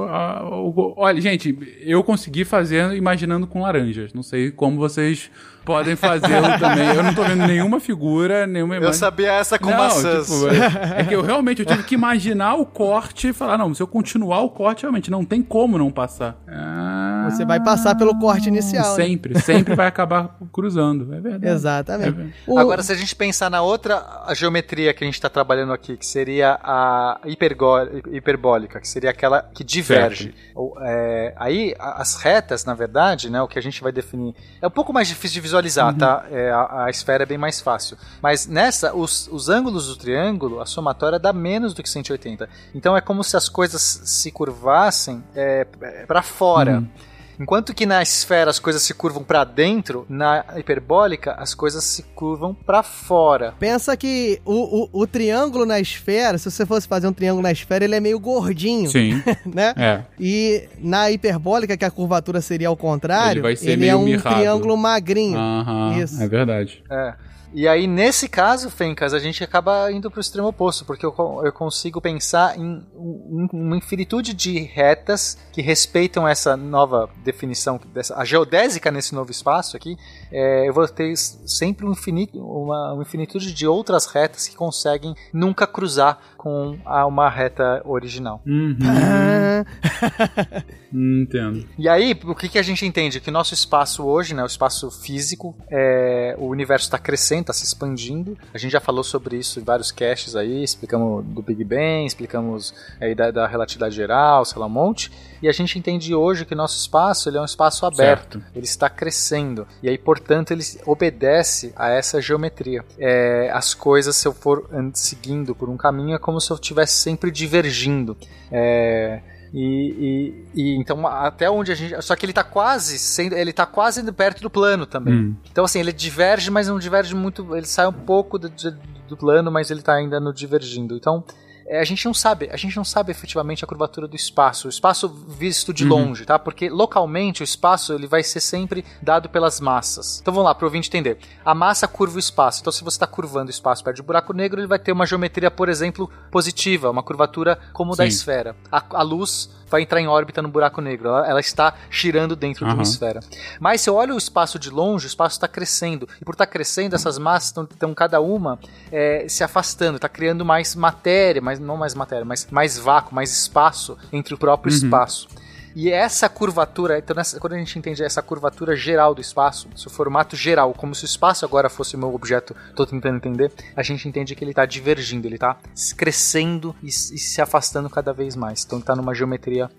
a- o- olha, gente, eu consegui fazer imaginando com laranjas. Não sei como vocês podem fazê-lo também. Eu não tô vendo nenhuma figura, nenhuma Eu imagem. sabia essa com Não, maçãs. tipo, é, é que eu realmente eu tive que imaginar o corte e falar, não, se eu continuar o corte, realmente não tem como não passar. Ah, Você vai passar pelo corte inicial. né? Sempre, sempre vai acabar cruzando. É verdade. Exatamente. É verdade. O- Agora, se a gente pensar na outra geometria que a gente está trabalhando aqui, que seria a hiperbólica, que seria aquela que diverge. Ou, é, aí, as retas, na verdade, né, o que a gente vai definir, é um pouco mais difícil de visualizar, tá? É, a, a esfera é bem mais fácil. Mas nessa, os, os ângulos do triângulo, a somatória dá menos do que 180. Então é como se as coisas se curvassem é, para fora. Enquanto que na esfera as coisas se curvam para dentro, na hiperbólica as coisas se curvam para fora. Pensa que o, o, o triângulo na esfera, se você fosse fazer um triângulo na esfera, ele é meio gordinho, Sim, né? é. E na hiperbólica, que a curvatura seria ao contrário, Ele vai ser é meio um mirrado. triângulo magrinho. Aham, Isso. é verdade. É. E aí, nesse caso, Fencas, a gente acaba indo para o extremo oposto, porque eu, eu consigo pensar em um- uma infinitude de retas que respeitam essa nova definição, dessa, a geodésica nesse novo espaço aqui, é, eu vou ter sempre um infinito, uma, uma infinitude de outras retas que conseguem nunca cruzar com a, uma reta original. Uhum. Hum, Entendo. E aí, o que, que a gente entende? Que o nosso espaço hoje, né, o espaço físico, é, o universo está crescendo, está se expandindo. A gente já falou sobre isso em vários casts aí, explicamos do Big Bang, explicamos aí da, da relatividade geral, sei lá, um monte. E a gente entende hoje que o nosso espaço ele é um espaço aberto, ele está crescendo. E aí, portanto, ele obedece a essa geometria. É, as coisas, se eu for seguindo por um caminho, é como se eu estivesse sempre divergindo. É, e, e- e então até onde a gente. Só que ele tá quase sendo. Ele tá quase indo perto do plano também. Hum. Então, assim, ele diverge, mas não diverge muito. Ele sai um pouco do, do- do plano, mas ele tá ainda no divergindo. Então. É, a gente não sabe, a gente não sabe efetivamente a curvatura do espaço, o espaço visto de Uhum. longe, tá? Porque localmente o espaço ele vai ser sempre dado pelas massas. Então vamos lá, para o ouvinte entender. A massa curva o espaço. Então se você está curvando o espaço perto de um buraco negro, ele vai ter uma geometria, por exemplo, positiva, uma curvatura como da Sim. esfera. A, a luz vai entrar em órbita no buraco negro, ela, ela está girando dentro de uma esfera. Mas se eu olho o espaço de longe, o espaço está crescendo. E por estar crescendo, essas massas estão cada uma é, se afastando, está criando mais matéria, mas não mais matéria, mas mais vácuo, mais espaço entre o próprio Uhum. espaço. E essa curvatura, então nessa- quando a gente entende essa curvatura geral do espaço, seu formato geral, como se o espaço agora fosse o meu objeto, estou tentando entender, a gente entende que ele está divergindo, ele está crescendo e, e se afastando cada vez mais. Então está numa geometria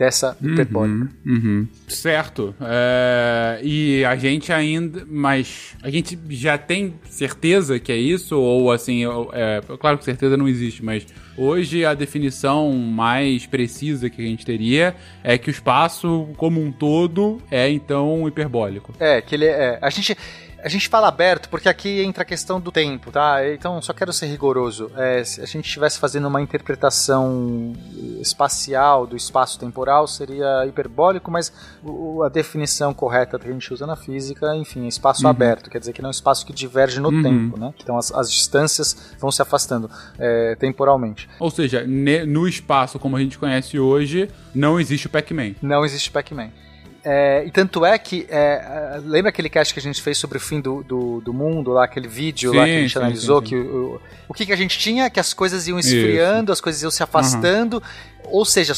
dessa hiperbólica. Uhum, uhum. Certo. É, e a gente ainda. Mas a gente já tem certeza que é isso? Ou assim, é, claro que certeza não existe, mas hoje a definição mais precisa que a gente teria é que o espaço como um todo é então hiperbólico. É, que ele é. A gente. A gente fala aberto porque aqui entra a questão do tempo, tá? Então, só quero ser rigoroso. É, se a gente estivesse fazendo uma interpretação espacial do espaço temporal, seria hiperbólico, mas a definição correta que a gente usa na física, enfim, é espaço Uhum. aberto, quer dizer que não é um espaço que diverge no Uhum. tempo, né? Então, as, as distâncias vão se afastando é, temporalmente. Ou seja, no espaço como a gente conhece hoje, não existe o Pac-Man. Não existe Pac-Man. É, e tanto é que. é, é, lembra aquele cast que a gente fez sobre o fim do, do, do mundo, lá, aquele vídeo lá que a Sim, gente sim, analisou? sim, sim. Que o, o, o que, que a gente tinha? Que as coisas iam Isso. esfriando, as coisas iam se afastando. Ou seja,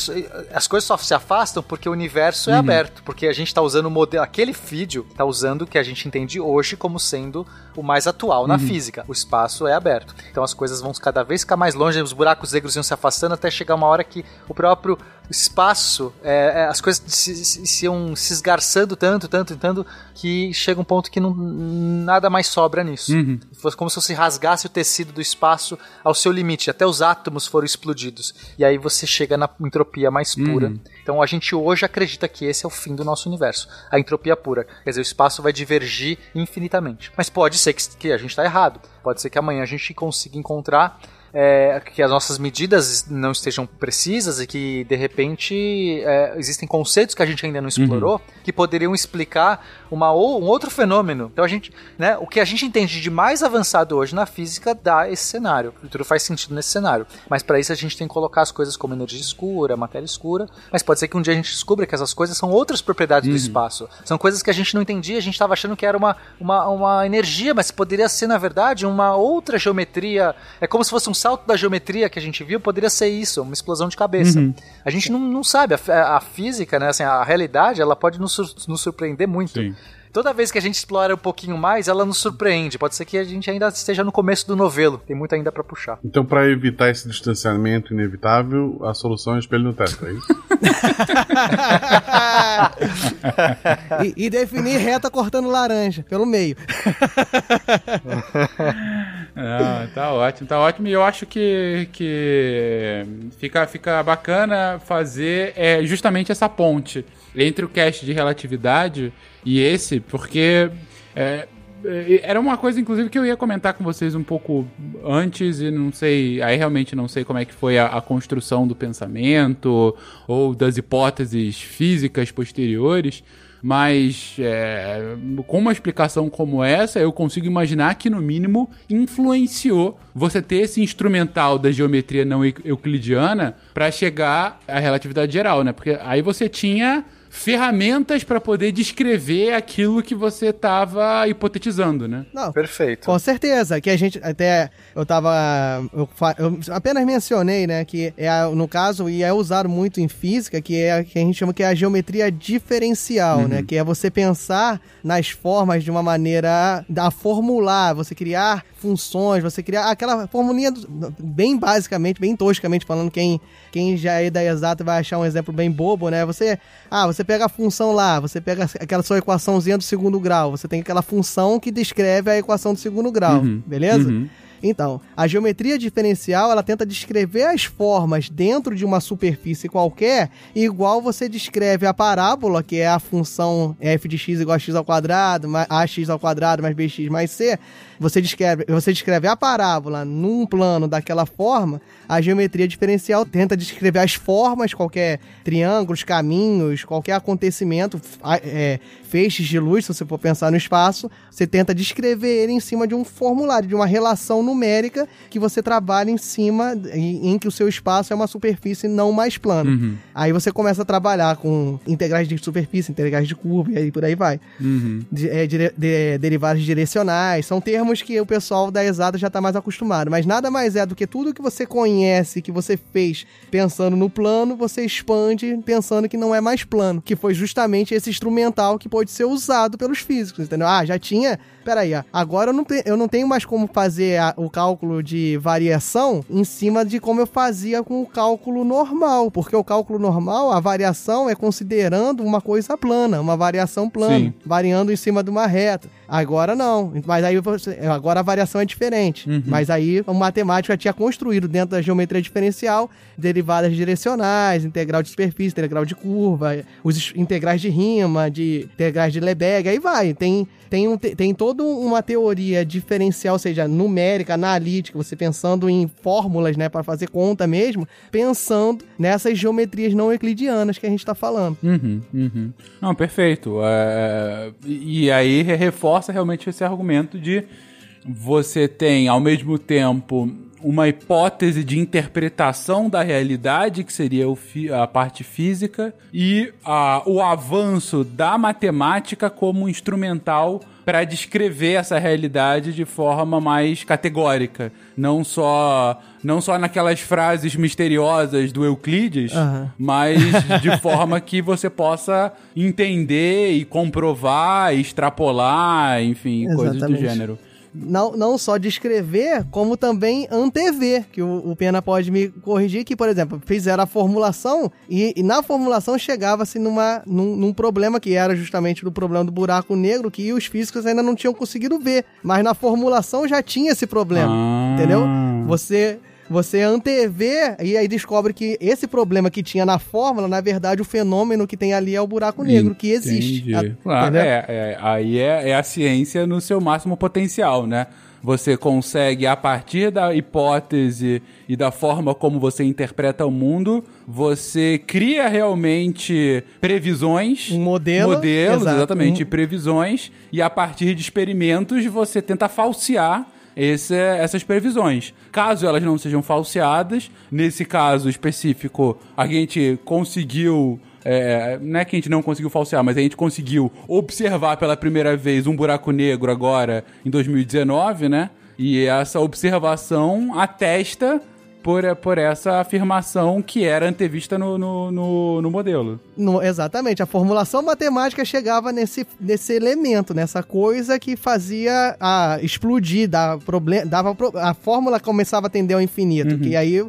as coisas só se afastam porque o universo é Uhum. aberto. Porque a gente está usando o modelo. Aquele vídeo está usando o que a gente entende hoje como sendo o mais atual na Uhum. física. O espaço é aberto. Então as coisas vão cada vez ficar mais longe, os buracos negros iam se afastando até chegar uma hora que o próprio espaço, é, é, as coisas se, se, se iam se esgarçando tanto, tanto, tanto, que chega um ponto que não, nada mais sobra nisso. Uhum. Fosse como se você rasgasse o tecido do espaço ao seu limite, até os átomos foram explodidos. E aí você chega na entropia mais pura. Uhum. Então a gente hoje acredita que esse é o fim do nosso universo, a entropia pura. Quer dizer, o espaço vai divergir infinitamente. Mas pode ser que, que a gente está errado. Pode ser que amanhã a gente consiga encontrar é, que as nossas medidas não estejam precisas e que de repente é, existem conceitos que a gente ainda não explorou que poderiam explicar uma ou, um outro fenômeno. Então a gente, né, o que a gente entende de mais avançado hoje na física dá esse cenário. Tudo faz sentido nesse cenário. Mas para isso a gente tem que colocar as coisas como energia escura, matéria escura. Mas pode ser que um dia a gente descubra que essas coisas são outras propriedades do espaço. São coisas que a gente não entendia. A gente estava achando que era uma, uma, uma energia, mas poderia ser na verdade uma outra geometria. É como se fosse um salto da geometria que a gente viu. Poderia ser isso, uma explosão de cabeça. Uhum. A gente não, não sabe. A, a física, né, assim, a realidade, ela pode nos, nos surpreender muito. Sim. Toda vez que a gente explora um pouquinho mais, ela nos surpreende. Pode ser que a gente ainda esteja no começo do novelo. Tem muito ainda pra puxar. Então, pra evitar esse distanciamento inevitável, a solução é espelho no teto, é isso? e, e definir reta cortando laranja pelo meio. Ah, tá ótimo, tá ótimo. E eu acho que, que fica, fica bacana fazer é, justamente essa ponte entre o cast de relatividade e esse, porque é, é, era uma coisa, inclusive, que eu ia comentar com vocês um pouco antes e não sei, aí realmente não sei como é que foi a, a construção do pensamento ou das hipóteses físicas posteriores. Mas é, com uma explicação como essa, eu consigo imaginar que, no mínimo, influenciou você ter esse instrumental da geometria não eu- euclidiana para chegar à relatividade geral, né? Porque aí você tinha ferramentas para poder descrever aquilo que você estava hipotetizando, né? Não, Perfeito. Com certeza, que a gente até eu tava eu, eu apenas mencionei, né, que é no caso e é usado muito em física, que é a que a gente chama que é a geometria diferencial, né, que é você pensar nas formas de uma maneira a formular, você criar funções, você criar aquela formulinha do- bem basicamente, bem toscamente falando, quem quem já é da exata vai achar um exemplo bem bobo, né? Você, ah, você pega a função lá, você pega aquela sua equaçãozinha do segundo grau, você tem aquela função que descreve a equação do segundo grau, Uhum. beleza? Uhum. Então, a geometria diferencial, ela tenta descrever as formas dentro de uma superfície qualquer, igual você descreve a parábola, que é a função f de x igual a x ao quadrado, mais ax ao quadrado mais bx mais c. Você descreve, você descreve a parábola num plano daquela forma, a geometria diferencial tenta descrever as formas, qualquer triângulos, caminhos, qualquer acontecimento, é, feixes de luz, se você for pensar no espaço, você tenta descrever ele em cima de um formulário, de uma relação numérica que você trabalha em cima, em, em que o seu espaço é uma superfície não mais plana. Uhum. Aí você começa a trabalhar com integrais de superfície, integrais de curva, e aí por aí vai. Uhum. De- é, dire- de- derivadas direcionais, são termos que o pessoal da exata já está mais acostumado, mas nada mais é do que tudo que você conhece, que você fez pensando no plano, você expande pensando que não é mais plano, que foi justamente esse instrumental que pode ser usado pelos físicos, entendeu? Ah, já tinha. Peraí, ó, agora eu não, te- eu não tenho mais como fazer a- o cálculo de variação em cima de como eu fazia com o cálculo normal, porque o cálculo normal, a variação é considerando uma coisa plana, uma variação plana Sim. variando em cima de uma reta. Agora não. Mas aí você, agora a variação é diferente. Uhum. Mas aí o matemático já tinha construído dentro da geometria diferencial derivadas direcionais, integral de superfície, integral de curva, os integrais de rima, de integrais de Lebesgue, aí vai. Tem tem, um, te- tem toda uma teoria diferencial, ou seja, numérica, analítica, você pensando em fórmulas, né, para fazer conta mesmo, pensando nessas geometrias não euclidianas que a gente está falando. Uhum, uhum. Não, perfeito. É, e aí re- reforça realmente esse argumento de você tem, ao mesmo tempo, uma hipótese de interpretação da realidade, que seria a parte física, e a- o avanço da matemática como instrumental para descrever essa realidade de forma mais categórica, não só não só naquelas frases misteriosas do Euclides, Aham. mas de forma que você possa entender e comprovar, e extrapolar, enfim, coisas do Exatamente. gênero. Não, não só descrever, como também antever, que o, o Pena pode me corrigir, que, por exemplo, fizeram a formulação e, e na formulação chegava-se numa, num, num problema que era justamente do problema do buraco negro, que os físicos ainda não tinham conseguido ver, mas na formulação já tinha esse problema, Ah. entendeu? Você... Você antevê e aí descobre que esse problema que tinha na fórmula, na verdade, o fenômeno que tem ali é o buraco negro, que existe. Entendi. A- Claro, é, é, aí é, é a ciência no seu máximo potencial, né? Você consegue, a partir da hipótese e da forma como você interpreta o mundo, você cria realmente previsões. Um modelo, Modelos, exato. exatamente, Um- previsões. E a partir de experimentos, você tenta falsear esse- essas previsões. Caso elas não sejam falseadas, nesse caso específico, a gente conseguiu. é, não é que a gente não conseguiu falsear, mas a gente conseguiu observar pela primeira vez um buraco negro agora em 2019, né? E essa observação atesta por, por essa afirmação que era antevista no, no, no, no modelo. No- exatamente, a formulação matemática chegava nesse, nesse elemento, nessa coisa que fazia a explodir, dava dava a fórmula começava a tender ao infinito, que aí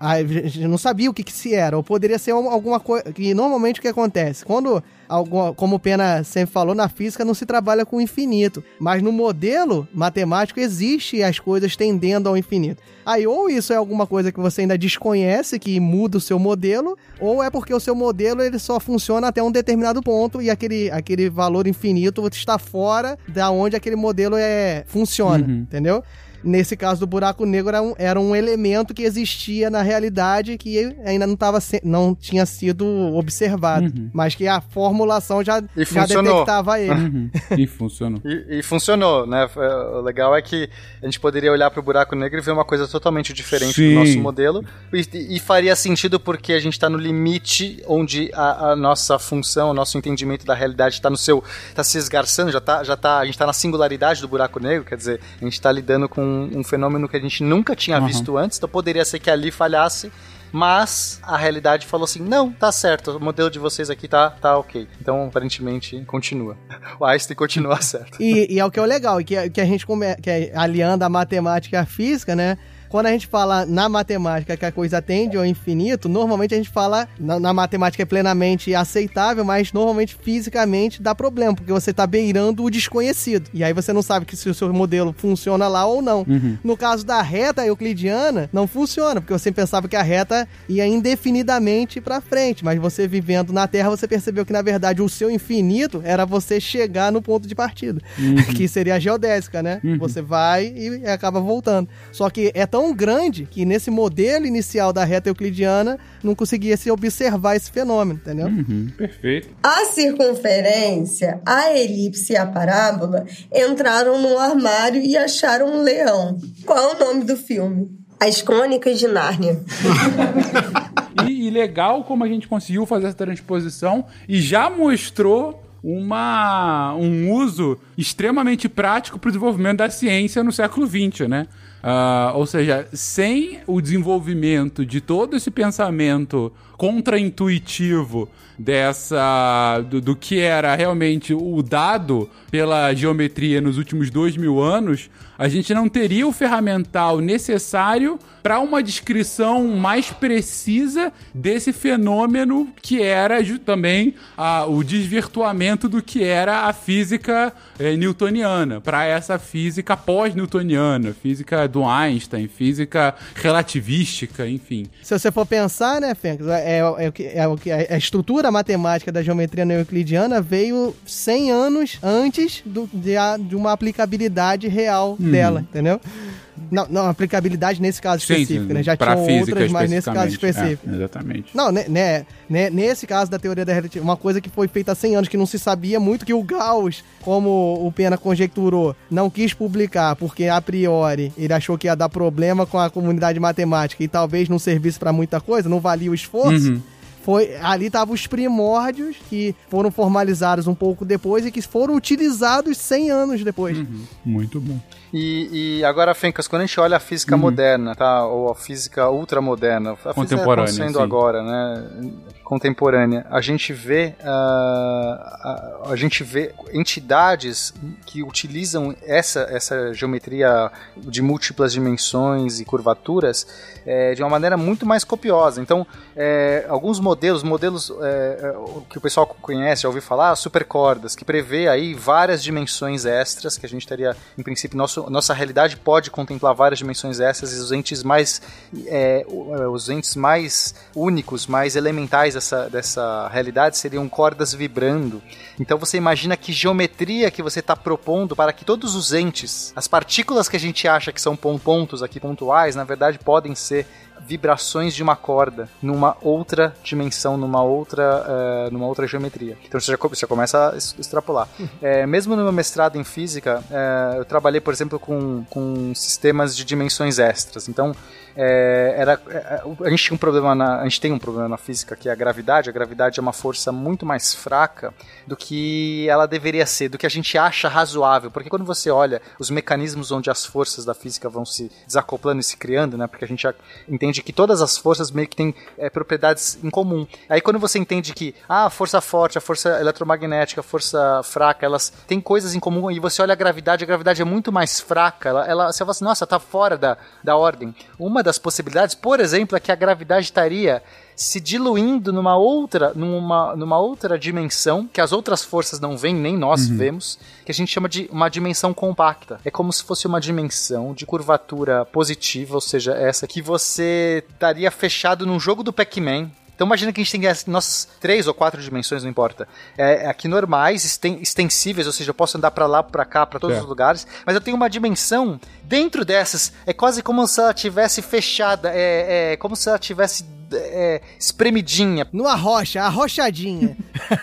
a gente não sabia o que, que se era, ou poderia ser um- alguma coisa que normalmente o que acontece quando alguma, como o Pena sempre falou na física não se trabalha com o infinito, mas no modelo matemático existe as coisas tendendo ao infinito. Aí ou isso é alguma coisa que você ainda desconhece que muda o seu modelo, ou é porque o seu modelo ele só funciona até um determinado ponto e aquele, aquele valor infinito está fora da onde aquele modelo é funciona, entendeu? Nesse caso do buraco negro era um, era um elemento que existia na realidade que ainda não, tava se- não tinha sido observado, mas que a formulação já, E já detectava ele. Uhum. E funcionou. E, e funcionou, né? O legal é que a gente poderia olhar pro buraco negro e ver uma coisa totalmente diferente Sim. do nosso modelo. E, e faria sentido porque a gente está no limite onde a, a nossa função, o nosso entendimento da realidade está no seu. está se esgarçando, já tá, já tá. A gente está na singularidade do buraco negro, quer dizer, a gente está lidando com um fenômeno que a gente nunca tinha Uhum. visto antes, então poderia ser que ali falhasse. Mas a realidade falou assim: não, tá certo, o modelo de vocês aqui tá, tá ok. Então, aparentemente, continua. O Einstein continua certo. E, e é o que é o legal, e que, que a gente come, que é aliando a matemática e a física, né? Quando a gente fala na matemática que a coisa tende ao infinito, normalmente a gente fala na, na matemática é plenamente aceitável, mas normalmente fisicamente dá problema, porque você está beirando o desconhecido. E aí você não sabe que se o seu modelo funciona lá ou não. Uhum. No caso da reta euclidiana, não funciona, porque você pensava que a reta ia indefinidamente para frente, mas você vivendo na Terra, você percebeu que na verdade o seu infinito era você chegar no ponto de partida, que seria a geodésica, né? Você vai e acaba voltando. Só que é tão grande que nesse modelo inicial da reta euclidiana não conseguia se observar esse fenômeno, entendeu? Uhum. Perfeito. A circunferência, a elipse e a parábola entraram num armário e acharam um leão. Qual é o nome do filme? As Crônicas de Nárnia. E, e legal como a gente conseguiu fazer essa transposição e já mostrou uma, um uso extremamente prático para o desenvolvimento da ciência no século XX, né? Ah, ou seja, sem o desenvolvimento de todo esse pensamento contraintuitivo dessa do, do que era realmente o dado pela geometria nos últimos dois mil anos, a gente não teria o ferramental necessário para uma descrição mais precisa desse fenômeno que era também ah, o desvirtuamento do que era a física eh, newtoniana para essa física pós-newtoniana, física do Einstein, física relativística, enfim. Se você for pensar, né, Fênix, é, é, é a estrutura matemática da geometria neoeuclidiana veio 100 anos antes do- de, a- de uma aplicabilidade real dela, entendeu? Não, não, aplicabilidade nesse caso específico, né? Já tinham outras, mas nesse caso especificamente. específico. É, exatamente. Não, né, né, né, nesse caso da teoria da relatividade, uma coisa que foi feita há 100 anos que não se sabia muito, que o Gauss, como o Pena conjecturou, não quis publicar, porque a priori ele achou que ia dar problema com a comunidade matemática e talvez não servisse para muita coisa, não valia o esforço. Uhum. Foi, ali estavam os primórdios que foram formalizados um pouco depois e que foram utilizados 100 anos depois. Muito bom. E, e agora, Fencas, quando a gente olha a física Uhum. moderna, tá? Ou a física ultramoderna, a física Contemporânea, acontecendo sim. agora, né? Contemporânea, a gente vê ah, a, a gente vê entidades que utilizam essa, essa geometria de múltiplas dimensões e curvaturas eh, de uma maneira muito mais copiosa. Então, eh, alguns modelos, modelos o que o pessoal conhece, já ouviu falar, supercordas, que prevê aí várias dimensões extras, que a gente teria, em princípio, nosso, nossa realidade pode contemplar várias dimensões extras e os entes mais os entes mais únicos, mais elementais dessa, dessa realidade seriam cordas vibrando. Então você imagina que geometria que você está propondo para que todos os entes, as partículas que a gente acha que são pon- pontos aqui pontuais, na verdade podem ser vibrações de uma corda numa outra dimensão, numa outra, eh, numa outra geometria. Então você já, você começa a extrapolar. Eh, mesmo no meu mestrado em física, eh, eu trabalhei, por exemplo, com, com sistemas de dimensões extras. Então é, era, é, a gente tinha um problema na, a gente tem um problema na física que é a gravidade. A gravidade é uma força muito mais fraca do que ela deveria ser, do que a gente acha razoável. Porque quando você olha os mecanismos onde as forças da física vão se desacoplando e se criando, né? Porque a gente entende que todas as forças meio que têm é, propriedades em comum. Aí quando você entende que ah, a força forte, a força eletromagnética, a força fraca, elas têm coisas em comum e você olha a gravidade, a gravidade é muito mais fraca. Ela, ela você fala assim, nossa, tá fora da, da ordem. Uma das possibilidades, por exemplo, é que a gravidade estaria se diluindo numa outra, numa, numa outra dimensão que as outras forças não veem, nem nós vemos, que a gente chama de uma dimensão compacta. É como se fosse uma dimensão de curvatura positiva, ou seja, essa que você estaria fechado num jogo do Pac-Man. Então imagina que a gente tem as nossas três ou quatro dimensões, não importa. É, aqui normais, esten- extensíveis, ou seja, eu posso andar pra lá, pra cá, pra todos Certo. os lugares, mas eu tenho uma dimensão dentro dessas, é quase como se ela tivesse fechada, é, é como se ela tivesse é, espremidinha. Numa rocha, arrochadinha.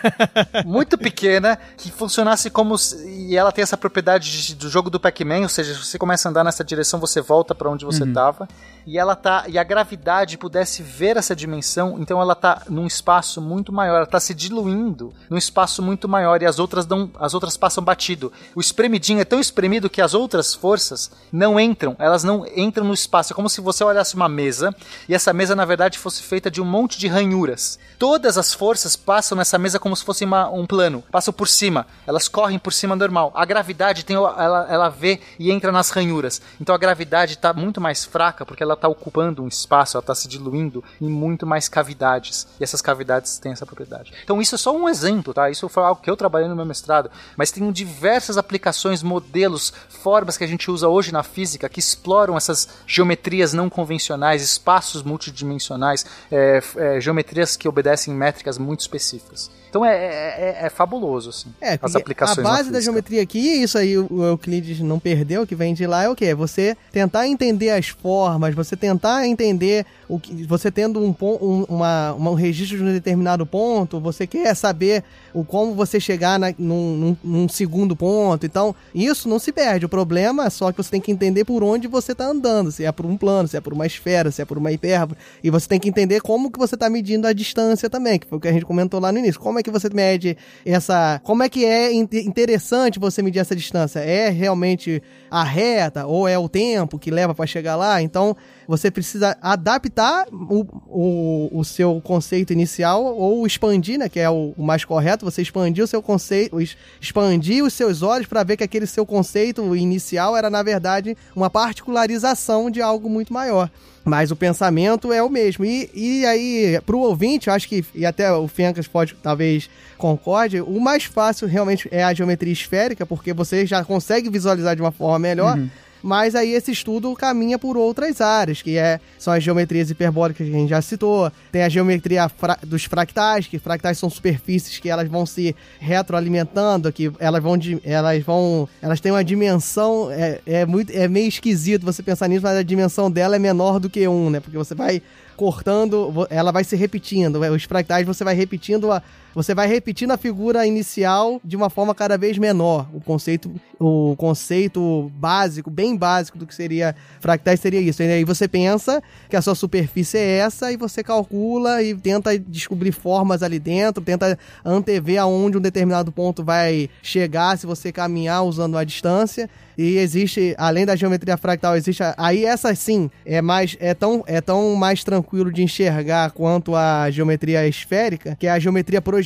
muito pequena que funcionasse como se- e ela tem essa propriedade de- do jogo do Pac-Man, ou seja, se você começa a andar nessa direção, você volta pra onde você tava. E ela tá e a gravidade pudesse ver essa dimensão, então ela tá num espaço muito maior, ela tá se diluindo num espaço muito maior e as outras não, as outras passam batido. O espremidinho é tão espremido que as outras forças não entram, elas não entram no espaço. É como se você olhasse uma mesa e essa mesa na verdade fosse feita de um monte de ranhuras. Todas as forças passam nessa mesa como se fosse uma- um plano, passam por cima, elas correm por cima normal. A gravidade tem ela, ela vê e entra nas ranhuras. Então a gravidade está muito mais fraca porque ela está ocupando um espaço, ela está se diluindo em muito mais cavidades. E essas cavidades têm essa propriedade. Então isso é só um exemplo, tá? Isso foi algo que eu trabalhei no meu mestrado, mas tem diversas aplicações, modelos, formas que a gente usa hoje na física que exploram essas geometrias não convencionais, espaços multidimensionais, é, é, geometrias que obedecem métricas muito específicas. Então é, é- é- é fabuloso, assim, É, as aplicações a base da geometria aqui, isso aí o Euclides não perdeu, que vem de lá, é o quê? É Você tentar entender as formas, você tentar entender o que. Você tendo um, um, uma, um registro de um determinado ponto, você quer saber o como você chegar na- num, num- num segundo ponto. Então, isso não se perde. O problema é só que você tem que entender por onde você está andando. Se é por um plano, se é por uma esfera, se é por uma hipérbole. E você tem que entender como que você está medindo a distância também, que foi o que a gente comentou lá no início. Como é que você mede essa. Como é que é in- interessante você medir essa distância? É realmente a reta ou é o tempo que leva para chegar lá? Então você precisa adaptar o, o, o seu conceito inicial ou expandir, né? Que é o, o mais correto. Você expandir o seu conceito, expandir os seus olhos para ver que aquele seu conceito inicial era na verdade uma particularização de algo muito maior. Mas o pensamento é o mesmo. E, e aí, pro ouvinte, eu acho que, e até o Fencas pode talvez concorde, o mais fácil realmente é a geometria esférica, porque você já consegue visualizar de uma forma melhor. Mas aí esse estudo caminha por outras áreas, que é, são as geometrias hiperbólicas que a gente já citou, tem a geometria fra- dos fractais, que fractais são superfícies que elas vão se retroalimentando, que elas vão, elas vão, elas têm uma dimensão, é, é, muito, é meio esquisito você pensar nisso, mas a dimensão dela é menor do que um, né? Porque você vai cortando, ela vai se repetindo, os fractais você vai repetindo a, você vai repetindo a figura inicial de uma forma cada vez menor. O conceito, o conceito básico, bem básico do que seria fractais seria isso. E aí você pensa que a sua superfície é essa e você calcula e tenta descobrir formas ali dentro, tenta antever aonde um determinado ponto vai chegar se você caminhar usando a distância. E existe, além da geometria fractal, existe aí essa sim é mais é tão é tão mais tranquilo de enxergar quanto a geometria esférica, que é a geometria projetiva,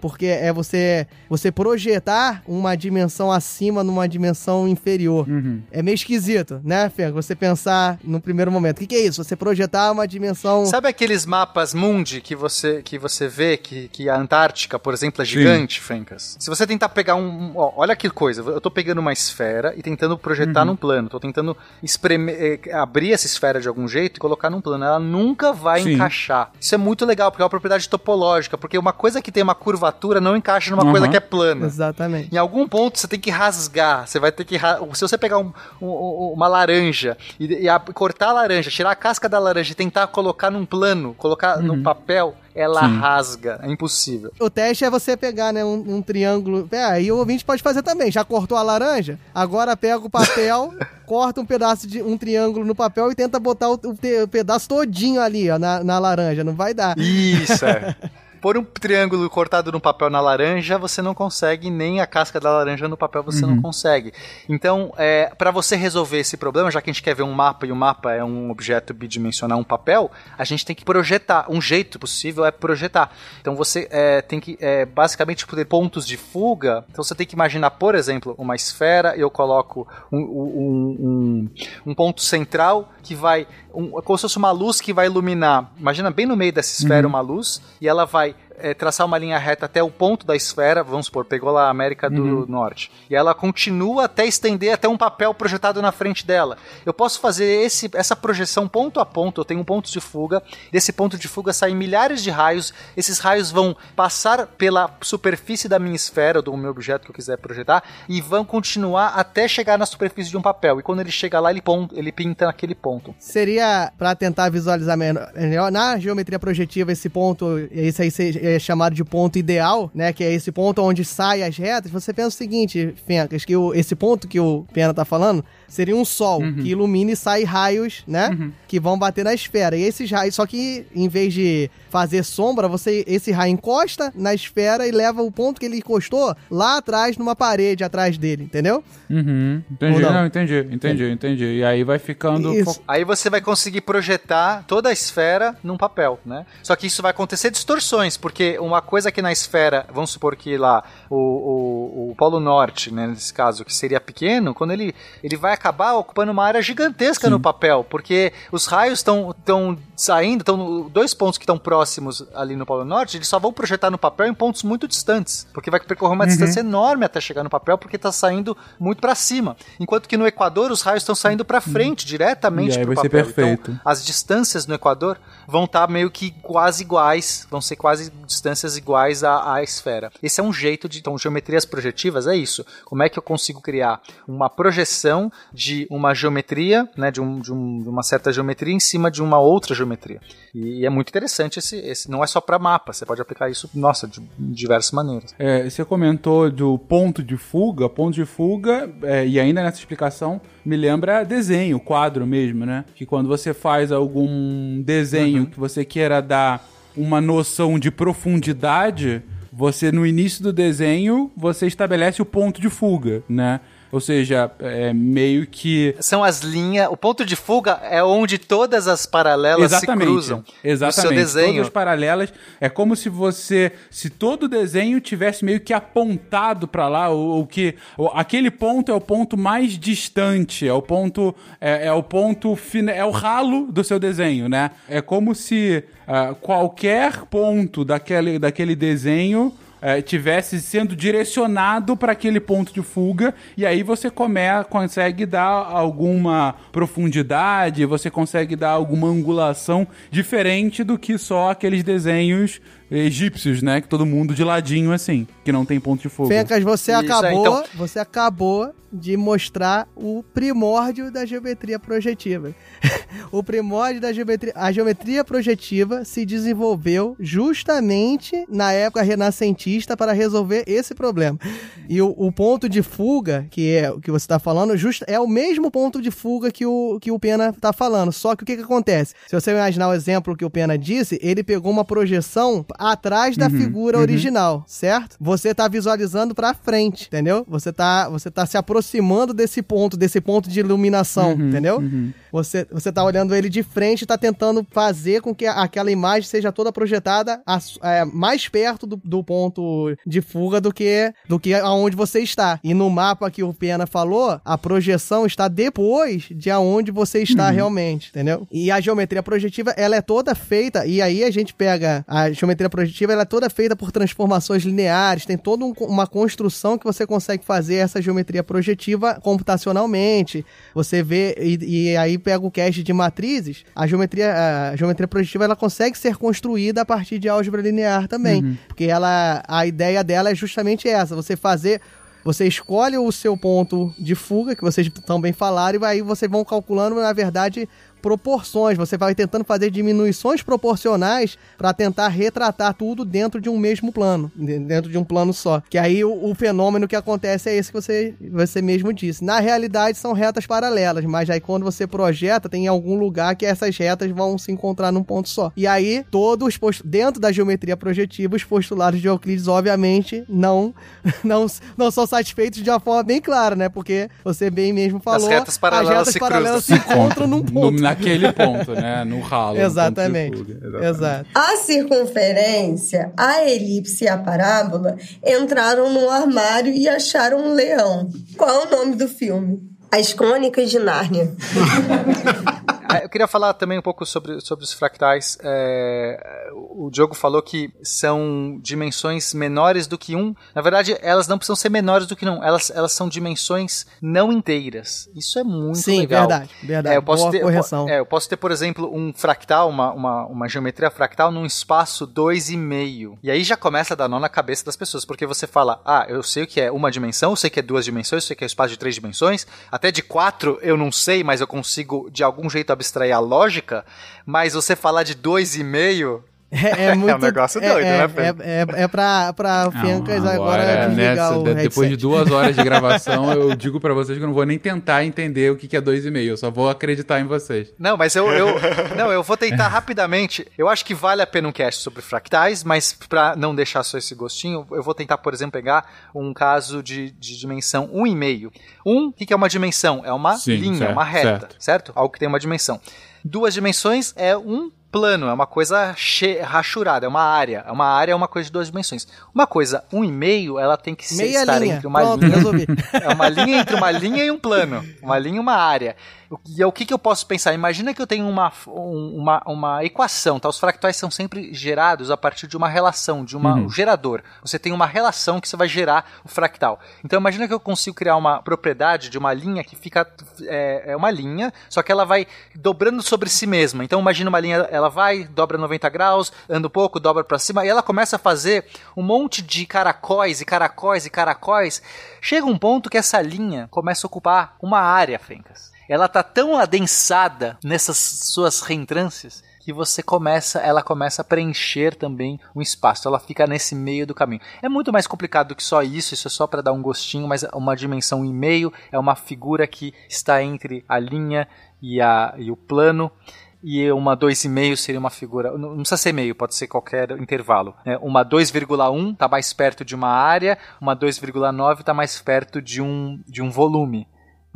porque é você você projetar uma dimensão acima numa dimensão inferior. É meio esquisito, né, Fê? Você pensar no primeiro momento. O que, que é isso? Você projetar uma dimensão Sabe aqueles mapas mundi que você, que você vê que, que a Antártica, por exemplo, é gigante, Fencas? Se você tentar pegar um. ó, olha que coisa, eu tô pegando uma esfera e tentando projetar num plano. Tô tentando espremer, eh, abrir essa esfera de algum jeito e colocar num plano. Ela nunca vai Sim. encaixar. Isso é muito legal, porque é uma propriedade topológica. Porque uma coisa que tem uma curvatura não encaixa numa Uhum. coisa que é plana. Exatamente. Em algum ponto você tem que rasgar. Você vai ter que. Se você pegar um- um- uma laranja e, e a- cortar a laranja, tirar a casca da laranja e tentar colocar num plano, colocar no papel, ela Sim. rasga. É impossível. O teste é você pegar, né, um, um triângulo. É, aí o ouvinte pode fazer também. Já cortou a laranja? Agora pega o papel, corta um pedaço de um triângulo no papel e tenta botar o, o o pedaço todinho ali, ó, na, na laranja. Não vai dar. Isso, é. Pôr um triângulo cortado no papel na laranja, você não consegue, nem a casca da laranja no papel você não consegue. Então, é, para você resolver esse problema, já que a gente quer ver um mapa e o mapa é um objeto bidimensional, um papel, a gente tem que projetar. Um jeito possível é projetar. Então você é, tem que, é, basicamente, poder pontos de fuga. Então você tem que imaginar, por exemplo, uma esfera, eu coloco um, um- um- um ponto central que vai. Um, como se fosse uma luz que vai iluminar. Imagina bem no meio dessa esfera uma luz, e ela vai é, traçar uma linha reta até o ponto da esfera, vamos supor, pegou lá a América do Norte, e ela continua até estender até um papel projetado na frente dela. Eu posso fazer esse, essa projeção ponto a ponto, eu tenho um ponto de fuga, desse ponto de fuga saem milhares de raios, esses raios vão passar pela superfície da minha esfera, do meu objeto que eu quiser projetar, e vão continuar até chegar na superfície de um papel, e quando ele chega lá, ele, pon- ele pinta naquele ponto. Seria, pra tentar visualizar melhor, melhor, na geometria projetiva, esse ponto, esse aí, seja- é chamado de ponto ideal, né? Que é esse ponto onde saem as retas. Você pensa o seguinte, Fencas, que o, esse ponto que o Pena tá falando seria um sol Uhum. que ilumina e sai raios, né? Que vão bater na esfera. E esses raios, só que em vez de fazer sombra, você esse raio encosta na esfera e leva o ponto que ele encostou lá atrás numa parede atrás dele, entendeu? Uhum. Entendi, não? não, entendi, entendi, entendi. E aí vai ficando. Isso. Aí você vai conseguir projetar toda a esfera num papel, né? Só que isso vai acontecer distorções, porque uma coisa que na esfera, vamos supor que lá o, o, o Polo Norte, né, nesse caso, que seria pequeno, quando ele, ele vai acabar ocupando uma área gigantesca no papel, porque os raios estão saindo, estão dois pontos que estão próximos ali no Polo Norte, eles só vão projetar no papel em pontos muito distantes, porque vai percorrer uma distância enorme até chegar no papel, porque está saindo muito para cima. Enquanto que no Equador os raios estão saindo para frente, diretamente E aí pro vai ser papel. perfeito. Então, as distâncias no Equador vão estar meio que quase iguais, vão ser quase distâncias iguais à, à esfera. Esse é um jeito de. Então, geometrias projetivas é isso. Como é que eu consigo criar uma projeção de uma geometria, né, de, um, de, um- de uma certa geometria em cima de uma outra geometria? E, é muito interessante esse. esse não é só para mapa, você pode aplicar isso, nossa, de, diversas maneiras. É, você comentou do ponto de fuga. Ponto de fuga, é, e ainda nessa explicação, me lembra desenho, quadro mesmo, né? Que quando você faz algum desenho que você queira dar uma noção de profundidade, você no início do desenho, você estabelece o ponto de fuga, né? Ou seja, é meio que São as linhas. O ponto de fuga é onde todas as paralelas se cruzam. Exatamente. No seu desenho. Todas paralelas. É como se você. Se todo o desenho tivesse meio que apontado pra lá, ou, ou que. ou aquele ponto é o ponto mais distante. É o ponto. É, é o ponto. fina- É o ralo do seu desenho, né? É como se ah, qualquer ponto daquele, daquele desenho. Eh, tivesse sendo direcionado para aquele ponto de fuga e aí você come, consegue dar alguma profundidade, você consegue dar alguma angulação diferente do que só aqueles desenhos egípcios, né? Que todo mundo de ladinho assim, que não tem ponto de fuga. Fencas, você Isso, acabou, então- você acabou de mostrar o primórdio da geometria projetiva. o primórdio da geometria, a geometria projetiva se desenvolveu justamente na época renascentista para resolver esse problema. E o, o ponto de fuga, que é o que você está falando, just, é o mesmo ponto de fuga que o, que o Pena está falando. Só que o que, que acontece? Se você imaginar o exemplo que o Pena disse, ele pegou uma projeção atrás da figura original, certo? Você tá visualizando pra frente, entendeu? Você tá, você tá se aproximando desse ponto, desse ponto de iluminação, entendeu? Você, você tá olhando ele de frente e tá tentando fazer com que aquela imagem seja toda projetada a- é, mais perto do, do ponto de fuga do que, do que aonde você está. E no mapa que o Pena falou, a projeção está depois de aonde você está realmente, entendeu? E a geometria projetiva, ela é toda feita, e aí a gente pega a geometria projetiva, ela é toda feita por transformações lineares, tem toda um- uma construção que você consegue fazer essa geometria projetiva computacionalmente. Você vê, e, e aí pega o cast de matrizes, a geometria, a geometria projetiva, ela consegue ser construída a partir de álgebra linear também. Porque ela, a ideia dela é justamente essa, você fazer você escolhe o seu ponto de fuga, que vocês também falaram, e aí vocês vão calculando, na verdade, proporções. Você vai tentando fazer diminuições proporcionais para tentar retratar tudo dentro de um mesmo plano, de- dentro de um plano só. Que aí o, o fenômeno que acontece é esse que você, você mesmo disse. Na realidade, são retas paralelas, mas aí quando você projeta, tem algum lugar que essas retas vão se encontrar num ponto só. E aí, todos dentro da geometria projetiva, os postulados de Euclides, obviamente, não, não, não são satisfeitos de uma forma bem clara, né? Porque você bem mesmo falou, retas paralelas as retas se paralelas se cruzam. encontram num ponto. No- naquele ponto, né? No ralo. Exatamente. fuga. Exatamente. Exato. A circunferência, a elipse e a parábola entraram num armário e acharam um leão. Qual é o nome do filme? As Crônicas de Nárnia. Ah, Eu queria falar também um pouco sobre, sobre os fractais. É, o Diogo falou que são dimensões menores do que um. Na verdade, elas não precisam ser menores do que um. Elas, elas são dimensões não inteiras. Isso é muito Sim, legal. verdade, verdade. É, eu posso Boa ter, eu correção. é, eu posso ter, por exemplo, um fractal, uma, uma, uma geometria fractal num espaço 2,5. E aí já começa a dar nó na cabeça das pessoas, porque você fala, ah, eu sei o que é uma dimensão, eu sei que é duas dimensões, eu sei que é um espaço de três dimensões, até de quatro eu não sei, mas eu consigo de algum jeito abstrair a lógica, mas você falar de 2,5 É, é muito. um negócio doido, é, né, é, Pedro? é, é, é pra, pra Fencas agora, desligar nessa, o de- depois de duas horas de gravação, eu digo pra vocês que eu não vou nem tentar entender o que que é dois e meio. Eu só vou acreditar em vocês. Não, mas eu, eu- não, eu vou tentar rapidamente. Eu acho que vale a pena um cast sobre fractais, mas pra não deixar só esse gostinho, eu vou tentar, por exemplo, pegar um caso de, de dimensão 1,5. Um, o que que é uma dimensão? É uma Sim, linha, certo, uma reta, certo. certo. Algo que tem uma dimensão. Duas dimensões é um plano, é uma coisa che- rachurada, é uma área. É uma área é uma coisa de duas dimensões. Uma coisa 1,5, ela tem que ser, Meia estar linha. entre uma Pronto, linha resolvi. é uma linha entre uma linha e um plano. Uma linha e uma área. E é o que, que eu posso pensar? Imagina que eu tenho uma, um- uma, uma equação, tá? Os fractais são sempre gerados a partir de uma relação, de uma, Uhum. um gerador. Você tem uma relação que você vai gerar o fractal. Então imagina que eu consigo criar uma propriedade de uma linha que fica. É, é uma linha, só que ela vai dobrando sobre si mesma. Então imagina uma linha, ela vai, dobra 90 graus, anda um pouco, dobra para cima, e ela começa a fazer um monte de caracóis e caracóis e caracóis. Chega um ponto que essa linha começa a ocupar uma área, Fencas. Ela tá tão adensada nessas suas reentrâncias que você começa, ela começa a preencher também um espaço. Ela fica nesse meio do caminho. É muito mais complicado do que só isso, isso é só para dar um gostinho, mas uma dimensão e meio é uma figura que está entre a linha e, a, e o plano. E uma 2,5 seria uma figura. Não precisa ser meio, pode ser qualquer intervalo. né? Uma 2,1 está mais perto de uma área, uma 2,9 está mais perto de um, de um volume.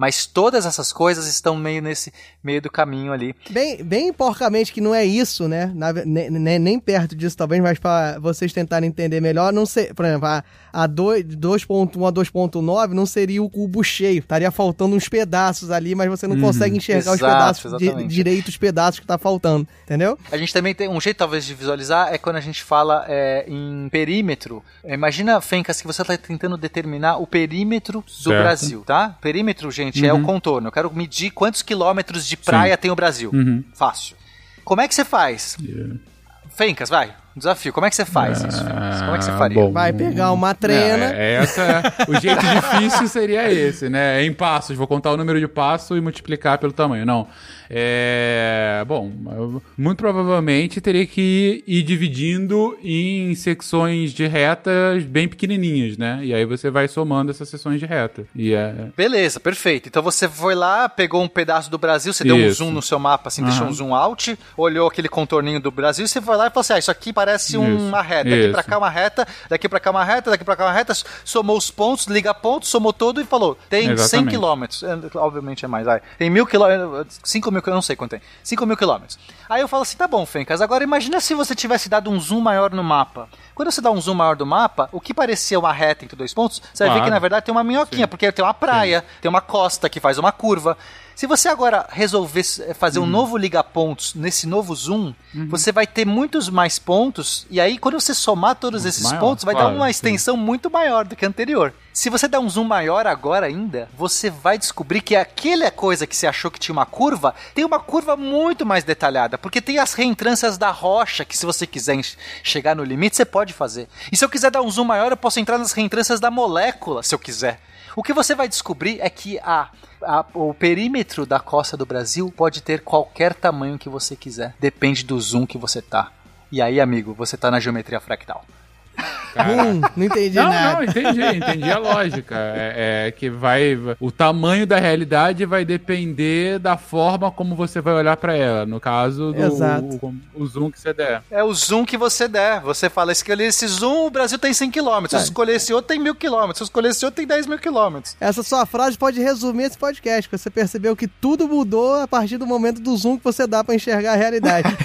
Mas todas essas coisas estão meio nesse meio do caminho ali. Bem, bem porcamente que não é isso, né? Na ve- ne- ne- nem perto disso, talvez, mas para vocês tentarem entender melhor, não sei. Por exemplo, a, a dois- 2.1 a 2.9 não seria o cubo cheio. Estaria faltando uns pedaços ali, mas você não Uhum. consegue enxergar os Exato, pedaços di- direito os pedaços que tá faltando. Entendeu? A gente também tem um jeito, talvez, de visualizar é quando a gente fala é, em perímetro. Imagina, Fencas, que você está tentando determinar o perímetro do Certo. Brasil, tá? Perímetro, gente, é o contorno. Eu quero medir quantos quilômetros de praia tem o Brasil. Uhum. Fácil. Como é que você faz? Fencas, vai. Desafio. Como é que você faz isso, Fencas? Como é que você Ah, faria? bom. Vai pegar uma trena. É, é essa, o jeito difícil seria esse, né? É em passos. Vou contar o número de passos e multiplicar pelo tamanho. Não. É. Bom, muito provavelmente teria que ir dividindo em secções de retas bem pequenininhas, né? E aí você vai somando essas seções de reta. E é. Beleza, perfeito. Então você foi lá, pegou um pedaço do Brasil, você deu um Isso. zoom no seu mapa, assim, deixou um zoom out, olhou aquele contorninho do Brasil, e você foi lá e falou assim: ah, isso aqui parece Isso, uma reta. Daqui isso. pra cá uma reta, daqui pra cá uma reta, daqui pra cá uma reta, somou os pontos, liga pontos, somou todo e falou: tem 100 Exatamente. quilômetros. É, Obviamente é mais, vai. Tem mil quilômetros, 5 mil, eu não sei quanto tem. 5 mil quilômetros. Aí eu falo assim: tá bom, Fencas, agora imagina se você tivesse dado um zoom maior no mapa. Quando você dá um zoom maior do mapa, o que parecia uma reta entre dois pontos, você vai ver que na verdade tem uma minhoquinha, porque tem uma praia, tem uma costa que faz uma curva. Se você agora resolver s- fazer um Uhum. novo liga-pontos nesse novo zoom, você vai ter muitos mais pontos, e aí quando você somar todos esses maior, pontos, vai claro, dar uma sim. extensão muito maior do que a anterior. Se você der um zoom maior agora ainda, você vai descobrir que aquela coisa que você achou que tinha uma curva, tem uma curva muito mais detalhada, porque tem as reentrâncias da rocha, que se você quiser chegar no limite, você pode fazer. E se eu quiser dar um zoom maior, eu posso entrar nas reentrâncias da molécula, se eu quiser. O que você vai descobrir é que a, a- o perímetro da costa do Brasil pode ter qualquer tamanho que você quiser. Depende do zoom que você tá. E aí, amigo, você tá na geometria fractal. Hum, não entendi Não, nada. não, entendi, entendi a lógica. É, é que vai. O tamanho da realidade vai depender da forma como você vai olhar pra ela. No caso do Exato. o, o zoom que você der. É o zoom que você der. Você fala, escolher esse zoom, o Brasil tem 100 km. Se eu escolher esse outro, tem 1000 km. Se eu escolher esse outro, tem 10 mil km. Essa sua frase pode resumir esse podcast. que Você percebeu que tudo mudou a partir do momento do zoom que você dá pra enxergar a realidade.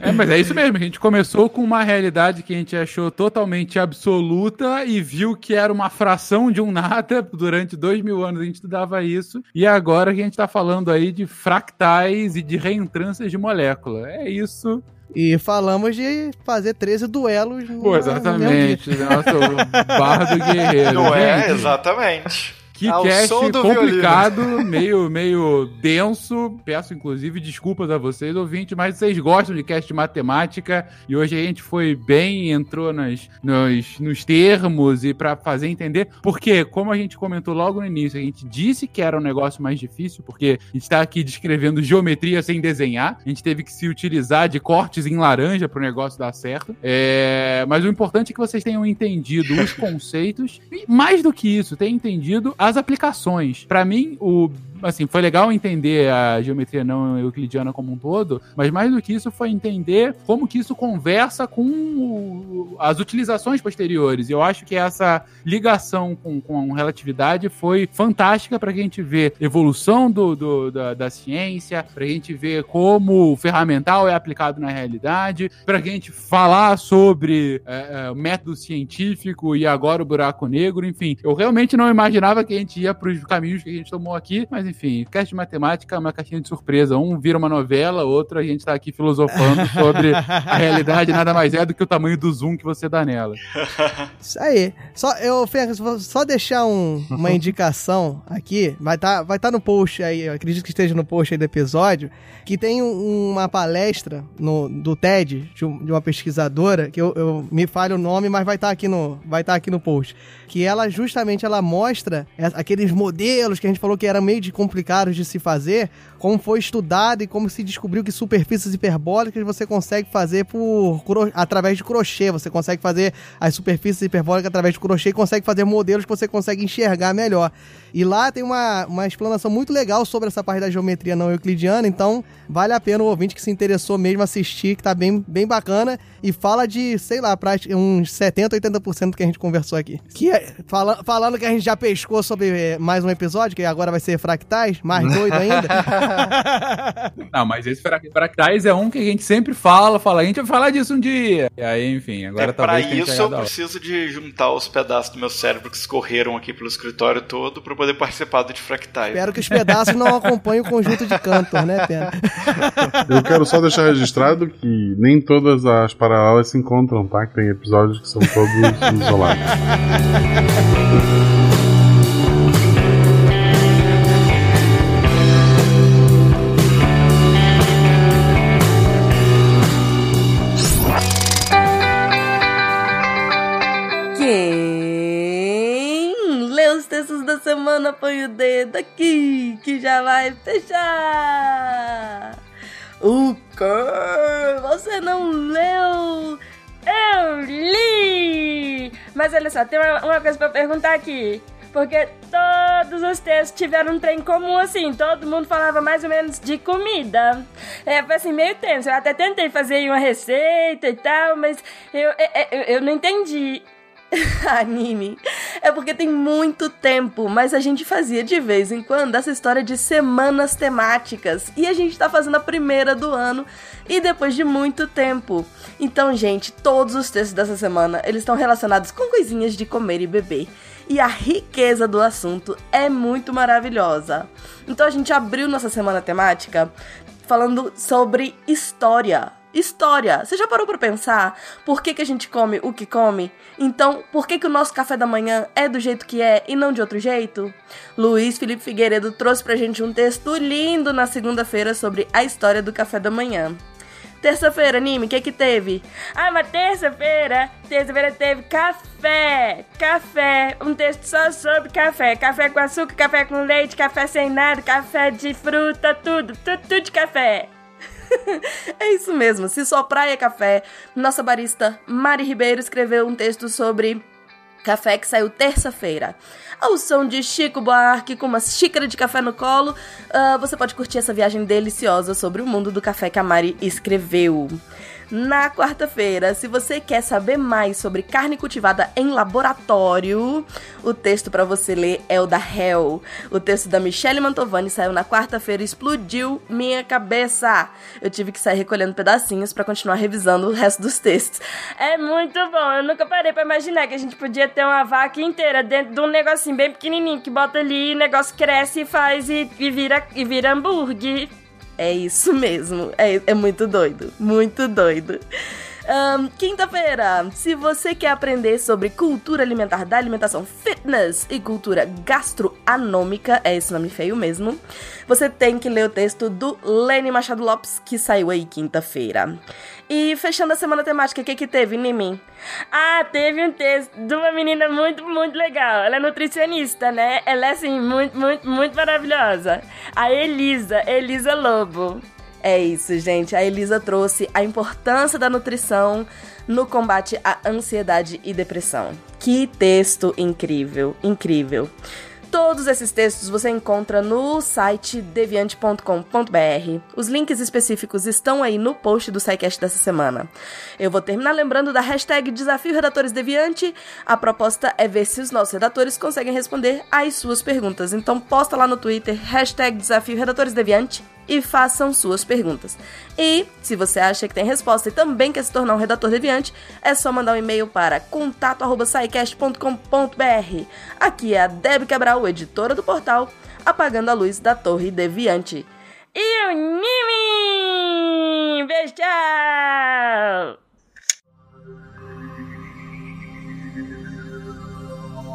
É, mas é isso mesmo. A gente começou com uma realidade que a gente achou totalmente absoluta e viu que era uma fração de um nada. Durante dois mil anos a gente estudava isso. E agora que a gente tá falando aí de fractais e de reentrâncias de molécula. É isso. e falamos de fazer 13 duelos no Pô, no exatamente. Nossa, o bardo guerreiro. Não é? Exatamente. Que Ao cast complicado, meio, meio denso. Peço, inclusive, desculpas a vocês, ouvintes, mas vocês gostam de cast de matemática e hoje a gente foi bem, entrou nas, nos, nos termos e para fazer entender. Porque, como a gente comentou logo no início, a gente disse que era um negócio mais difícil, porque a gente tá aqui descrevendo geometria sem desenhar. A gente teve que se utilizar de cortes em laranja para o negócio dar certo. É, mas o importante é que vocês tenham entendido os conceitos e, mais do que isso, tenham entendido as aplicações. Para mim, o assim, foi legal entender a geometria não euclidiana como um todo, mas mais do que isso foi entender como que isso conversa com as utilizações posteriores. Eu acho que essa ligação com, com relatividade foi fantástica para a gente ver evolução do, do- da, da ciência, para a gente ver como o ferramental é aplicado na realidade, para a gente falar sobre é, é, método científico e agora o buraco negro, enfim. Eu realmente não imaginava que a gente ia para os caminhos que a gente tomou aqui, mas enfim, cast de matemática é uma caixinha de surpresa. Um vira uma novela, outro a gente tá aqui filosofando sobre a realidade, nada mais é do que o tamanho do zoom que você dá nela. Isso aí. Só, eu, Ferraz, vou só deixar um- uma indicação aqui. Vai estar vai tá no post aí, eu acredito que esteja no post aí do episódio, que tem um- uma palestra no, do TED, de, um- de uma pesquisadora, que eu, eu- me falha o nome, mas vai estar aqui no vai tá aqui no post. Que ela justamente ela mostra aqueles modelos que a gente falou que eram meio de complicados de se fazer, como foi estudado e como se descobriu que superfícies hiperbólicas você consegue fazer por através de crochê. Você consegue fazer as superfícies hiperbólicas através de crochê e consegue fazer modelos que você consegue enxergar melhor. E lá tem uma, uma explanação muito legal sobre essa parte da geometria não euclidiana, então vale a pena o ouvinte que se interessou mesmo assistir, que tá bem, bem bacana e fala de, sei lá, uns 70, 80% do que a gente conversou aqui. Que é- fala- falando que a gente já pescou sobre eh, mais um episódio, que agora vai ser fractais, mais doido ainda. Não, mas esse fra- fractais é um que a gente sempre fala, fala, a gente vai falar disso um dia. E aí, enfim, agora é, pra talvez tenha isso eu preciso de juntar os pedaços do meu cérebro que escorreram aqui pelo escritório todo pra poder participar do de fractais. Espero que os pedaços não acompanhem o conjunto de cantor, né, Pena? Eu quero só deixar registrado que nem todas as paralelas se encontram, tá? Que tem episódios que são todos isolados. semana põe o dedo aqui, que já vai fechar. O quê? Você não leu? Eu li! Mas olha só, tem uma, uma coisa pra perguntar aqui. Porque todos os textos tiveram um trem comum assim, todo mundo falava mais ou menos de comida. É, foi assim, meio tenso. Eu até tentei fazer uma receita e tal, mas eu, eu, eu, eu não entendi. Anime. É porque tem muito tempo, mas a gente fazia de vez em quando essa história de semanas temáticas. E a gente tá fazendo a primeira do ano e depois de muito tempo. Então, gente, todos os textos dessa semana, eles estão relacionados com coisinhas de comer e beber. E a riqueza do assunto é muito maravilhosa. Então a gente abriu nossa semana temática falando sobre história. História. Você já parou pra pensar por que, que a gente come o que come? Então, por que, que o nosso café da manhã é do jeito que é e não de outro jeito? Luiz Felipe Figueiredo trouxe pra gente um texto lindo na segunda-feira sobre a história do café da manhã. Terça-feira, anime, o que que teve? Ah, mas terça-feira, terça-feira teve café, café, um texto só sobre café, café com açúcar, café com leite, café sem nada, café de fruta, tudo, tudo, tudo de café. é isso mesmo, se sua praia é café, nossa barista Mari Ribeiro escreveu um texto sobre café que saiu terça-feira. Ao som de Chico Buarque com uma xícara de café no colo, ah, você pode curtir essa viagem deliciosa sobre o mundo do café que a Mari escreveu. Na quarta-feira, se você quer saber mais sobre carne cultivada em laboratório, o texto para você ler é o da Hell. O texto da Michelle Mantovani saiu na quarta-feira e explodiu minha cabeça. Eu tive que sair recolhendo pedacinhos para continuar revisando o resto dos textos. É muito bom. Eu nunca parei para imaginar que a gente podia ter uma vaca inteira dentro de um negocinho bem pequenininho que bota ali, o negócio cresce e faz e, e vira e vira hambúrguer. É isso mesmo. É, é muito doido. Muito doido. Ahn, Quinta-feira, se você quer aprender sobre cultura alimentar da alimentação fitness e cultura gastroanômica, é esse nome feio mesmo, você tem que ler o texto do Lenny Machado Lopes, que saiu aí quinta-feira. E fechando a semana temática, o que que teve, Nimi? Ah, teve um texto de uma menina muito, muito legal. Ela é nutricionista, né? Ela é, assim, muito, muito, muito maravilhosa. A Elisa, Elisa Lobo. É isso, gente. A Elisa trouxe a importância da nutrição no combate à ansiedade e depressão. Que texto incrível, incrível. Todos esses textos você encontra no site deviante.com.br. Os links específicos estão aí no post do SciCast dessa semana. Eu vou terminar lembrando da hashtag Desafio Redatores Deviante. A proposta é ver se os nossos redatores conseguem responder às suas perguntas. Então posta lá no Twitter, hashtag Desafio Redatores Deviante e façam suas perguntas. E, se você acha que tem resposta e também quer se tornar um redator deviante, é só mandar um e-mail para contato@saicast.com.br. Aqui é a Deb Cabral, editora do portal, apagando a luz da Torre Deviante. E o Nimi! Beijo, tchau!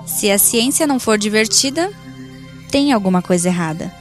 Se a ciência não for divertida, tem alguma coisa errada.